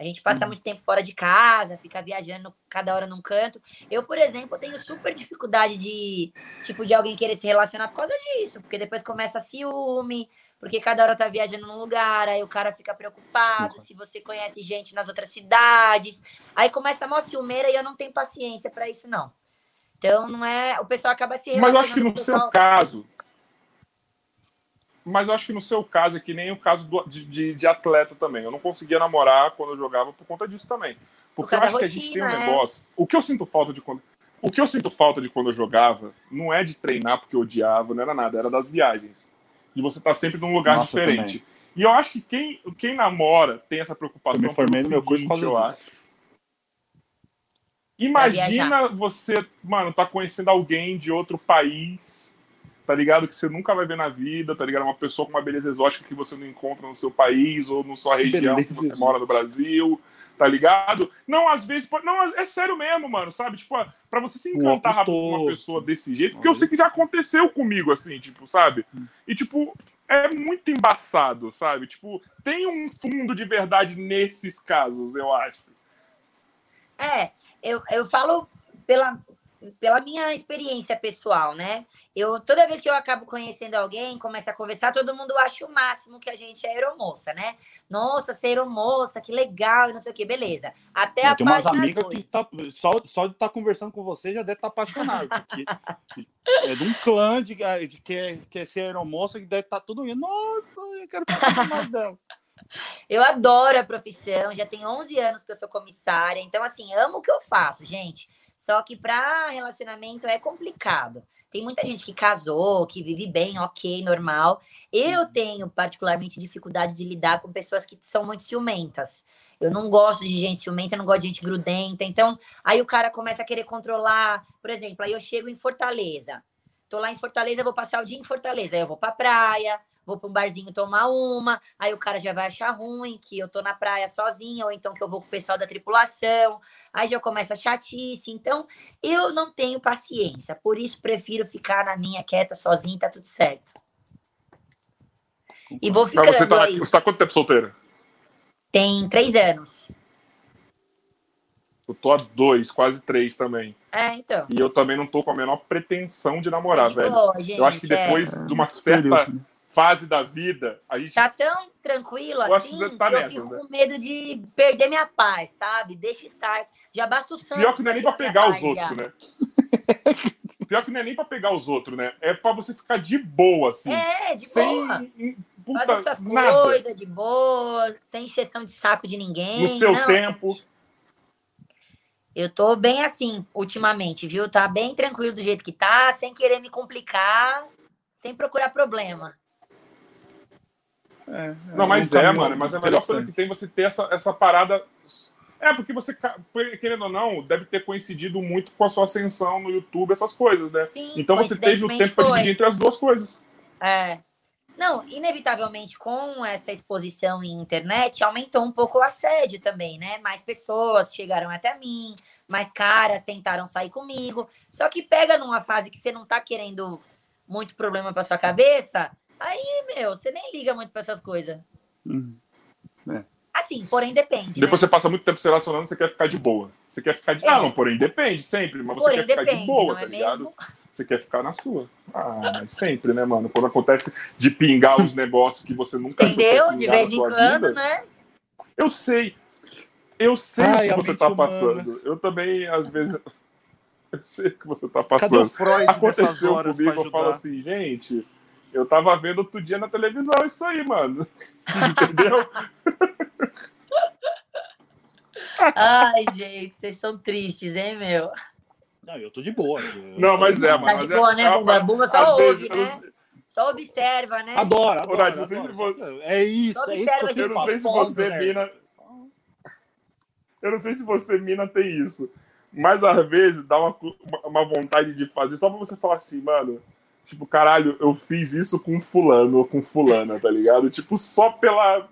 Speaker 3: A gente passa uhum. muito tempo fora de casa, fica viajando cada hora num canto. Eu, por exemplo, tenho super dificuldade de, tipo, de alguém querer se relacionar por causa disso, porque depois começa ciúme, porque cada hora tá viajando num lugar, aí o cara fica preocupado se você conhece gente nas outras cidades. Aí começa a mó ciumeira e eu não tenho paciência para isso, não. Então, não é. O pessoal acaba se
Speaker 1: Mas eu acho que no pessoal... seu caso. Mas eu acho que no seu caso é que nem o caso do, de, de, de, atleta também. Eu não conseguia namorar quando eu jogava por conta disso também. Porque eu acho rotina, que a gente tem um né? negócio. O que eu sinto falta de quando. O que eu sinto falta de quando eu jogava não é de treinar porque eu odiava, não era nada, era das viagens de você estar tá sempre num lugar Nossa, diferente. E eu acho que quem, quem namora tem essa preocupação. Eu
Speaker 5: me formei no meu curso por
Speaker 1: eu acho. Imagina você, mano, tá conhecendo alguém de outro país tá ligado? Que você nunca vai ver na vida, tá ligado? Uma pessoa com uma beleza exótica que você não encontra no seu país ou na sua região beleza que você mora no Brasil, tá ligado? Não, às vezes, não, é sério mesmo, mano, sabe? Tipo, pra você se encantar rápido com uma pessoa desse jeito, porque eu sei que já aconteceu comigo, assim, tipo, sabe? E, tipo, é muito embaçado, sabe? Tipo, tem um fundo de verdade nesses casos, eu acho.
Speaker 3: É, eu, eu falo pela, pela minha experiência pessoal, né? Eu, toda vez que eu acabo conhecendo alguém, começa a conversar, todo mundo acha o máximo que a gente é aeromoça, né? Nossa, ser aeromoça, que legal, e não sei o que, beleza. Até eu a
Speaker 5: Tem umas amigas que tá, só, só de estar tá conversando com você já deve estar tá apaixonado. Porque é de um clã de, de que, é, que é ser aeromoça que deve estar tá tudo indo. Nossa, eu quero passar mais dela.
Speaker 3: Eu adoro a profissão, já tem 11 anos que eu sou comissária, então, assim, amo o que eu faço, gente. Só que para relacionamento é complicado. Tem muita gente que casou, que vive bem, ok, normal. Eu uhum. tenho particularmente dificuldade de lidar com pessoas que são muito ciumentas. Eu não gosto de gente ciumenta, não gosto de gente grudenta. Então, aí o cara começa a querer controlar. Por exemplo, aí eu chego em Fortaleza. Tô lá em Fortaleza, vou passar o dia em Fortaleza. Aí eu vou pra praia, vou para um barzinho tomar uma, aí o cara já vai achar ruim que eu tô na praia sozinha, ou então que eu vou com o pessoal da tripulação, aí já começa a chatice. Então, eu não tenho paciência, por isso prefiro ficar na minha quieta sozinha, tá tudo certo. E vou ficando
Speaker 1: você tá,
Speaker 3: aí.
Speaker 1: Você tá quanto tempo solteira?
Speaker 3: Tem três anos.
Speaker 1: Eu tô há dois, quase três também.
Speaker 3: É, então.
Speaker 1: E eu também não tô com a menor pretensão de namorar, de velho. Boa, gente, eu acho que depois é. de uma certa fase da vida, a gente.
Speaker 3: Tá tão tranquilo assim que, tá que nessa, eu fico né? com medo de perder minha paz, sabe? Deixa estar. Já basta o sangue.
Speaker 1: Pior que não é nem pra pegar os outros, já. né? Pior que não é nem pra pegar os outros, né? É pra você ficar de boa, assim.
Speaker 3: É, de
Speaker 1: sem,
Speaker 3: boa.
Speaker 1: Puta,
Speaker 3: Fazer essas coisas de boa, sem encheção de saco de ninguém.
Speaker 1: No seu não. tempo.
Speaker 3: Eu tô bem assim, ultimamente, viu? Tá bem tranquilo do jeito que tá, sem querer me complicar, sem procurar problema.
Speaker 1: É, não, mas é, mano, mas é a melhor coisa que tem você ter essa, essa parada. É, porque você, querendo ou não, deve ter coincidido muito com a sua ascensão no YouTube, essas coisas, né?
Speaker 3: Sim,
Speaker 1: então você teve o tempo para dividir entre as duas coisas.
Speaker 3: É. Não, inevitavelmente, com essa exposição em internet, aumentou um pouco o assédio também, né? Mais pessoas chegaram até mim, mais caras tentaram sair comigo. Só que pega numa fase que você não tá querendo muito problema pra sua cabeça, aí, meu, você nem liga muito pra essas coisas.
Speaker 5: Hum. É.
Speaker 3: Assim, porém depende.
Speaker 1: Depois
Speaker 3: né?
Speaker 1: você passa muito tempo se relacionando, você quer ficar de boa. Você quer ficar de.
Speaker 3: É.
Speaker 1: Ah, não, porém depende, sempre, mas você
Speaker 3: Porém
Speaker 1: quer ficar
Speaker 3: depende,
Speaker 1: de boa,
Speaker 3: não é
Speaker 1: tá ligado?
Speaker 3: mesmo?
Speaker 1: Você quer ficar na sua. Ah, mas sempre, né, mano? Quando acontece de pingar os <laughs> negócios que você nunca
Speaker 3: Entendeu? De vez em quando,
Speaker 1: vida,
Speaker 3: né?
Speaker 1: Eu sei. Eu sei
Speaker 5: Ai,
Speaker 1: que você tá
Speaker 5: humana.
Speaker 1: passando. Eu também, às vezes. <laughs> Eu sei o que você tá
Speaker 5: Cadê o
Speaker 1: passando.
Speaker 5: Freud
Speaker 1: Aconteceu
Speaker 5: horas
Speaker 1: comigo,
Speaker 5: pra
Speaker 1: eu falo assim, gente. Eu tava vendo outro dia na televisão isso aí, mano. <laughs> Entendeu?
Speaker 3: Ai, gente, vocês são tristes, hein, meu?
Speaker 5: Não, eu tô de boa. Eu-
Speaker 1: Não, mas é,
Speaker 3: Tá
Speaker 1: mano.
Speaker 3: de
Speaker 1: mas é-
Speaker 3: boa, né,
Speaker 1: é uma-
Speaker 3: Bumba? Bumba só
Speaker 1: vezes,
Speaker 3: ouve,
Speaker 1: não
Speaker 3: né? Só observa, né?
Speaker 5: Adoro,
Speaker 1: Ô,
Speaker 5: adoro.
Speaker 1: Nath, se você-
Speaker 5: É isso, é isso que eu
Speaker 1: Eu não sei se você,
Speaker 5: né?
Speaker 1: mina. Eu não sei se você, mina, tem isso. Mas às vezes dá uma, uma- uma vontade de fazer só pra você falar assim, mano. Tipo, caralho, eu fiz isso com fulano ou com fulana, tá ligado? Tipo, só pela.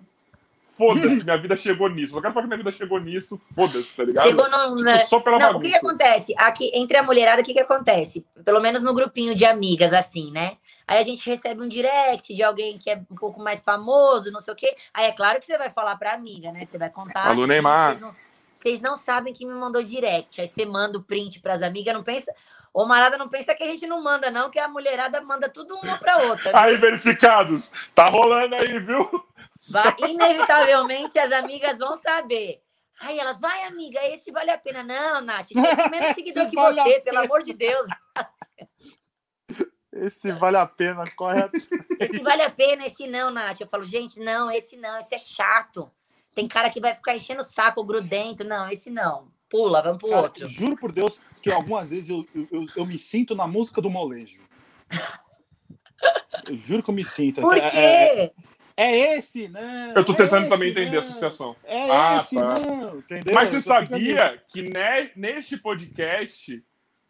Speaker 1: Foda-se, <laughs> minha vida chegou nisso. Eu quero falar que minha vida chegou nisso, foda-se, tá ligado?
Speaker 3: Chegou no.
Speaker 1: Tipo,
Speaker 3: né?
Speaker 1: só pela
Speaker 3: Não, o que,
Speaker 1: bagunça.
Speaker 3: que acontece? Aqui, entre a mulherada, o que, que acontece? Pelo menos no grupinho de amigas, assim, né? Aí a gente recebe um direct de alguém que é um pouco mais famoso, não sei o quê. Aí é claro que você vai falar pra amiga, né? Você vai contar.
Speaker 1: Alô, Neymar.
Speaker 3: Vocês não, vocês não sabem que me mandou direct. Aí você manda o print pras amigas, não pensa. Ô, Marada, não pensa que a gente não manda, não, que a mulherada manda tudo uma pra outra.
Speaker 1: Aí, verificados, tá rolando aí, viu?
Speaker 3: Vai- inevitavelmente as amigas vão saber. Aí elas, vai, amiga, esse vale a pena. Não, Nath, tem menos seguidor que
Speaker 5: Vale
Speaker 3: você, pelo amor de Deus.
Speaker 5: Esse vale a pena, correto?
Speaker 3: Esse vale a pena, esse não, Nath. Eu falo, gente, não, esse não, esse é chato. Tem cara que vai ficar enchendo o saco, grudento. Não, esse não. Pula, vamos pro
Speaker 5: Cara,
Speaker 3: outro.
Speaker 5: juro por Deus que algumas vezes eu, eu, eu- eu me sinto na música do molejo. Eu juro que eu me sinto.
Speaker 3: Por
Speaker 5: É- é-
Speaker 3: quê?
Speaker 5: É, esse, não.
Speaker 1: Eu tô
Speaker 5: é
Speaker 1: tentando
Speaker 5: esse,
Speaker 1: também entender a
Speaker 5: não.
Speaker 1: associação.
Speaker 5: É
Speaker 1: Ah,
Speaker 5: esse,
Speaker 1: tá.
Speaker 5: não. Entendeu?
Speaker 1: Mas você sabia que ne- neste podcast,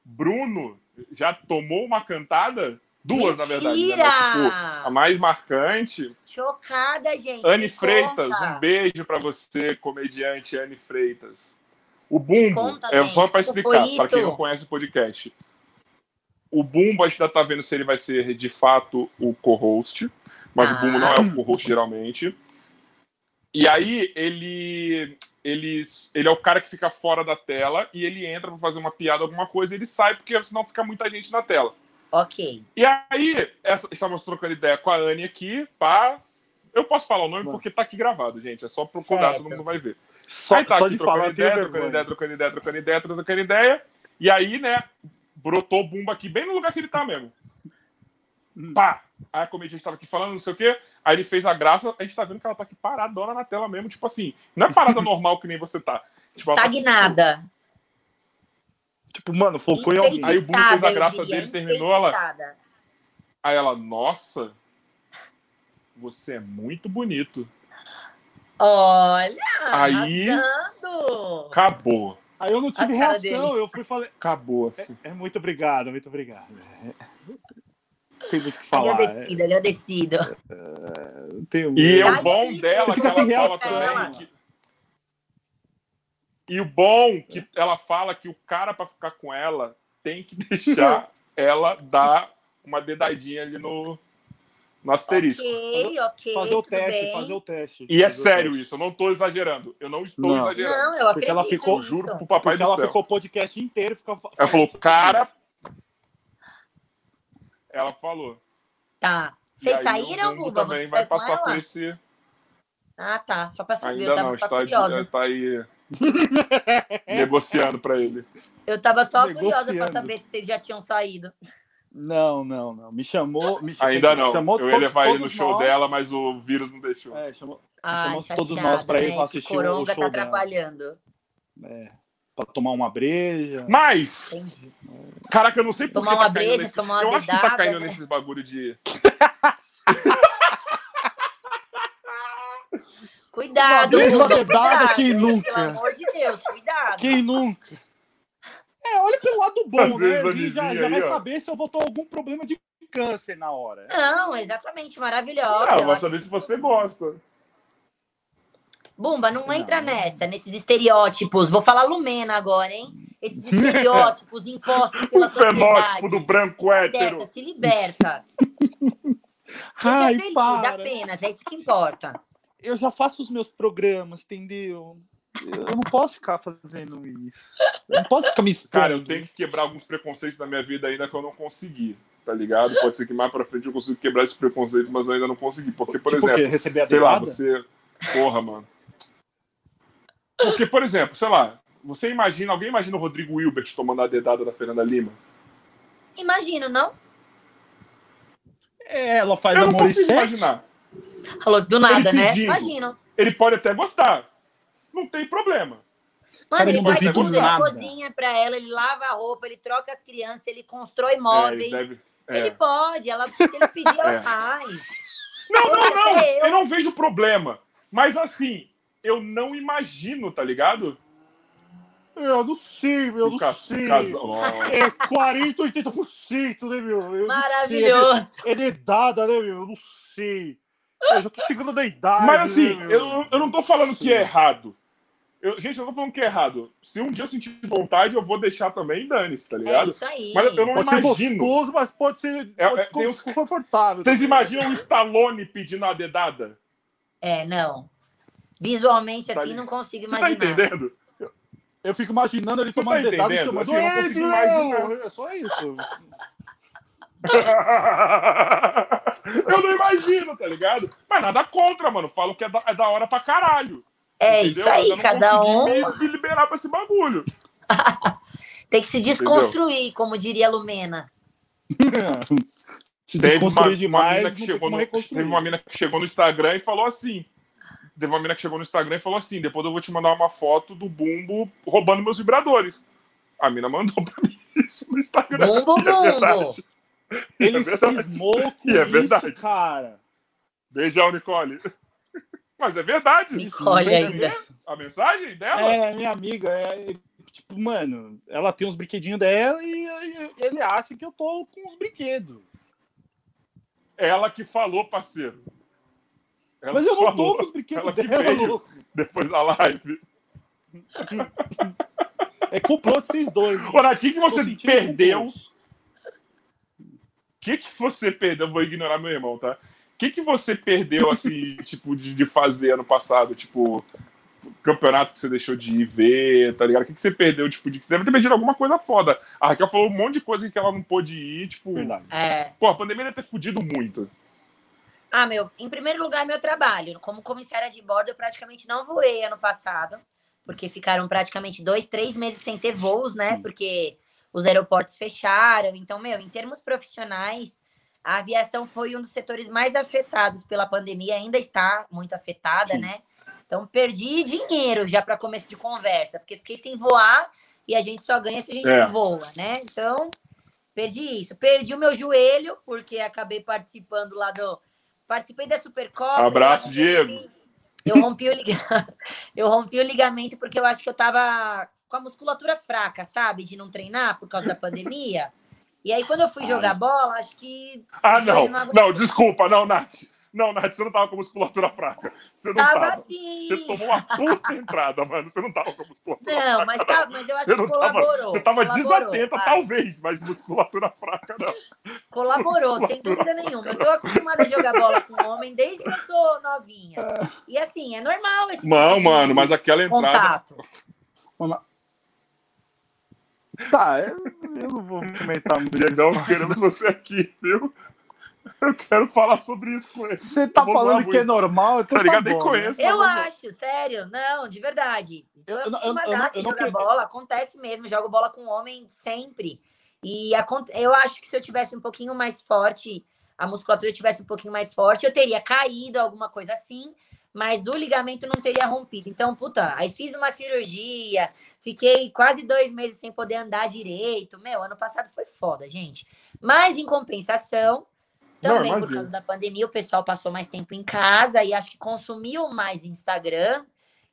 Speaker 1: Bruno já tomou uma cantada? Duas, na verdade. né?
Speaker 3: Mentira!
Speaker 1: Tipo, a mais marcante.
Speaker 3: Chocada, gente.
Speaker 1: Anne Freitas,
Speaker 3: conta.
Speaker 1: um beijo pra você, comediante Anne Freitas. O Bumbo,
Speaker 3: conta,
Speaker 1: é
Speaker 3: gente,
Speaker 1: só pra
Speaker 3: como
Speaker 1: explicar, para quem não conhece o podcast. O Bumbo a gente ainda tá vendo se ele vai ser de fato o co-host, mas
Speaker 3: Ah.
Speaker 1: o Bumbo não é o co-host geralmente. E aí ele, ele ele é o cara que fica fora da tela e ele entra pra fazer uma piada, alguma coisa, e ele sai porque senão fica muita gente na tela.
Speaker 3: Ok.
Speaker 1: E aí, essa, estávamos trocando ideia com a Anne aqui, pá. Eu posso falar o nome porque tá aqui gravado, gente. É só procurar,
Speaker 3: Certo.
Speaker 1: todo mundo vai ver.
Speaker 5: Só,
Speaker 1: aí tá
Speaker 5: só
Speaker 1: aqui
Speaker 5: de
Speaker 1: trocando
Speaker 5: falar, eu
Speaker 1: ideia, trocando
Speaker 5: vergonha.
Speaker 1: ideia, trocando ideia, trocando ideia, trocando ideia. E aí, né, brotou o bumba aqui, bem no lugar que ele tá mesmo.
Speaker 5: Hum.
Speaker 1: Pá! Aí a comediante estava aqui falando, não sei o quê. Aí ele fez a graça, a gente tá vendo que ela tá aqui paradona na tela mesmo, tipo assim. Não é parada normal que nem você tá. Tipo, tá-
Speaker 3: Estagnada.
Speaker 5: Tipo, mano, focou em alguém.
Speaker 1: Aí o Bruno fez a
Speaker 3: eu
Speaker 1: graça
Speaker 3: diria,
Speaker 1: dele, terminou, ela-. Aí ela, nossa, você é muito bonito.
Speaker 3: Olha,
Speaker 1: Aí-
Speaker 3: arrasando.
Speaker 1: Acabou.
Speaker 5: Aí eu não tive reação, eu fui falei.
Speaker 1: Acabou, assim.
Speaker 5: É muito obrigado, muito obrigado. É. Tem muito o que falar.
Speaker 3: Agradecido, agradecido.
Speaker 5: é, não tenho-
Speaker 1: E
Speaker 3: Tá
Speaker 1: o bom dela
Speaker 5: Você
Speaker 1: que
Speaker 5: fica
Speaker 1: ela
Speaker 5: sem
Speaker 1: fala
Speaker 5: reação.
Speaker 1: também que... E o bom que ela fala que o cara pra ficar com ela tem que <laughs> deixar ela dar uma dedadinha ali no, no asterisco.
Speaker 3: Ok, ok.
Speaker 5: fazer o teste,
Speaker 3: bem.
Speaker 5: fazer o teste.
Speaker 1: E é sério isso, eu não tô exagerando. Eu não estou
Speaker 5: Não.
Speaker 1: exagerando.
Speaker 3: Não, eu
Speaker 5: Porque
Speaker 3: acredito
Speaker 5: ela ficou-
Speaker 3: nisso.
Speaker 1: Juro pro papai
Speaker 5: Porque
Speaker 1: do
Speaker 5: ela
Speaker 1: céu.
Speaker 5: ficou o podcast inteiro. Fica...
Speaker 1: Ela falou, cara. Ela falou.
Speaker 3: Tá. Vocês
Speaker 1: aí
Speaker 3: saíram, Buba?
Speaker 1: também
Speaker 3: Você
Speaker 1: vai
Speaker 3: com
Speaker 1: passar por esse.
Speaker 3: Ah, tá. Só pra saber.
Speaker 1: Ainda
Speaker 3: eu tava
Speaker 1: não,
Speaker 3: só
Speaker 1: está,
Speaker 3: curiosa.
Speaker 1: tá aí <laughs> negociando pra ele.
Speaker 3: Eu tava só curiosa pra
Speaker 5: Negociando.
Speaker 3: saber se vocês já tinham saído.
Speaker 5: Não, não, não. Me chamou. Me chamou
Speaker 1: Ainda não.
Speaker 5: Chamou
Speaker 1: Eu ia levar ele no show
Speaker 5: nós.
Speaker 1: dela, mas o vírus não deixou.
Speaker 5: É, chamou
Speaker 3: Ah,
Speaker 5: Chamamos
Speaker 3: chateada,
Speaker 5: todos nós pra ir
Speaker 3: né?
Speaker 5: assistir o- o
Speaker 3: coronga
Speaker 5: show
Speaker 3: tá
Speaker 5: dela.
Speaker 3: atrapalhando.
Speaker 5: é, pra tomar uma breja.
Speaker 1: Mas,
Speaker 3: Entendi.
Speaker 1: caraca, eu não sei por
Speaker 3: Tomar
Speaker 1: que
Speaker 3: uma
Speaker 1: tá caindo
Speaker 3: breja,
Speaker 1: nesse...
Speaker 3: tomar uma
Speaker 1: Eu acho que tá caindo
Speaker 3: né?
Speaker 1: nesses bagulho de... <laughs>
Speaker 3: Cuidado,
Speaker 5: Uma vez uma
Speaker 3: cuidado, hein?
Speaker 5: nunca?
Speaker 3: Pelo amor de Deus, cuidado.
Speaker 5: Quem nunca? É, olha pelo lado bom,
Speaker 1: Às
Speaker 5: né? já, já
Speaker 1: aí,
Speaker 5: vai
Speaker 1: ó.
Speaker 5: saber se eu vou ter algum problema de câncer na hora.
Speaker 3: Não, exatamente, maravilhosa.
Speaker 1: Ah,
Speaker 3: Eu
Speaker 1: vai saber se você gosta.
Speaker 3: Bumba, não entra
Speaker 5: Não.
Speaker 3: nessa, nesses estereótipos. Vou falar Lumena agora, hein? Esses <laughs> estereótipos impostos pela
Speaker 1: O fenótipo
Speaker 3: sociedade.
Speaker 1: do branco hétero.
Speaker 3: Dessa, se liberta. Seja <laughs>
Speaker 5: Ai,
Speaker 3: feliz,
Speaker 5: para.
Speaker 3: apenas, é isso que importa.
Speaker 5: Eu já faço os meus programas, entendeu? Eu não posso ficar fazendo isso. Eu não posso ficar me expondo. <laughs>
Speaker 1: Cara, eu tenho que quebrar alguns preconceitos na minha vida ainda que eu não consegui, tá ligado? Pode ser que mais pra frente eu consiga quebrar esse preconceito, mas eu ainda não consegui. Porque, por
Speaker 5: tipo
Speaker 1: exemplo?
Speaker 5: Receber a
Speaker 1: sei lá, você. Porra, mano. Porque, por exemplo, sei lá, você imagina, alguém imagina o Rodrigo Wilbert tomando a dedada da Fernanda Lima?
Speaker 3: Imagino, não?
Speaker 5: É, ela faz
Speaker 1: eu não
Speaker 5: amor e
Speaker 1: consigo imaginar.
Speaker 3: Falou do nada, né?
Speaker 1: pedindo.
Speaker 3: Imagino.
Speaker 1: Ele pode até gostar. Não tem problema.
Speaker 3: Mano, ele
Speaker 5: eu
Speaker 3: faz tudo, ele cozinha pra ela, ele lava a roupa, ele troca as crianças, ele constrói
Speaker 1: É,
Speaker 3: móveis.
Speaker 1: ele deve-
Speaker 3: Ele
Speaker 1: é.
Speaker 3: pode, ela, se ele pedir, ela <laughs>
Speaker 1: É.
Speaker 3: faz.
Speaker 1: Não, não, não.
Speaker 3: até eu.
Speaker 1: Eu não vejo problema. Mas assim, eu não imagino, tá ligado?
Speaker 5: Eu não sei, eu
Speaker 1: O
Speaker 5: não sei.
Speaker 1: Ó.
Speaker 5: É 40, 80%, né, meu? Eu sei.
Speaker 3: Maravilhoso.
Speaker 5: É dedada, né, meu? Eu não sei. Eu já tô chegando na idade.
Speaker 1: Mas assim,
Speaker 5: né, meu?
Speaker 1: eu, eu não tô falando que é errado. Eu- gente, eu não tô falando que é errado. Se um dia eu sentir vontade, eu vou deixar também, dane-se, tá
Speaker 3: É
Speaker 1: ligado?
Speaker 3: isso aí.
Speaker 1: Mas eu não
Speaker 5: Pode ser
Speaker 1: imagino.
Speaker 5: gostoso, mas pode ser,
Speaker 1: É,
Speaker 5: pode
Speaker 1: é,
Speaker 5: ser
Speaker 1: uns-
Speaker 5: confortável.
Speaker 1: Vocês imaginam o Stallone pedindo a dedada?
Speaker 3: É, não. Visualmente,
Speaker 1: Tá
Speaker 3: assim, não consigo
Speaker 1: Você tá
Speaker 3: imaginar.
Speaker 1: entendendo?
Speaker 5: Eu fico imaginando ele
Speaker 1: Você
Speaker 5: tomando
Speaker 1: tá
Speaker 5: dedada e chamando.
Speaker 1: Assim, eu não consigo imaginar.
Speaker 5: É só isso. <laughs>
Speaker 1: eu não imagino, tá ligado? Mas nada contra, mano. Falo que é da, é da hora pra caralho.
Speaker 3: É
Speaker 1: entendeu?
Speaker 3: isso aí, cada um
Speaker 1: Me, me liberar pra esse bagulho. <laughs>
Speaker 3: tem que se desconstruir, como diria a Lumena. <laughs>
Speaker 5: Se
Speaker 1: Teve uma,
Speaker 5: desconstruir
Speaker 1: uma
Speaker 5: demais,
Speaker 1: que
Speaker 5: como
Speaker 1: no, teve uma mina que chegou no Instagram e falou assim. Teve uma mina que chegou no Instagram e falou assim: depois eu vou te mandar uma foto do bumbo roubando meus vibradores. A mina mandou pra mim <laughs> isso no Instagram.
Speaker 3: Bumbo,
Speaker 1: é
Speaker 3: bumbo.
Speaker 1: verdade. É
Speaker 5: Ele
Speaker 1: verdade.
Speaker 5: cismou com
Speaker 1: E é
Speaker 5: isso,
Speaker 1: verdade.
Speaker 5: cara.
Speaker 1: Beijão, Nicole. Mas é verdade. Você
Speaker 3: ainda.
Speaker 1: A mensagem dela?
Speaker 5: É, minha amiga, é, tipo, mano, ela tem uns brinquedinhos dela e, e ele acha que eu tô com os brinquedos.
Speaker 1: Ela que falou, parceiro. Ela
Speaker 5: Mas eu não
Speaker 1: falou
Speaker 5: tô com os brinquedos
Speaker 1: ela que
Speaker 5: dela,
Speaker 1: veio.
Speaker 5: louco.
Speaker 1: depois da live.
Speaker 5: É complô de vocês dois.
Speaker 1: Ô, Nath, o que, você perdeu? O que, que você perdeu? Eu vou ignorar meu irmão, tá? O que, que você perdeu, assim, <laughs> tipo, de, de fazer ano passado? Tipo, campeonato que você deixou de ir ver, tá ligado? O que, que você perdeu, tipo, de... Você deve ter perdido alguma coisa foda. A Raquel falou um monte de coisa que ela não pôde ir, tipo...
Speaker 5: Verdade.
Speaker 3: É.
Speaker 1: Pô, a pandemia deve ter fudido muito.
Speaker 3: Ah, meu, em primeiro lugar, meu trabalho. Como comissária de bordo, eu praticamente não voei ano passado, porque ficaram praticamente dois, três meses sem ter voos, né?
Speaker 5: Sim.
Speaker 3: Porque os aeroportos fecharam. Então, meu, em termos profissionais, a aviação foi um dos setores mais afetados pela pandemia, ainda está muito afetada,
Speaker 5: Sim.
Speaker 3: né? Então, perdi dinheiro já para começo de conversa, porque fiquei sem voar e a gente só ganha se a gente
Speaker 1: É.
Speaker 3: voa, né? Então, perdi isso. Perdi o meu joelho, porque acabei participando lá do. Participei da Supercopa.
Speaker 1: Abraço,
Speaker 3: eu
Speaker 1: Diego.
Speaker 3: rompi- Eu rompi, o ligamento, <laughs> eu rompi o ligamento porque eu acho que eu tava com a musculatura fraca, sabe? De não treinar por causa da pandemia. E aí, quando eu fui
Speaker 5: Ai.
Speaker 3: jogar bola, acho que.
Speaker 1: Ah, não.
Speaker 3: Ele não
Speaker 1: desculpa. Não, Nath. Não, Nath, você não tava com musculatura fraca. Você não
Speaker 3: Tava
Speaker 1: tava.
Speaker 3: assim.
Speaker 1: Você tomou uma puta entrada, mano. Você não tava com musculatura
Speaker 3: Não,
Speaker 1: fraca.
Speaker 3: mas,
Speaker 1: não.
Speaker 3: tá, mas eu acho
Speaker 1: Você
Speaker 3: que
Speaker 1: não tava,
Speaker 3: colaborou.
Speaker 1: você tava
Speaker 3: colaborou,
Speaker 1: desatenta,
Speaker 3: vai.
Speaker 1: talvez, mas musculatura fraca não.
Speaker 3: Colaborou, sem dúvida nenhuma. Eu tô acostumada a jogar bola com homem desde que eu sou novinha. E assim, é normal esse
Speaker 1: Não,
Speaker 3: tipo
Speaker 1: mano, mas aquela entrada.
Speaker 3: contato.
Speaker 5: Tá, eu, eu não vou comentar muito.
Speaker 1: Diegão, queremos você aqui, viu? Eu quero falar sobre isso com ele.
Speaker 5: Você tá
Speaker 1: Eu
Speaker 5: falando que é normal, então
Speaker 1: Tá ligado? Nem
Speaker 5: bom,
Speaker 1: conheço.
Speaker 3: Eu
Speaker 1: mas
Speaker 3: acho, sério, não, de verdade.
Speaker 5: Eu- eu não- eu eu eu
Speaker 3: jogar
Speaker 5: quero-
Speaker 3: bola, acontece mesmo, jogo bola com homem sempre. E acon- eu acho que se eu tivesse um pouquinho mais forte, a musculatura tivesse um pouquinho mais forte, eu teria caído, alguma coisa assim, mas o ligamento não teria rompido. Então, puta, aí fiz uma cirurgia, fiquei quase dois meses sem poder andar direito. Meu, ano passado foi foda, gente. Mas em compensação,
Speaker 1: Não,
Speaker 3: também por
Speaker 1: imagino.
Speaker 3: causa da pandemia, o pessoal passou mais tempo em casa e acho que consumiu mais Instagram.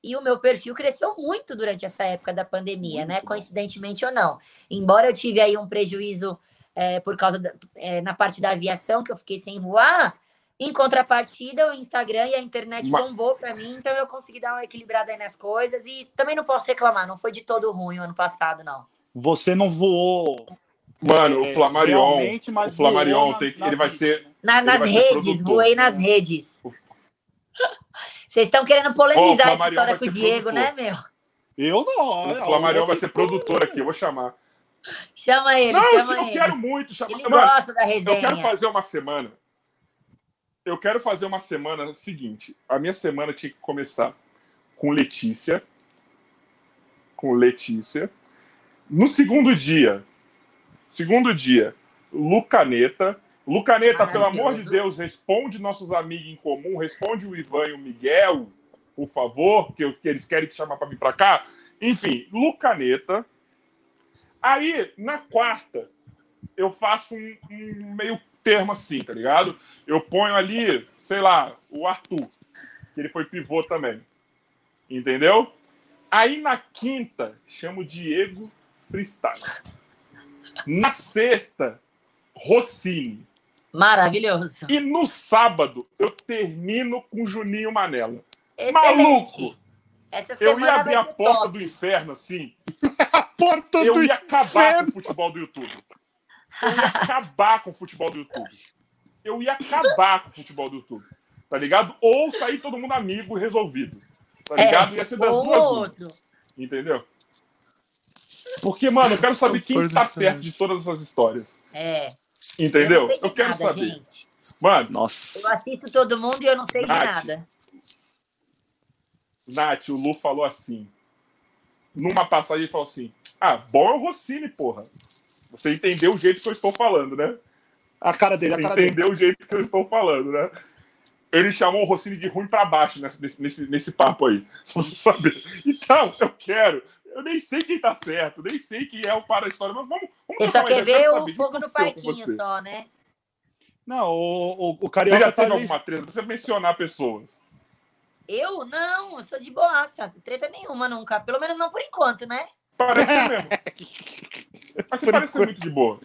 Speaker 3: E o meu perfil cresceu muito durante essa época da pandemia, né? Coincidentemente ou não. Embora eu tive aí um prejuízo é, por causa da, é, na parte da aviação, que eu fiquei sem voar. Em contrapartida, o Instagram e a internet
Speaker 1: Ma-
Speaker 3: bombou para mim, então eu consegui dar uma equilibrada aí nas coisas e também não posso reclamar, não foi de todo ruim o ano passado, não.
Speaker 5: Você não voou.
Speaker 1: Mano,
Speaker 5: é,
Speaker 1: o Flamarion,
Speaker 5: realmente, mas
Speaker 1: o Flamarion
Speaker 5: na-
Speaker 1: tem,
Speaker 5: nas
Speaker 1: ele vai
Speaker 5: redes,
Speaker 1: ser
Speaker 5: né?
Speaker 3: Na- nas
Speaker 1: vai ser
Speaker 3: redes,
Speaker 1: produtor.
Speaker 3: voei nas redes. <laughs> Vocês estão querendo polemizar essa
Speaker 1: Flamarion
Speaker 3: história
Speaker 1: vai
Speaker 3: com o
Speaker 1: ser
Speaker 3: Diego, né,
Speaker 1: produtor.
Speaker 3: meu?
Speaker 5: Eu não.
Speaker 1: o
Speaker 5: eu-
Speaker 1: Flamarion vai ser produtor aqui, eu vou chamar.
Speaker 3: Chama ele,
Speaker 1: Não,
Speaker 3: chama
Speaker 1: eu
Speaker 3: ele.
Speaker 1: quero muito chamar.
Speaker 3: Ele
Speaker 1: Mano,
Speaker 3: gosta da
Speaker 1: eu quero
Speaker 3: resenha.
Speaker 1: fazer uma semana. Eu quero fazer uma semana seguinte. A minha semana tinha que começar com Letícia. Com Letícia. No segundo dia. Segundo dia, Lucaneta. Lucaneta, pelo amor de. Deus, responde nossos amigos em comum, responde o Ivan e o Miguel, por favor, que, que eles querem te chamar para vir para cá. Enfim, Lucaneta. Aí, na quarta, eu faço um, um meio termo assim, tá ligado? Eu ponho ali, sei lá, o Arthur, que ele foi pivô também. Entendeu? Aí na quinta, chamo o Diego Freestyle. Na sexta, Rossini.
Speaker 3: Maravilhoso.
Speaker 1: E no sábado, eu termino com Juninho Manela.
Speaker 3: Excelente.
Speaker 1: Maluco!
Speaker 3: Essa
Speaker 1: Eu ia abrir a porta
Speaker 3: top.
Speaker 1: do inferno assim, <laughs>
Speaker 5: A porta
Speaker 1: eu
Speaker 5: do
Speaker 1: ia acabar com o futebol do YouTube. Eu ia acabar com o futebol do YouTube. Eu ia acabar com o futebol do YouTube. Tá ligado? Ou sair todo mundo amigo resolvido. Tá ligado? ia ser das
Speaker 3: ou
Speaker 1: duas.
Speaker 3: outro.
Speaker 1: Entendeu? Porque, mano, eu quero saber quem tá certo de todas essas histórias.
Speaker 3: É.
Speaker 1: Entendeu?
Speaker 3: Eu, não sei de
Speaker 1: Eu quero
Speaker 3: nada,
Speaker 1: saber.
Speaker 3: gente.
Speaker 1: Mano,
Speaker 2: Nossa.
Speaker 3: Eu assisto todo mundo e eu não sei de
Speaker 1: Nath.
Speaker 3: nada.
Speaker 1: Nath, o Lu falou assim. Numa passagem, ele falou assim: Ah, bom é o Rossini, porra. Você entendeu o jeito que eu estou falando, né?
Speaker 5: A cara dele, a
Speaker 1: Você
Speaker 5: cara dele.
Speaker 1: entendeu o jeito que eu estou falando, né? Ele chamou o Rossini de ruim pra baixo nesse, nesse, nesse, papo aí. Só você saber. Então, eu quero. Eu nem sei quem tá certo, nem sei quem é o para a história, mas vamos. vamos
Speaker 3: Você só quer
Speaker 1: eu
Speaker 3: ver o fogo no parquinho
Speaker 1: você.
Speaker 3: só, né?
Speaker 5: Não, o, o, o
Speaker 1: Você
Speaker 5: Carioca
Speaker 1: já
Speaker 5: tá
Speaker 1: teve
Speaker 5: ali-
Speaker 1: alguma treta? Precisa mencionar pessoas.
Speaker 3: Eu não, eu sou de boaça. Treta nenhuma nunca. Pelo menos não por enquanto, né?
Speaker 1: Parece <laughs> mesmo. Mas você parece muito de boa.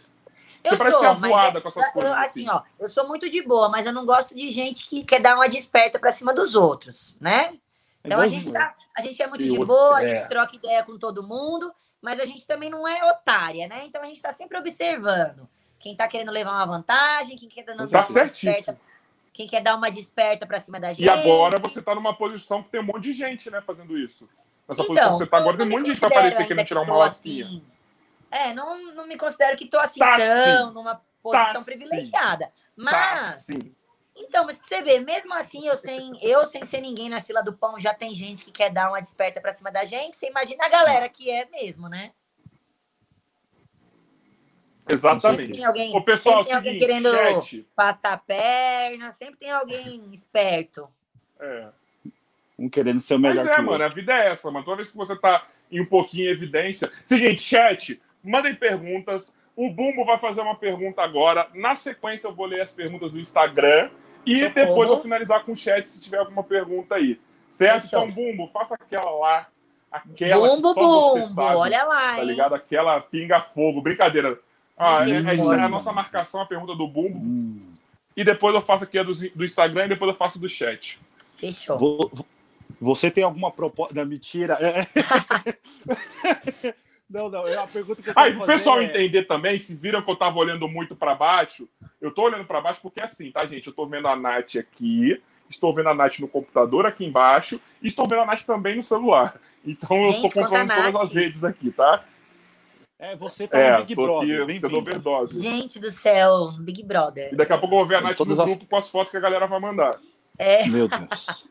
Speaker 3: Eu
Speaker 1: parece
Speaker 3: sou,
Speaker 1: ser
Speaker 3: mas
Speaker 1: avoada
Speaker 3: eu-
Speaker 1: com essas
Speaker 3: eu-
Speaker 1: coisas,
Speaker 3: assim,
Speaker 1: assim.
Speaker 3: ó, eu sou muito de boa, mas eu não gosto de gente que quer dar uma desperta pra cima dos outros, né? Então a
Speaker 5: igualzinho.
Speaker 3: gente, tá, a gente é muito de boa, a
Speaker 5: é.
Speaker 3: gente troca ideia com todo mundo, mas a gente também não é otária, né? Então a gente tá sempre observando quem tá querendo levar uma vantagem, quem quer dando
Speaker 1: Tá
Speaker 3: uma
Speaker 1: certíssimo.
Speaker 3: desperta, quem quer dar uma desperta pra cima da gente.
Speaker 1: E agora você tá numa posição que tem um monte de gente, né, fazendo isso. Nessa posição
Speaker 3: Então,
Speaker 1: que você tá agora, tem um monte de gente que
Speaker 3: considero
Speaker 1: aparecer querendo tirar uma
Speaker 3: tô
Speaker 1: lasquinha.
Speaker 3: assim. É, não, não me considero que tô assim
Speaker 1: Tá
Speaker 3: tão
Speaker 1: sim.
Speaker 3: numa posição
Speaker 1: Tá
Speaker 3: privilegiada.
Speaker 1: Tá,
Speaker 3: Mas
Speaker 1: sim.
Speaker 3: Então, mas pra você ver, mesmo assim, eu sem, eu sem ser ninguém na fila do pão, já tem gente que quer dar uma desperta pra cima da gente. Você imagina a galera que é mesmo, né? Sempre
Speaker 1: Exatamente.
Speaker 3: tem alguém,
Speaker 1: Ô, pessoal,
Speaker 3: sempre tem alguém
Speaker 1: seguinte,
Speaker 3: querendo
Speaker 1: chat.
Speaker 3: passar a perna, sempre tem alguém esperto.
Speaker 1: É.
Speaker 5: Um querendo ser o melhor
Speaker 1: Mas é, mano,
Speaker 5: outro.
Speaker 1: a vida é essa, mano. Toda vez que você tá em um pouquinho em evidência. Seguinte, chat, mandem perguntas. O Bumbo vai fazer uma pergunta agora. Na sequência, eu vou ler as perguntas do Instagram. E
Speaker 3: Socorro.
Speaker 1: depois eu vou finalizar com o chat se tiver alguma pergunta aí. Certo? Então, Bumbo, faça aquela lá. Aquela
Speaker 3: Bumbo,
Speaker 1: que só você
Speaker 3: bumbo,
Speaker 1: sabe.
Speaker 3: olha lá,
Speaker 1: Tá
Speaker 3: hein?
Speaker 1: ligado? Aquela pinga-fogo. Brincadeira. Ah, é, é- é a
Speaker 3: Misericórdia.
Speaker 1: nossa marcação, a pergunta do Bumbo.
Speaker 5: Hum.
Speaker 1: E depois eu faço aqui a do, do Instagram e depois eu faço do chat.
Speaker 3: Fechou.
Speaker 5: Vo- vo- Você tem alguma proposta? Mentira. É. <laughs> Não, não, é uma pergunta que eu
Speaker 1: Ah,
Speaker 5: quero
Speaker 1: e pro
Speaker 5: fazer
Speaker 1: pessoal
Speaker 5: é-
Speaker 1: entender também, se viram que eu tava olhando muito para baixo, eu tô olhando para baixo porque é assim, tá, gente? Eu tô vendo a Nath aqui, estou vendo a Nath no computador aqui embaixo e estou vendo a Nath também no celular. Então eu tô
Speaker 3: Gente,
Speaker 1: controlando todas as redes aqui, tá?
Speaker 5: É, você tá
Speaker 1: É,
Speaker 5: no Big
Speaker 1: tô
Speaker 5: Brother.
Speaker 1: aqui
Speaker 5: Bem-vindo.
Speaker 1: overdose.
Speaker 3: Gente do céu, Big Brother.
Speaker 1: E daqui a pouco eu vou ver a Nath no
Speaker 5: as-
Speaker 1: grupo com as fotos que a galera vai mandar.
Speaker 3: É,
Speaker 5: Meu Deus.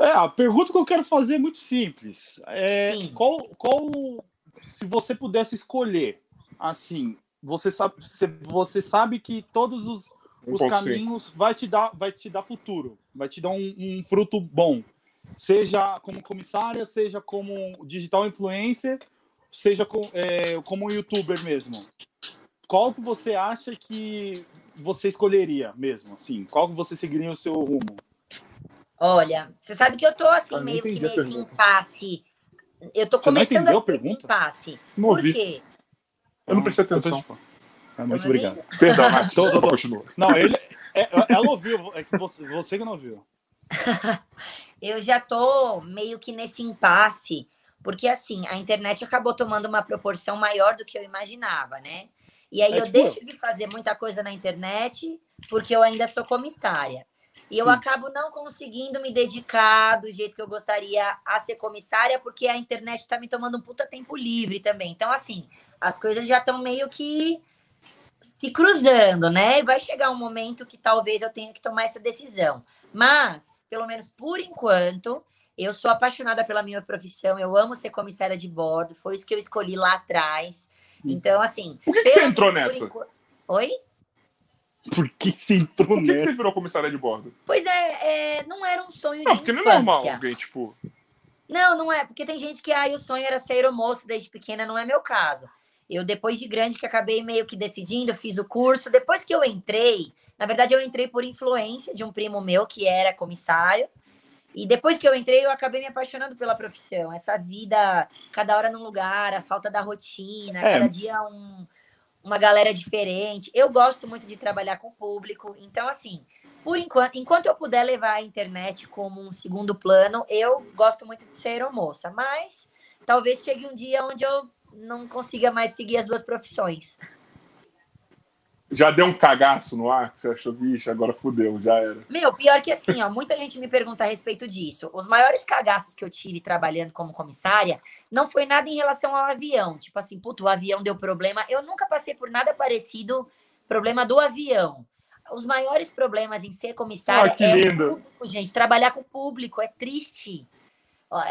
Speaker 5: É, a pergunta que eu quero fazer é muito simples. É,
Speaker 3: Sim.
Speaker 5: qual, qual, se você pudesse escolher, assim, você sabe, você- você sabe que todos os, os
Speaker 1: 1.5.
Speaker 5: caminhos vai te dar, vai te dar futuro, vai te dar um, um fruto bom, seja como comissária, seja como digital influencer, seja com, é, como youtuber mesmo. Qual que você acha que você escolheria mesmo? Assim, qual que você seguiria o seu rumo?
Speaker 3: Olha, você sabe que eu tô assim,
Speaker 1: Ah, não
Speaker 3: meio que nesse
Speaker 1: pergunta.
Speaker 3: impasse. Eu tô
Speaker 5: Você
Speaker 3: começando
Speaker 5: a
Speaker 3: a ter esse impasse.
Speaker 1: Não
Speaker 3: Por
Speaker 1: ouvi.
Speaker 3: quê?
Speaker 1: Eu não prestei atenção.
Speaker 2: É, muito
Speaker 3: me
Speaker 2: obrigado.
Speaker 3: ouvindo? <laughs>
Speaker 1: Perdão, <laughs> Nath.
Speaker 2: Tô, tô, tô.
Speaker 1: Continua.
Speaker 2: Não, ele. é- ela ouviu, é que você, você que não ouviu. <laughs>
Speaker 3: Eu já tô meio que nesse impasse, porque assim, a internet acabou tomando uma proporção maior do que eu imaginava, né? E aí
Speaker 2: É
Speaker 3: eu
Speaker 2: tipo
Speaker 3: deixo de fazer muita coisa na internet porque eu ainda sou comissária. E eu
Speaker 2: Sim.
Speaker 3: acabo não conseguindo me dedicar do jeito que eu gostaria a ser comissária, porque a internet está me tomando um puta tempo livre também. Então, assim, as coisas já estão meio que se cruzando, né? E vai chegar um momento que talvez eu tenha que tomar essa decisão. Mas, pelo menos por enquanto, eu sou apaixonada pela minha profissão, eu amo ser comissária de bordo, foi isso que eu escolhi lá atrás. Então, assim.
Speaker 1: Por que, que você entrou nessa?
Speaker 3: enqu- Oi?
Speaker 2: Por que você entrou
Speaker 1: Por que, que
Speaker 2: nessa?
Speaker 1: você virou comissária de bordo?
Speaker 3: Pois é, é, não era um sonho
Speaker 1: Não,
Speaker 3: de
Speaker 1: porque não é
Speaker 3: infância.
Speaker 1: normal alguém, tipo.
Speaker 3: Não, não é, porque tem gente que ah, o sonho era ser aeromoço desde pequena, não é meu caso. Eu, depois de grande, que acabei meio que decidindo, fiz o curso. Depois que eu entrei, na verdade, eu entrei por influência de um primo meu que era comissário. E depois que eu entrei, eu acabei me apaixonando pela profissão. Essa vida, cada hora num lugar, a falta da rotina,
Speaker 2: É.
Speaker 3: cada dia um, uma galera diferente. Eu gosto muito de trabalhar com o público. Então, assim, por enquanto, enquanto eu puder levar a internet como um segundo plano, eu gosto muito de ser aeromoça. Mas talvez chegue um dia onde eu não consiga mais seguir as duas profissões.
Speaker 1: Já deu um cagaço no ar que você achou, bicho, agora fudeu, já era.
Speaker 3: Meu, pior que assim, ó, muita gente me pergunta a respeito disso. Os maiores cagaços que eu tive trabalhando como comissária não foi nada em relação ao avião. Tipo assim, puto, o avião deu problema. Eu nunca passei por nada parecido problema do avião. Os maiores problemas em ser comissária
Speaker 1: Ah,
Speaker 3: é
Speaker 1: lindo.
Speaker 3: o público, gente. Trabalhar com o público é triste.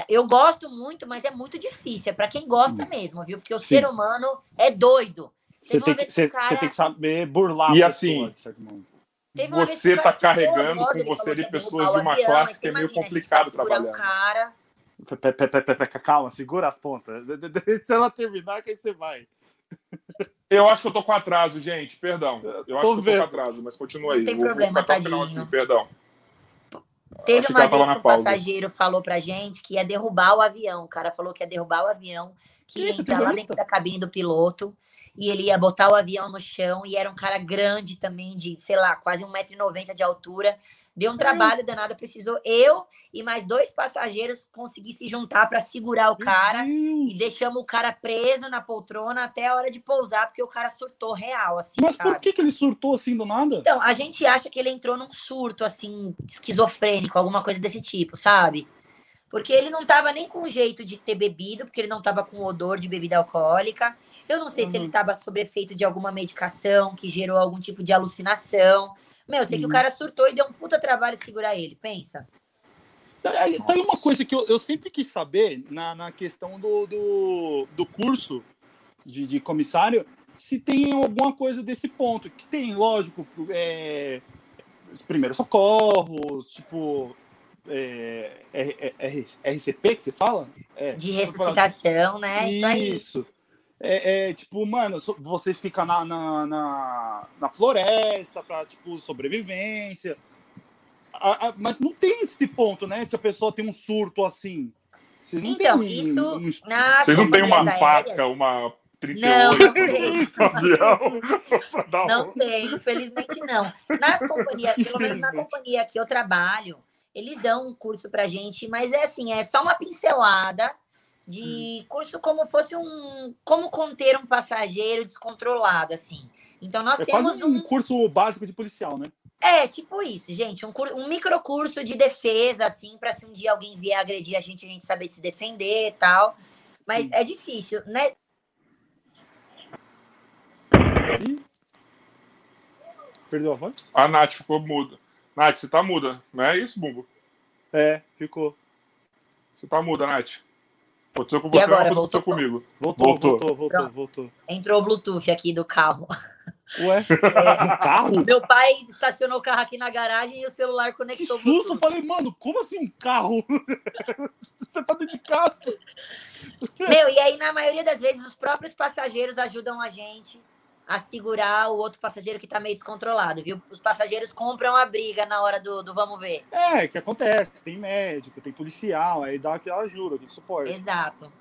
Speaker 3: Eu gosto muito, mas é muito difícil. É para quem gosta mesmo, viu? Porque o
Speaker 2: Sim.
Speaker 3: ser humano é doido.
Speaker 2: Você tem, que, você,
Speaker 3: cara-
Speaker 2: você tem que saber burlar
Speaker 1: E assim,
Speaker 2: pessoa,
Speaker 1: Você tá carregando com você de pessoas de uma classe
Speaker 3: mas
Speaker 1: que é meio complicado trabalhar.
Speaker 3: Um cara,
Speaker 2: Calma, segura as pontas. De- de- de- Deixa ela terminar que aí você vai.
Speaker 1: Eu acho que eu tô com atraso, gente, perdão. Eu acho
Speaker 2: Tô
Speaker 1: que eu tô
Speaker 2: vendo.
Speaker 1: com atraso, mas continua
Speaker 3: Não
Speaker 1: aí.
Speaker 3: tem
Speaker 1: Eu vou
Speaker 3: problema, tadinho.
Speaker 1: assim, perdão.
Speaker 3: Teve uma vez que um passageiro falou pra gente que ia derrubar o avião. O cara falou que ia derrubar o avião, que ia entrar lá dentro da cabine do piloto e ele ia botar o avião no chão. E era um cara grande também, de, sei lá, quase 1,90m de altura. Deu um trabalho danado, precisou eu e mais dois passageiros conseguir se juntar para segurar o cara.
Speaker 2: Meu
Speaker 3: E deixamos o cara preso na poltrona até a hora de pousar, porque o cara surtou real, assim,
Speaker 2: Mas
Speaker 3: sabe?
Speaker 2: por que, que ele surtou assim do nada?
Speaker 3: Então, a gente acha que ele entrou num surto, assim, esquizofrênico, alguma coisa desse tipo, sabe? Porque ele não tava nem com jeito de ter bebido, porque ele não tava com odor de bebida alcoólica. Eu não sei se ele
Speaker 2: Uhum.
Speaker 3: tava sob efeito de alguma medicação que gerou algum tipo de alucinação. Meu, eu sei que o
Speaker 2: Uhum.
Speaker 3: cara surtou e deu um puta trabalho segurar ele, pensa.
Speaker 2: Tá aí uma coisa que eu, eu sempre quis saber na, na questão do, do, do curso de, de comissário, se tem alguma coisa desse ponto. Que tem, lógico, é, os primeiros socorros, tipo. É, é, é, é RCP que se fala? É.
Speaker 3: De ressuscitação, né? Isso aí.
Speaker 2: Isso. É, é, tipo, mano, so- você fica na, na, na, na floresta pra, tipo, sobrevivência. A- a- mas não tem esse ponto, né? Se a pessoa tem um surto assim. Vocês não
Speaker 3: Então,
Speaker 2: têm um-
Speaker 3: isso
Speaker 2: um-
Speaker 3: nas
Speaker 1: Vocês não têm uma faca, uma 38
Speaker 3: Não, não tem. Não
Speaker 1: um...
Speaker 3: tem, infelizmente não. Nas companhias, pelo menos na companhia que eu trabalho, eles dão um curso pra gente, mas é assim, é só uma pincelada de curso como fosse um como conter um passageiro descontrolado assim. Então nós
Speaker 2: É
Speaker 3: temos
Speaker 2: quase
Speaker 3: um
Speaker 2: um curso básico de policial, né?
Speaker 3: é tipo isso, gente, um, cur- um microcurso de defesa assim, para se um dia alguém vier agredir a gente, a gente saber se defender e tal. Mas
Speaker 2: Sim.
Speaker 3: é difícil, né?
Speaker 2: Ih. Perdeu a voz?
Speaker 1: A Nath ficou muda. Nath, você tá muda, não é isso, Bumbo?
Speaker 2: É, ficou.
Speaker 1: Você tá muda, Nath. Aconteceu com
Speaker 3: E
Speaker 1: você,
Speaker 3: agora,
Speaker 1: não aconteceu
Speaker 3: voltou?
Speaker 1: comigo.
Speaker 2: Voltou,
Speaker 1: Voltou.
Speaker 2: voltou, voltou,
Speaker 3: Pronto.
Speaker 2: voltou.
Speaker 3: Entrou o Bluetooth aqui do carro.
Speaker 2: Ué, <laughs> no carro?
Speaker 3: Meu pai estacionou o carro aqui na garagem e o celular
Speaker 2: Que
Speaker 3: conectou o
Speaker 2: susto! Eu falei, mano, como assim um carro? <laughs> Você tá dentro de casa?
Speaker 3: Meu, e aí, na maioria das vezes, os próprios passageiros ajudam a gente a segurar o outro passageiro que tá meio descontrolado, viu? Os passageiros compram a briga na hora do, do vamos ver.
Speaker 2: É, que acontece. Tem médico, tem policial, aí dá aquela ajuda, aquele suporte.
Speaker 3: Exato.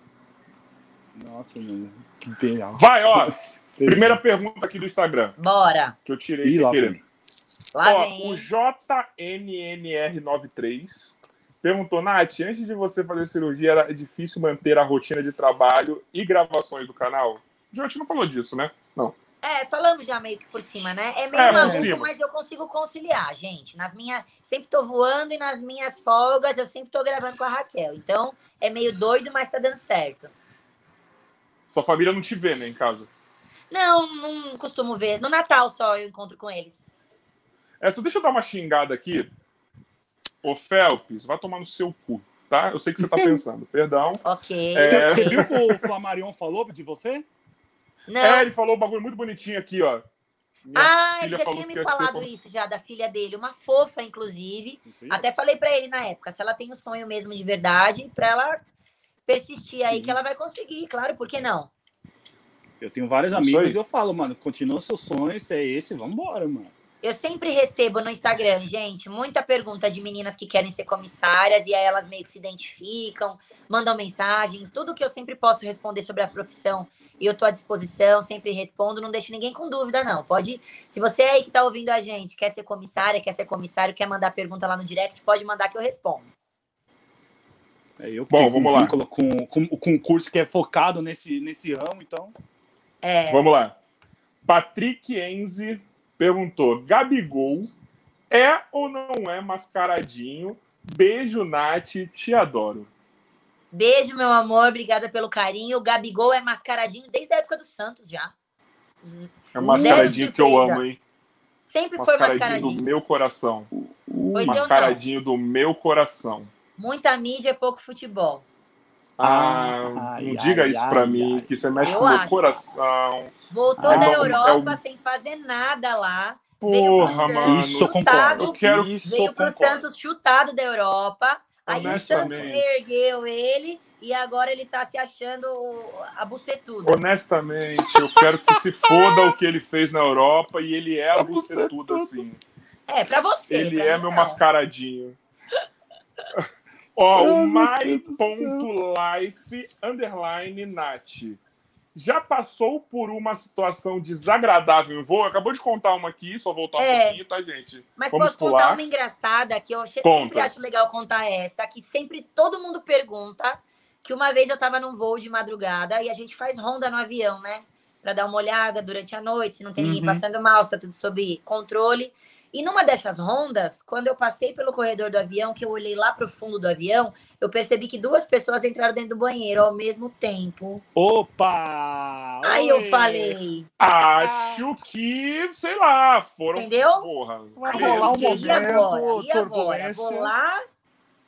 Speaker 2: Nossa, mano, que bem.
Speaker 1: Vai, ó. Primeira pergunta aqui do Instagram,
Speaker 3: Bora.
Speaker 1: que eu tirei
Speaker 5: Ih, lá vem.
Speaker 3: Lá
Speaker 1: Ó,
Speaker 3: vem.
Speaker 1: o
Speaker 3: hein?
Speaker 1: JNNR93 perguntou, Nath, antes de você fazer cirurgia, era difícil manter a rotina de trabalho e gravações do canal? A gente não falou disso, né?
Speaker 3: É, falamos já meio que por cima, né? É meio
Speaker 1: É,
Speaker 3: maluco, mas eu consigo conciliar, gente. Nas minhas. Sempre tô voando e nas minhas folgas eu sempre tô gravando com a Raquel. Então, é meio doido, mas tá dando certo.
Speaker 1: Sua família não te vê, né, em casa.
Speaker 3: Não, não costumo ver. No Natal só eu encontro com eles.
Speaker 1: É, só deixa eu dar uma xingada aqui. Ô, Felps, vai tomar no seu cu, tá? Eu sei que você tá <laughs> pensando. Perdão.
Speaker 3: Ok.
Speaker 1: É.
Speaker 5: Você,
Speaker 3: ok.
Speaker 5: você viu o que o Flamarion falou de você?
Speaker 3: Não.
Speaker 1: É, ele falou um bagulho muito bonitinho aqui, ó. Minha
Speaker 3: ah, ele já tinha me falado
Speaker 1: como-
Speaker 3: isso já, da filha dele. Uma fofa, inclusive. Até falei pra ele na época, se ela tem o sonho mesmo de verdade, pra ela persistir aí
Speaker 5: Sim.
Speaker 3: que ela vai conseguir, claro, por que não?
Speaker 5: Eu tenho vários amigos e eu falo, mano, continua seu sonho, se é esse, vambora, mano.
Speaker 3: Eu sempre recebo no Instagram, gente, muita pergunta de meninas que querem ser comissárias e aí elas meio que se identificam, mandam mensagem, tudo que eu sempre posso responder sobre a profissão e eu tô à disposição, sempre respondo, não deixo ninguém com dúvida não. Pode, se você aí que tá ouvindo a gente, quer ser comissária, quer ser comissário, quer mandar pergunta lá no direct, pode mandar que eu respondo.
Speaker 5: É eu
Speaker 1: Bom,
Speaker 5: tenho
Speaker 1: vamos
Speaker 5: um
Speaker 1: lá.
Speaker 5: Com, com o concurso que é focado nesse, nesse ramo, então.
Speaker 3: É,
Speaker 1: Vamos lá. Patrick Enze perguntou: Gabigol é ou não é mascaradinho? Beijo, Nath, te adoro.
Speaker 3: Beijo, meu amor, obrigada pelo carinho. O Gabigol é mascaradinho desde a época do Santos já.
Speaker 1: É mascaradinho que eu amo, hein?
Speaker 3: Sempre foi
Speaker 1: Mascaradinho
Speaker 3: mascaradinho.
Speaker 1: do meu coração.
Speaker 3: Pois.
Speaker 1: Mascaradinho do meu coração.
Speaker 3: Muita mídia é pouco futebol.
Speaker 1: Ah,
Speaker 5: Ai,
Speaker 1: não
Speaker 5: ai,
Speaker 1: diga isso pra
Speaker 5: ai,
Speaker 1: mim,
Speaker 5: ai.
Speaker 1: que você mexe
Speaker 3: Eu
Speaker 1: com o meu coração.
Speaker 3: Voltou
Speaker 1: Ah,
Speaker 3: da
Speaker 1: é
Speaker 3: Europa
Speaker 1: é o-
Speaker 3: sem fazer nada lá. Veio pro
Speaker 1: Porra,
Speaker 3: Santos
Speaker 1: mano.
Speaker 5: Isso eu
Speaker 3: chutado,
Speaker 5: concordo.
Speaker 1: Eu quero-
Speaker 5: Isso
Speaker 3: Veio
Speaker 5: eu
Speaker 3: pro
Speaker 5: concordo.
Speaker 3: Santos chutado da Europa. Aí o Santos
Speaker 1: Honestamente.
Speaker 3: ergueu ele e agora ele tá se achando a bucetuda.
Speaker 1: Honestamente, eu quero que se foda o que ele fez na Europa e ele é a <laughs> bucetuda, assim.
Speaker 3: É, pra você.
Speaker 1: Ele
Speaker 3: pra
Speaker 1: é meu
Speaker 3: não.
Speaker 1: mascaradinho. <laughs> Ó, o
Speaker 5: Deus do
Speaker 1: my.life underline Nath. Já passou por uma situação desagradável em voo? Acabou de contar uma aqui, só voltar um
Speaker 3: É.
Speaker 1: pouquinho, tá, gente?
Speaker 3: Mas
Speaker 1: Vamos
Speaker 3: posso contar
Speaker 1: pular.
Speaker 3: uma engraçada que eu
Speaker 1: Conta.
Speaker 3: sempre acho legal contar essa, que sempre todo mundo pergunta, que uma vez eu tava num voo de madrugada e a gente faz ronda no avião, né? Pra dar uma olhada durante a noite, se não tem ninguém
Speaker 5: Uhum.
Speaker 3: passando mal, se tá tudo sob controle. E numa dessas rondas, quando eu passei pelo corredor do avião, que eu olhei lá pro fundo do avião, eu percebi que duas pessoas entraram dentro do banheiro ao mesmo tempo.
Speaker 5: Opa!
Speaker 3: Aí eu
Speaker 5: Oi!
Speaker 3: falei,
Speaker 1: Acho que, sei lá, foram.
Speaker 3: Entendeu?
Speaker 1: Porra.
Speaker 5: Rolar
Speaker 3: eu
Speaker 5: um
Speaker 3: fiquei, e agora?
Speaker 5: momento,
Speaker 3: E agora? Vou lá,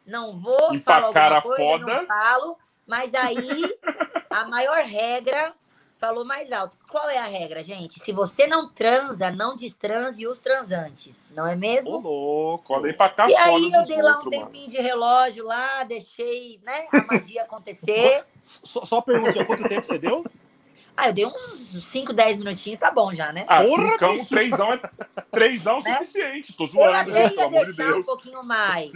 Speaker 3: não vou, falo
Speaker 1: Empacar
Speaker 3: alguma
Speaker 1: a
Speaker 3: coisa,
Speaker 1: foda.
Speaker 3: não falo, mas aí a maior regra falou mais alto. Qual é a regra, gente? Se você não transa, não destranse os transantes, não é
Speaker 5: Ô,
Speaker 3: mesmo?
Speaker 5: louco.
Speaker 1: Podem empacar
Speaker 3: E
Speaker 1: foda
Speaker 3: aí eu dei lá um
Speaker 1: outros, mano.
Speaker 3: tempinho de relógio lá, deixei né, a magia acontecer. <laughs>
Speaker 5: Só, só pergunta, quanto tempo você deu? <laughs>
Speaker 3: Ah, eu dei uns 5, 10 minutinhos, tá bom já, né?
Speaker 1: Ah,
Speaker 5: Porra,
Speaker 1: cincão,
Speaker 5: bicho.
Speaker 1: trêsão é, trêsão é <laughs>
Speaker 3: Né?
Speaker 1: suficiente. Tô
Speaker 3: Eu
Speaker 1: zoando,
Speaker 3: até
Speaker 1: gente,
Speaker 3: ia
Speaker 1: pelo amor de
Speaker 3: deixar um
Speaker 1: Deus.
Speaker 3: pouquinho mais.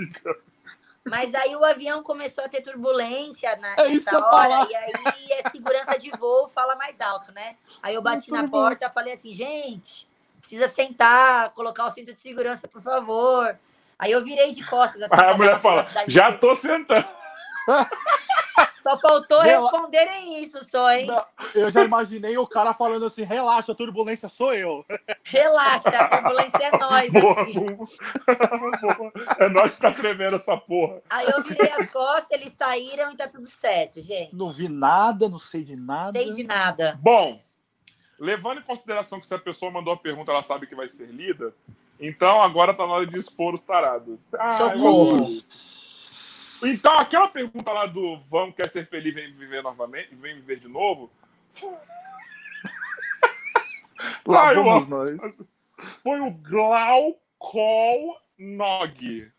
Speaker 3: Mas aí o avião começou a ter turbulência na,
Speaker 5: É
Speaker 3: nessa hora, e aí é segurança de voo fala mais alto, né? Aí eu bati na porta falei assim, gente, precisa sentar, colocar o cinto de segurança, por favor. Aí eu virei de costas. Assim,
Speaker 1: a mulher fala, já tô sentando. <laughs>
Speaker 3: Só faltou
Speaker 5: Rela-
Speaker 3: responderem isso só, hein?
Speaker 5: Não, eu já imaginei o cara falando assim: relaxa, a turbulência sou eu.
Speaker 3: Relaxa, a turbulência é <laughs> nós.
Speaker 1: Boa. <laughs> É nós que tá tremendo essa porra.
Speaker 3: Aí eu virei as costas, eles saíram e tá tudo certo, gente.
Speaker 5: Não vi nada, não sei de nada.
Speaker 3: Sei de nada.
Speaker 1: Bom, levando em consideração que se a pessoa mandou a pergunta, ela sabe que vai ser lida, então agora tá na hora de expor os tarados. Ah,
Speaker 3: Socorro.
Speaker 1: Eu. Então, aquela pergunta lá do Vão quer ser feliz, vem viver novamente, vem viver de novo. <laughs>
Speaker 2: Lá
Speaker 1: eu
Speaker 2: vamos
Speaker 1: amo.
Speaker 2: nós.
Speaker 1: Foi o Glaucol Nog.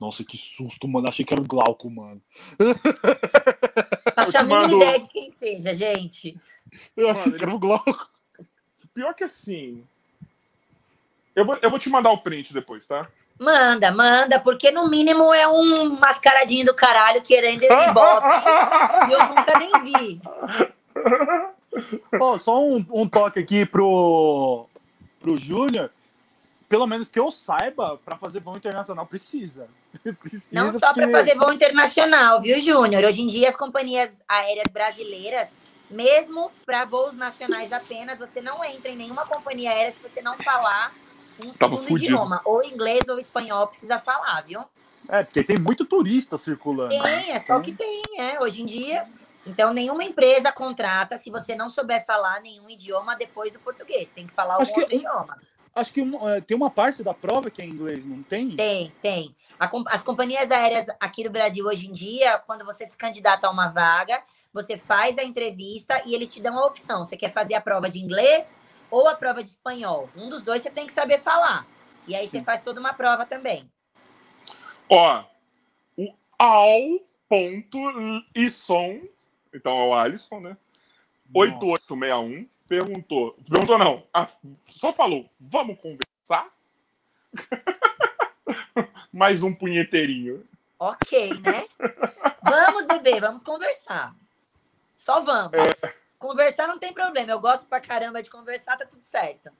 Speaker 5: Nossa, que susto, mano. Achei que era o Glauco, mano.
Speaker 1: Te
Speaker 3: a mínima
Speaker 1: mando-
Speaker 3: ideia de quem seja, gente.
Speaker 5: Eu achei
Speaker 1: Mano,
Speaker 5: que era o Glauco.
Speaker 1: Pior que assim. Eu vou, eu vou te mandar o print depois, tá?
Speaker 3: Manda, manda, porque no mínimo é um mascaradinho do caralho querendo ir ibope <laughs> e eu nunca nem vi.
Speaker 5: Pô, só um, um toque aqui pro, pro Júnior. Pelo menos que eu saiba, para fazer voo internacional precisa. <laughs> precisa
Speaker 3: Não só
Speaker 5: porque-
Speaker 3: para fazer voo internacional, viu, Júnior? Hoje em dia, as companhias aéreas brasileiras, mesmo para voos nacionais apenas, você não entra em nenhuma companhia aérea se você não falar um
Speaker 1: Tava
Speaker 3: segundo
Speaker 1: fudido.
Speaker 3: idioma. Ou inglês ou espanhol precisa falar, viu?
Speaker 5: É, porque tem muito turista circulando. né?
Speaker 3: Tem, é só o que tem, é. Hoje em dia. Então, nenhuma empresa contrata se você não souber falar nenhum idioma depois do português. Tem que falar
Speaker 5: Acho
Speaker 3: algum
Speaker 5: que
Speaker 3: outro
Speaker 5: um-
Speaker 3: idioma.
Speaker 5: Acho que é, tem uma parte da prova que é em inglês, não tem?
Speaker 3: Tem, tem. A as companhias aéreas aqui do Brasil hoje em dia, quando você se candidata a uma vaga, você faz a entrevista e eles te dão a opção. Você quer fazer a prova de inglês ou a prova de espanhol? Um dos dois você tem que saber falar. E aí você
Speaker 5: Sim.
Speaker 3: faz toda uma prova também.
Speaker 1: Ó, o Al.isson, então é o Alisson, né? 8861 perguntou. Perguntou não, ah, só falou, vamos conversar? <laughs> Mais um punheteirinho.
Speaker 3: Ok, né? vamos, bebê, vamos conversar. Só vamos. Conversar não tem problema. Eu gosto pra caramba de conversar, tá tudo certo.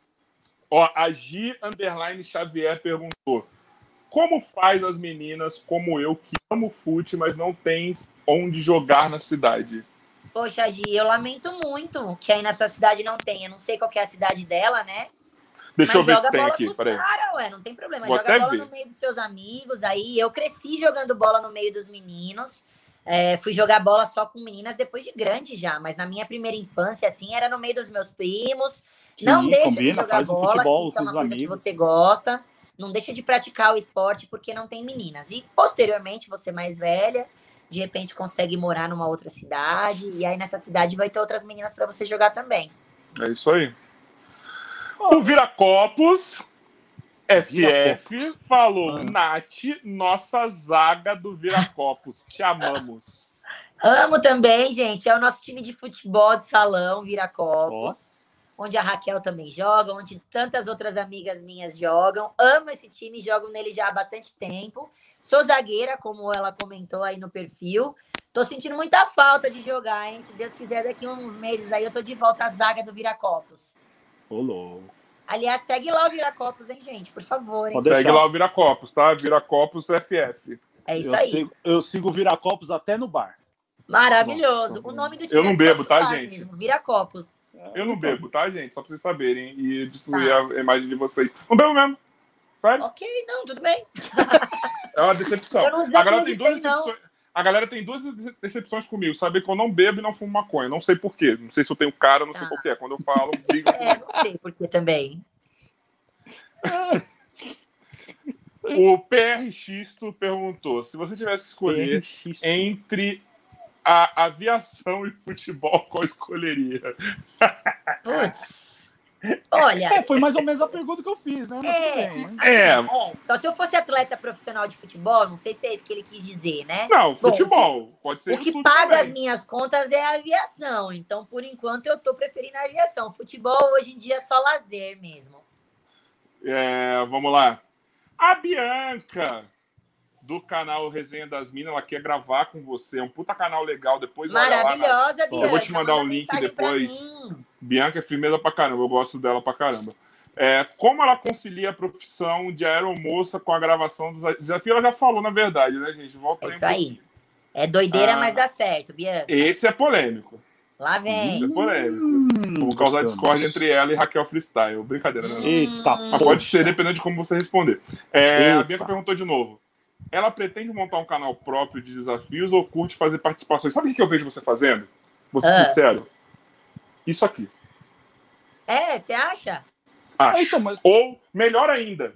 Speaker 1: Ó, a Gi Underline Xavier perguntou: Como faz as meninas como eu que amo fute, mas não tem onde jogar na cidade?
Speaker 3: Poxa, Gi, eu lamento muito que aí na sua cidade não. Eu não sei qual que é a cidade dela, né?
Speaker 1: Deixa
Speaker 3: Mas
Speaker 1: eu ver
Speaker 3: joga
Speaker 1: se tem
Speaker 3: bola
Speaker 1: aqui,
Speaker 3: com os
Speaker 1: peraí.
Speaker 3: caras, ué, não tem problema.
Speaker 1: Vou
Speaker 3: joga bola
Speaker 1: ver.
Speaker 3: no meio dos seus amigos. Aí eu cresci jogando bola no meio dos meninos. É, fui jogar bola só com meninas depois de grande já, mas na minha primeira infância, assim, era no meio dos meus primos. não
Speaker 5: Sim,
Speaker 3: deixa de
Speaker 5: combina,
Speaker 3: jogar
Speaker 5: faz um
Speaker 3: bola,
Speaker 5: futebol
Speaker 3: se isso é uma coisa
Speaker 5: amigos.
Speaker 3: que você gosta. Não deixa de praticar o esporte porque não tem meninas. E posteriormente, você mais velha, de repente consegue morar numa outra cidade. E aí nessa cidade vai ter outras meninas para você jogar também.
Speaker 1: É isso aí. O Viracopos FF falou:
Speaker 5: Ah.
Speaker 1: Nath, nossa zaga do Viracopos. <laughs> Te amamos.
Speaker 3: Amo também, gente. É o nosso time de futebol de salão, Viracopos. Onde a Raquel também joga, onde tantas outras amigas minhas jogam. Amo esse time, jogo nele já há bastante tempo. Sou zagueira, como ela comentou aí no perfil. Tô sentindo muita falta de jogar, hein? Se Deus quiser, daqui a uns meses aí eu tô de volta à zaga do Viracopos.
Speaker 5: Ô, louco.
Speaker 3: Aliás, segue lá o Viracopos, hein, gente? Por favor, hein?
Speaker 1: Segue
Speaker 5: deixar.
Speaker 1: lá o Viracopos, tá? Viracopos FF.
Speaker 3: É isso
Speaker 5: Eu
Speaker 3: aí.
Speaker 5: sigo, eu sigo o Viracopos até no bar.
Speaker 3: Maravilhoso.
Speaker 5: Nossa,
Speaker 3: o nome do
Speaker 1: eu não
Speaker 3: é
Speaker 1: bebo, tá, gente?
Speaker 3: mesmo, Viracopos.
Speaker 1: Eu não bebo, tá, gente? Só pra vocês saberem e destruir
Speaker 3: Tá.
Speaker 1: a imagem de vocês. Não bebo mesmo. Sério?
Speaker 3: Ok, não, tudo bem.
Speaker 1: É uma decepção.
Speaker 3: Eu não
Speaker 1: A galera tem duas
Speaker 3: desacreditei, não.
Speaker 1: A galera tem duas decepções comigo. Saber que eu não bebo e não fumo maconha. Não sei porquê. Não sei se eu tenho cara, não sei
Speaker 3: Tá.
Speaker 1: qual que é. Quando eu falo, briga. <laughs>
Speaker 3: É, não sei por que também. <laughs>
Speaker 1: O PRX tu perguntou: se você tivesse que escolher
Speaker 5: PRX.
Speaker 1: entre a aviação e futebol, qual escolheria?
Speaker 3: Putz. Olha,
Speaker 5: É, foi mais ou menos a pergunta que eu fiz, né?
Speaker 3: É.
Speaker 5: bem?
Speaker 1: É,
Speaker 3: é, só se eu fosse atleta profissional de futebol, não sei se é isso que ele quis dizer, né?
Speaker 1: não, futebol. Pode ser
Speaker 3: O que paga as
Speaker 1: também.
Speaker 3: minhas contas é a aviação. Então, por enquanto, eu tô preferindo a aviação. Futebol hoje em dia é só lazer mesmo.
Speaker 1: É, vamos lá. A Bianca, do canal Resenha das Minas, ela quer gravar com você. É um puta canal legal. Depois.
Speaker 3: Maravilhosa, Bianca.
Speaker 1: Eu vou te mandar
Speaker 3: manda
Speaker 1: o link
Speaker 3: mensagem pra
Speaker 1: depois. Bianca é firmeza pra caramba, eu gosto dela pra caramba. É, como ela concilia a profissão de aeromoça com a gravação dos desafios? Ela já falou, na verdade, né, gente? Volta
Speaker 3: É
Speaker 1: aí um
Speaker 3: isso aí. É doideira,
Speaker 1: Ah.
Speaker 3: mas dá certo, Bianca.
Speaker 1: Esse é polêmico.
Speaker 3: Lá
Speaker 1: Esse
Speaker 3: vem.
Speaker 1: é polêmico.
Speaker 5: Hum,
Speaker 1: Vou causar discórdia entre ela e Raquel Freestyle. Brincadeira, né?
Speaker 5: Eita,
Speaker 3: Hum.
Speaker 1: Mas pode ser, dependendo de como você responder. É, a. Bianca perguntou de novo. Ela pretende montar um canal próprio de desafios ou curte fazer participações? Sabe o que eu vejo você fazendo? Vou ser
Speaker 3: Ah.
Speaker 1: sincero. Isso aqui.
Speaker 3: É, você acha?
Speaker 1: Acho.
Speaker 5: Então, mas
Speaker 1: Ou, melhor ainda,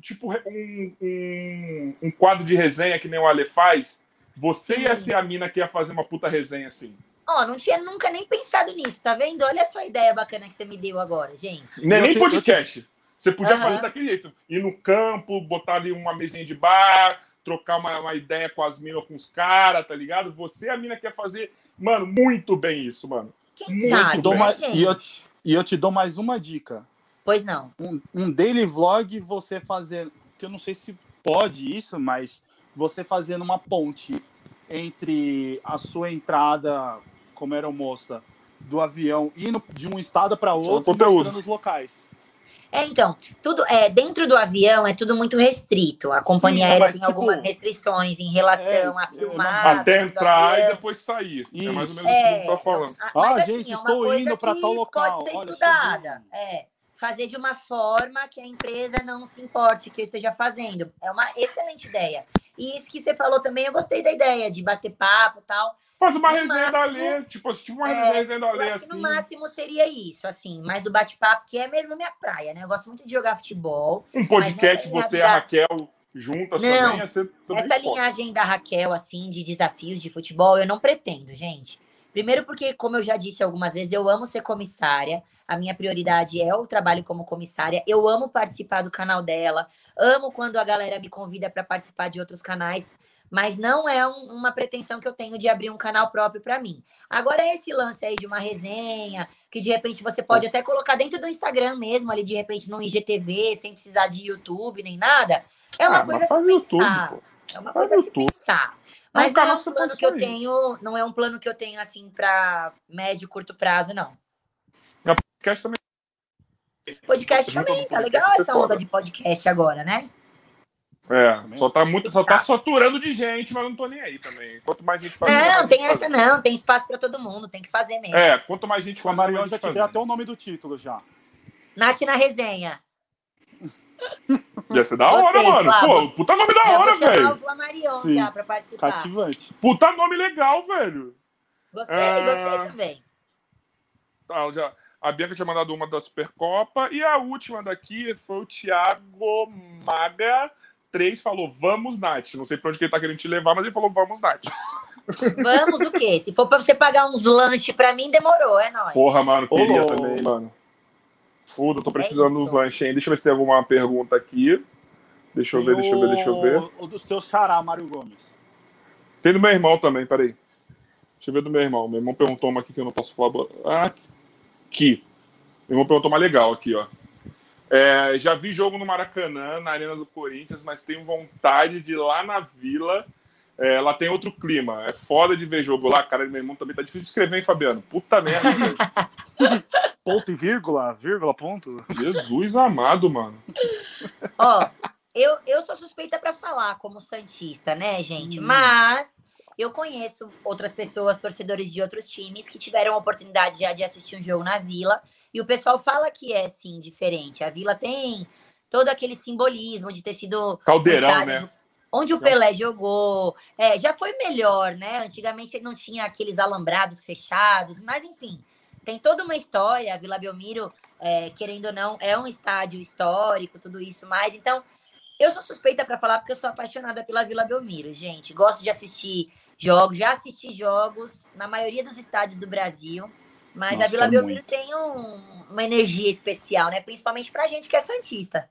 Speaker 1: tipo um, um, um quadro de resenha que nem o Ale faz, você ia
Speaker 3: Sim.
Speaker 1: ser a mina que ia fazer uma puta resenha assim.
Speaker 3: Ó, não tinha nunca nem pensado nisso, tá vendo? Olha só a ideia bacana que você me deu agora, gente.
Speaker 1: Nem,
Speaker 5: Eu
Speaker 1: nem podcast. Você podia
Speaker 3: Aham.
Speaker 1: fazer daquele jeito. Ir no campo, botar ali uma mesinha de bar, trocar uma, uma ideia com as minas, com os caras, tá ligado? Você a mina que ia fazer, mano, muito bem isso, mano.
Speaker 3: Quem
Speaker 1: Muito
Speaker 3: sabe,
Speaker 5: dou
Speaker 3: né,
Speaker 5: mais-
Speaker 3: gente?
Speaker 5: e eu, e eu te dou mais uma dica.
Speaker 3: Pois não.
Speaker 5: Um, um daily vlog você fazer, que eu não sei se pode isso, mas você fazendo uma ponte entre a sua entrada como aeromoça do avião indo de um estado para outro e mostrando os locais.
Speaker 3: É, então, tudo é dentro do avião é tudo muito restrito. A companhia
Speaker 5: Sim,
Speaker 3: aérea tem
Speaker 5: tipo,
Speaker 3: algumas restrições em relação
Speaker 5: é,
Speaker 3: a
Speaker 5: eu
Speaker 3: filmar.
Speaker 1: Até entrar e
Speaker 3: avião.
Speaker 1: depois sair. É
Speaker 5: Isso.
Speaker 1: mais ou menos isso que a gente tá falando.
Speaker 5: Ah,
Speaker 3: mas, assim,
Speaker 5: gente,
Speaker 3: é uma
Speaker 5: estou indo
Speaker 3: que
Speaker 5: tal local.
Speaker 3: Pode ser
Speaker 5: Olha,
Speaker 3: estudada. É. Fazer de uma forma que a empresa não se importe que eu esteja fazendo. É uma excelente ideia. E isso que você falou também, eu gostei da ideia de bater papo e tal.
Speaker 1: Faz uma
Speaker 3: No
Speaker 1: resenha
Speaker 3: máximo,
Speaker 1: tipo, tipo uma
Speaker 3: é,
Speaker 1: resenha da
Speaker 3: Eu
Speaker 1: Alê,
Speaker 3: acho que
Speaker 1: assim.
Speaker 3: no máximo seria isso, assim, mais do bate-papo, que é mesmo minha praia, né? Eu gosto muito de jogar futebol.
Speaker 1: Um podcast,
Speaker 3: Mas
Speaker 1: você e a Raquel juntas
Speaker 3: Não.
Speaker 1: também, ser também
Speaker 3: Essa
Speaker 1: foda.
Speaker 3: linhagem da Raquel, assim, de desafios de futebol, eu não pretendo, gente. Primeiro porque, como eu já disse algumas vezes, eu amo ser comissária. A minha prioridade é o trabalho como comissária. Eu amo participar do canal dela. Amo quando a galera me convida para participar de outros canais. Mas não é um- uma pretensão que eu tenho de abrir um canal próprio para mim. Agora, esse lance aí de uma resenha, que de repente você pode até colocar dentro do Instagram mesmo, ali de repente no IGTV, sem precisar de YouTube nem nada, é uma
Speaker 1: Ah,
Speaker 3: coisa
Speaker 1: mas
Speaker 3: a se
Speaker 1: YouTube,
Speaker 3: pensar.
Speaker 1: pô.
Speaker 3: É uma
Speaker 1: Faz
Speaker 3: coisa a se pensar.
Speaker 1: É um
Speaker 3: Mas não é um plano que eu tenho, não é um plano que eu tenho assim para médio, curto prazo, não.
Speaker 1: Podcast também.
Speaker 3: Podcast também, tá legal essa
Speaker 1: foda.
Speaker 3: onda de podcast agora, né?
Speaker 1: É, só tá muito, só tá saturando de gente, mas não tô nem aí também. Quanto mais gente faz,
Speaker 3: Não, tem essa não, tem espaço para todo mundo, tem que fazer mesmo.
Speaker 1: É, quanto mais gente
Speaker 5: A
Speaker 1: faz,
Speaker 5: Marion já te deu até o nome do título já.
Speaker 3: Nath na resenha.
Speaker 1: Ia ser da hora, mano. Pô, puta nome da
Speaker 3: É, eu
Speaker 1: hora, velho.
Speaker 5: Sim.
Speaker 3: já pra participar.
Speaker 5: Cativante.
Speaker 1: Puta nome legal, velho.
Speaker 3: Gostei,
Speaker 1: Ah.
Speaker 3: gostei também.
Speaker 1: Tá, já, a Bianca tinha mandado uma da Supercopa. E a última daqui foi o Thiago Maga. 3 falou, vamos, Nath. Não sei pra onde que ele tá querendo te levar, mas ele falou, vamos, Nath.
Speaker 3: Vamos o quê? Se for pra você pagar uns lanches pra mim, demorou, é nóis.
Speaker 1: Porra, mano, queria
Speaker 5: louco.
Speaker 1: também, mano. Eu tô precisando
Speaker 3: É
Speaker 1: dos lanches, hein? Deixa eu ver se tem alguma pergunta aqui. Deixa eu ver, deixa eu ver, deixa eu ver.
Speaker 5: o- O dos teus xará, Mário Gomes.
Speaker 1: Tem do meu irmão também, peraí. Deixa eu ver do meu irmão. Meu irmão perguntou uma aqui que eu não posso falar. Ah, aqui. Meu irmão perguntou uma legal aqui, ó. É, já vi jogo no Maracanã, na Arena do Corinthians, mas tenho vontade de ir lá na Vila. É, lá tem outro clima. É foda de ver jogo lá. Cara, meu irmão também tá difícil de escrever, hein, Fabiano? Puta merda. <laughs>
Speaker 5: Ponto e vírgula, vírgula, ponto.
Speaker 1: Jesus amado, mano.
Speaker 3: Ó, eu, eu sou suspeita pra falar como santista, né, gente?
Speaker 5: Hum.
Speaker 3: Mas eu conheço outras pessoas, torcedores de outros times, que tiveram a oportunidade já de assistir um jogo na Vila. E o pessoal fala que é, sim, diferente. A Vila tem todo aquele simbolismo de ter sido
Speaker 1: Caldeirão,
Speaker 3: estádio
Speaker 1: né?
Speaker 3: onde o Pelé jogou. É, já foi melhor, né? Antigamente não tinha aqueles alambrados fechados, mas enfim, tem toda uma história. A Vila Belmiro, é, querendo ou não, é um estádio histórico, tudo isso mais. Então, eu sou suspeita para falar porque eu sou apaixonada pela Vila Belmiro, gente. Gosto de assistir jogos, já assisti jogos na maioria dos estádios do Brasil, mas a
Speaker 5: Nossa,
Speaker 3: Vila
Speaker 5: é
Speaker 3: Belmiro
Speaker 5: muito.
Speaker 3: tem um- uma energia especial, né? Principalmente pra gente que é santista.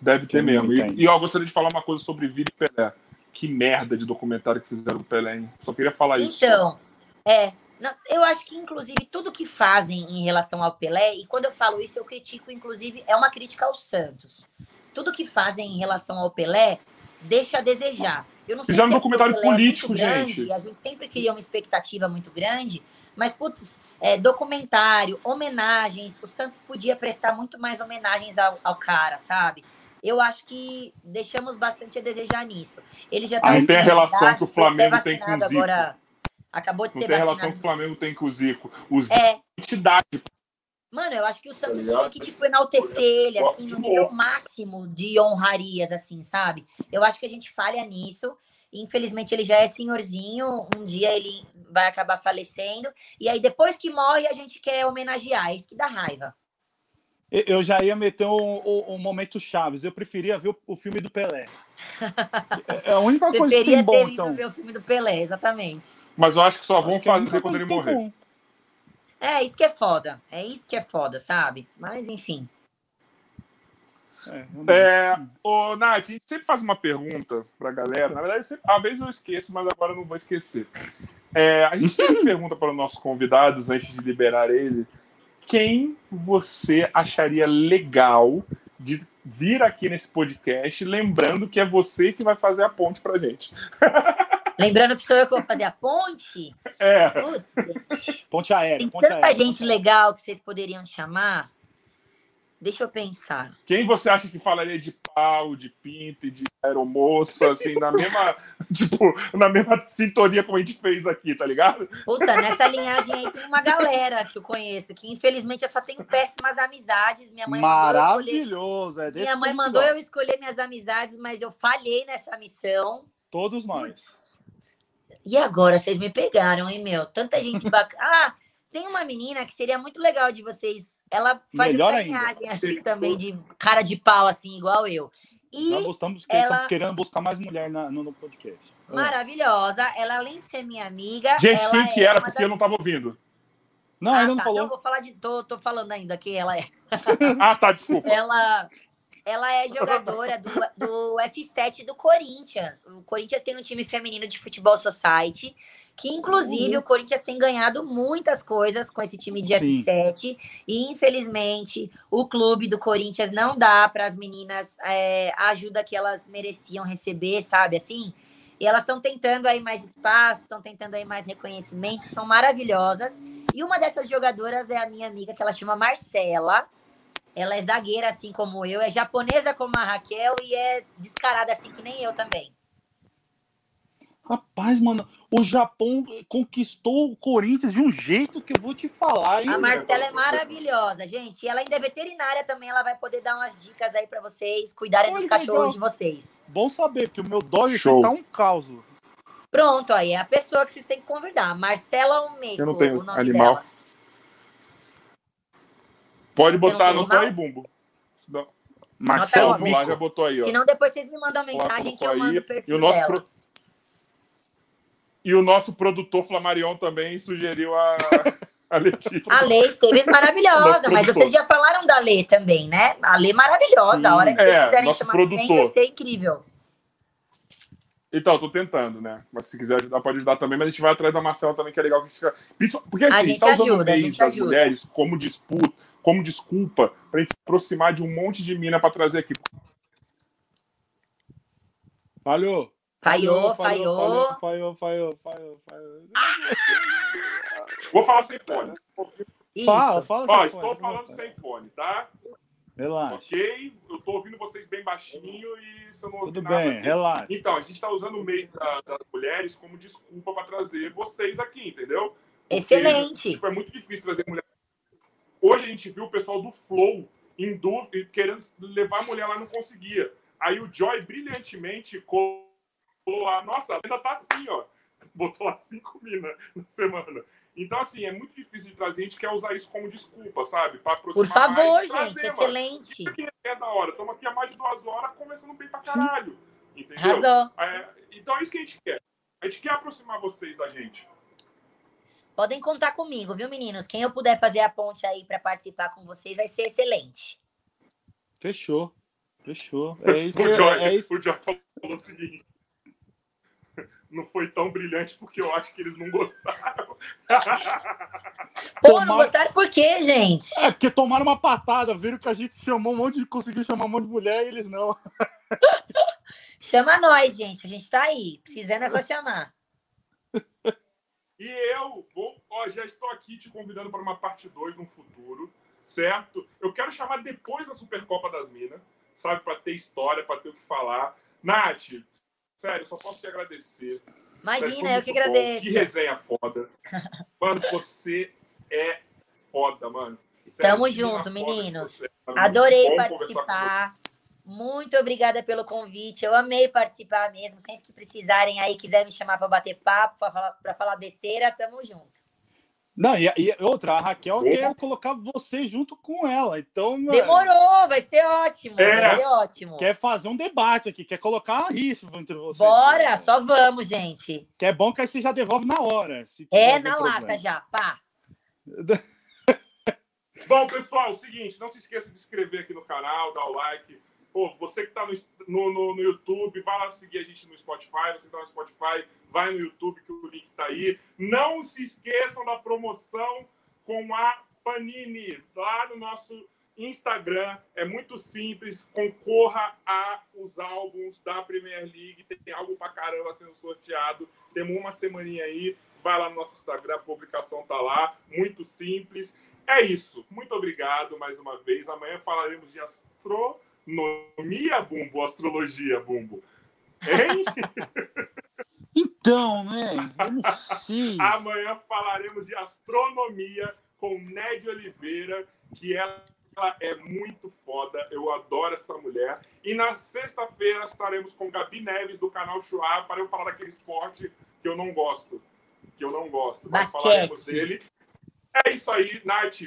Speaker 1: Deve ter
Speaker 5: Tem,
Speaker 1: mesmo. E, e ó, eu gostaria de falar uma coisa sobre Vila e Pelé. Que merda de documentário que fizeram do Pelé, hein? Só queria falar isso.
Speaker 3: Então, é. não, eu acho que, inclusive, tudo que fazem em relação ao Pelé, e quando eu falo isso, eu critico, inclusive, é uma crítica ao Santos. Tudo que fazem em relação ao Pelé deixa a desejar. Eu não sei
Speaker 1: Fizeram
Speaker 3: se
Speaker 1: um
Speaker 3: é
Speaker 1: documentário
Speaker 3: é
Speaker 1: político,
Speaker 3: grande,
Speaker 1: gente.
Speaker 3: A gente sempre cria uma expectativa muito grande, mas, putz, é, documentário, homenagens, o Santos podia prestar muito mais homenagens ao, ao cara, sabe? Eu acho que deixamos bastante a desejar nisso. Ele já tá
Speaker 1: Não
Speaker 3: com
Speaker 1: tem a relação que o Flamengo tem com o Zico.
Speaker 3: Agora, acabou de
Speaker 1: Não
Speaker 3: ser
Speaker 1: tem
Speaker 3: vacinado.
Speaker 1: relação que o Flamengo tem com o Zico. O Zico
Speaker 3: É,
Speaker 1: é entidade.
Speaker 3: Mano, eu acho que o Santos
Speaker 1: ligado?
Speaker 3: tinha que, tipo, enaltecer ele, assim, no nível máximo de honrarias, assim, sabe? Eu acho que a gente falha nisso. Infelizmente, ele já é senhorzinho. Um dia ele vai acabar falecendo. E aí, depois que morre, a gente quer homenagear. Isso que dá raiva.
Speaker 5: Eu- já ia meter um, um- um momento Chaves. Eu preferia ver o, o filme do Pelé. <laughs> É a única coisa que
Speaker 3: Preferia
Speaker 5: tem bom,
Speaker 3: ter ido
Speaker 5: então.
Speaker 3: ver o filme do Pelé, exatamente.
Speaker 1: Mas eu acho que só vão
Speaker 5: é
Speaker 1: fazer quando ele morrer.
Speaker 5: bom.
Speaker 3: É, isso que é foda. É isso que é foda, sabe? Mas, enfim.
Speaker 5: É,
Speaker 1: É, ô, Nath, a gente sempre faz uma pergunta pra galera. Na verdade, sempre, às vezes eu esqueço, mas agora eu não vou esquecer. É, a gente sempre <laughs> pergunta para os nossos convidados, antes de liberar ele, quem você acharia legal de vir aqui nesse podcast, lembrando que é você que vai fazer a ponte pra gente. <laughs>
Speaker 3: Lembrando que sou eu que vou fazer a ponte.
Speaker 1: É.
Speaker 3: Putz, gente.
Speaker 5: Ponte aérea,
Speaker 3: Tem
Speaker 5: ponte
Speaker 3: tanta
Speaker 5: aérea.
Speaker 3: gente legal que vocês poderiam chamar. Deixa eu pensar.
Speaker 1: Quem você acha que falaria de pau, de pinto e de aeromoça, assim, na mesma, <laughs> tipo, na mesma sintonia como a gente fez aqui, tá ligado?
Speaker 3: Puta, nessa linhagem aí tem uma galera que eu conheço, que infelizmente eu só tenho péssimas amizades. Minha mãe mandou eu escolher.
Speaker 5: Maravilhoso. É desse
Speaker 3: Minha mãe mandou eu escolher minhas amizades, mas eu falhei nessa missão.
Speaker 5: Todos nós.
Speaker 3: E agora vocês me pegaram, hein, meu? Tanta gente bacana. <laughs> Ah, tem uma menina que seria muito legal de vocês. Ela faz
Speaker 5: Melhor
Speaker 3: essa assim também, de cara de pau, assim, igual eu. E
Speaker 5: Nós estamos
Speaker 3: ela-
Speaker 5: querendo buscar mais mulher na- no, no podcast.
Speaker 3: maravilhosa. Ela, além de ser minha amiga.
Speaker 1: Gente, quem que
Speaker 3: é
Speaker 1: era? Porque eu não
Speaker 3: das-
Speaker 1: tava ouvindo.
Speaker 5: Não,
Speaker 3: Ah,
Speaker 5: ainda não
Speaker 3: tá.
Speaker 5: falou.
Speaker 3: vou falar de. Tô, tô falando ainda quem ela é. <laughs>
Speaker 1: Ah, tá, desculpa.
Speaker 3: Ela, ela é <laughs> jogadora do, do F7 do Corinthians. O Corinthians tem um time feminino de futebol society, que inclusive
Speaker 5: Uhum.
Speaker 3: o Corinthians tem ganhado muitas coisas com esse time de
Speaker 5: Sim.
Speaker 3: F7. E infelizmente o clube do Corinthians não dá para as meninas é, a ajuda que elas mereciam receber, sabe assim? E elas estão tentando aí mais espaço, estão tentando aí mais reconhecimento, são maravilhosas. E uma dessas jogadoras é a minha amiga, que ela chama Marcela. Ela é zagueira, assim como eu, é japonesa como a Raquel e é descarada, assim que nem eu também.
Speaker 5: Rapaz, mano, o Japão conquistou o Corinthians de um jeito que eu vou te falar, hein?
Speaker 3: A Marcela é maravilhosa, gente. E ela ainda é veterinária também, ela vai poder dar umas dicas aí pra vocês cuidarem
Speaker 5: Olha
Speaker 3: dos cachorros
Speaker 5: legal.
Speaker 3: de vocês.
Speaker 5: Bom saber, porque o meu dog
Speaker 1: Show.
Speaker 5: tá um caos.
Speaker 3: Pronto, aí é a pessoa que vocês têm que convidar. Marcela Almeida.
Speaker 1: Eu não tenho
Speaker 3: o nome
Speaker 1: animal.
Speaker 3: dela.
Speaker 1: Pode botar no aí, Bumbo.
Speaker 5: Marcelo Mico.
Speaker 1: já botou aí, ó.
Speaker 3: Senão depois vocês me mandam mensagem que eu mando o
Speaker 1: E
Speaker 3: perfil
Speaker 1: o nosso pro- E o nosso produtor Flamarion também sugeriu a, <laughs> a Letícia.
Speaker 3: A Lê esteve <laughs> maravilhosa, mas
Speaker 1: produtor.
Speaker 3: vocês já falaram da Lê também, né? A Lê maravilhosa.
Speaker 5: Sim.
Speaker 3: A hora que vocês
Speaker 1: É,
Speaker 3: quiserem
Speaker 1: nosso
Speaker 3: chamar alguém, vai
Speaker 1: produtor.
Speaker 3: ser incrível.
Speaker 1: Então, tô tentando, né? Mas se quiser ajudar, pode ajudar também. Mas a gente vai atrás da Marcela também, que é legal que a gente Porque assim,
Speaker 3: A
Speaker 1: a gente tá usando
Speaker 3: ajuda,
Speaker 1: o
Speaker 3: a gente
Speaker 1: das
Speaker 3: ajuda.
Speaker 1: mulheres como disputa, como desculpa pra gente se aproximar de um monte de mina pra trazer aqui.
Speaker 5: Falhou.
Speaker 3: Falhou,
Speaker 5: falhou,
Speaker 3: falhou.
Speaker 5: falhou, falhou, falhou, falhou.
Speaker 1: Vou falar sem fone.
Speaker 3: Isso.
Speaker 5: Fala, fala.
Speaker 1: Ó,
Speaker 5: seu
Speaker 1: estou
Speaker 5: fone,
Speaker 1: falando
Speaker 5: fala.
Speaker 1: sem fone, tá?
Speaker 5: Relaxa.
Speaker 1: Ok? Eu tô ouvindo vocês bem baixinho e se eu não
Speaker 5: Tudo
Speaker 1: nada
Speaker 5: bem,
Speaker 1: aqui.
Speaker 5: relaxa.
Speaker 1: Então, a gente está usando o mês da- das mulheres como desculpa para trazer vocês aqui, entendeu? Porque,
Speaker 3: Excelente.
Speaker 1: tipo, é muito difícil trazer mulher. Hoje a gente viu o pessoal do Flow em dúvida, querendo levar a mulher lá, não conseguia. Aí o Joy brilhantemente colou lá, nossa, ainda tá assim, ó. Botou lá cinco minas na semana. Então, assim, é muito difícil de trazer, a gente quer usar isso como desculpa, sabe? Pra
Speaker 3: Por favor,
Speaker 1: mais
Speaker 3: gente,
Speaker 1: trazer,
Speaker 3: excelente.
Speaker 1: É da hora. Estamos aqui há mais de duas horas conversando bem pra caralho. Entendeu?
Speaker 3: Arrasou.
Speaker 1: É, então é isso que a gente quer. A gente quer aproximar vocês da gente.
Speaker 3: Podem contar comigo, viu, meninos? Quem eu puder fazer a ponte aí para participar com vocês vai ser excelente.
Speaker 5: Fechou. Fechou. <laughs> É isso.
Speaker 1: O Joy,
Speaker 5: É, isso.
Speaker 1: o Joy falou o seguinte. <laughs> Não foi tão brilhante porque eu acho que eles não gostaram. <laughs>
Speaker 3: Pô, não gostaram por quê, gente?
Speaker 5: É, porque tomaram uma patada, viram que a gente chamou um monte de. conseguiu chamar um monte de mulher e eles não.
Speaker 3: Chama nós, gente. A gente tá aí. Precisando é só chamar.
Speaker 1: E eu vou, ó, já estou aqui te convidando para uma parte 2 no futuro, certo? Eu quero chamar depois da Supercopa das Minas, sabe? Para ter história, para ter o que falar. Nath, sério, só posso te agradecer. Sério,
Speaker 3: Imagina, eu que
Speaker 1: bom.
Speaker 3: agradeço.
Speaker 1: Que resenha foda. <laughs> Mano, você é foda, mano.
Speaker 3: Tamo
Speaker 1: que mina
Speaker 3: junto, meninos.
Speaker 1: você.
Speaker 3: Adorei participar. Muito obrigada pelo convite. Eu amei participar mesmo. Sempre que precisarem aí, quiser me chamar para bater papo, para falar, falar besteira, tamo junto.
Speaker 5: Não, e, e outra, a Raquel
Speaker 1: Opa.
Speaker 5: quer colocar você junto com ela. Então,
Speaker 3: Demorou, vai ser ótimo.
Speaker 1: É.
Speaker 3: Vai ser ótimo.
Speaker 5: quer fazer um debate aqui, quer colocar uma rixa entre vocês.
Speaker 3: Bora, só vamos, gente.
Speaker 5: Que é bom que aí você já devolve na hora. se
Speaker 3: É na lata
Speaker 5: problema.
Speaker 3: já, pá.
Speaker 1: Bom, pessoal, é o seguinte, não se esqueça de se inscrever aqui no canal, dar o like. Pô, você que está no, no, no- YouTube, vai lá seguir a gente no Spotify. Você que tá no Spotify, vai no YouTube que o link tá aí. Não se esqueçam da promoção com a Panini lá no nosso Instagram. É muito simples. Concorra a os álbuns da Premier League. Tem álbum pra caramba. sendo sorteado. Temos uma semaninha aí. Vai lá no nosso Instagram, a publicação tá lá. Muito simples. É isso. Muito obrigado mais uma vez. Amanhã falaremos de astronomia, Bumbo. Astrologia, Bumbo. Hein? <laughs>
Speaker 5: Então, né? Eu não sei.
Speaker 1: Amanhã falaremos de astronomia com Ned Oliveira, que ela é muito foda. Eu adoro essa mulher. E na sexta-feira estaremos com Gabi Neves, do canal Chua, para eu falar daquele esporte que eu não gosto. Que eu não gosto. Mas
Speaker 3: Basquete.
Speaker 1: falaremos dele. É isso aí, Nath.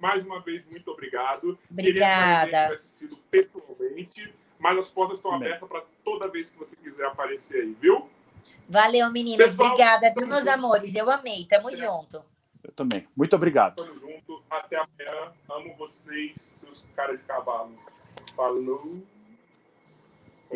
Speaker 1: Mais uma vez, muito obrigado. Queria que
Speaker 3: Obrigada.
Speaker 1: tivesse sido pessoalmente, mas as portas estão abertas para toda vez que você quiser aparecer aí, viu?
Speaker 3: Valeu, meninas.
Speaker 1: Pessoal,
Speaker 3: Obrigada, viu, meus
Speaker 1: junto.
Speaker 3: amores? Eu amei. Tamo junto.
Speaker 5: Eu também. Muito obrigado.
Speaker 1: Tamo junto. Até amanhã. Amo vocês, seus caras de cavalo. Falou.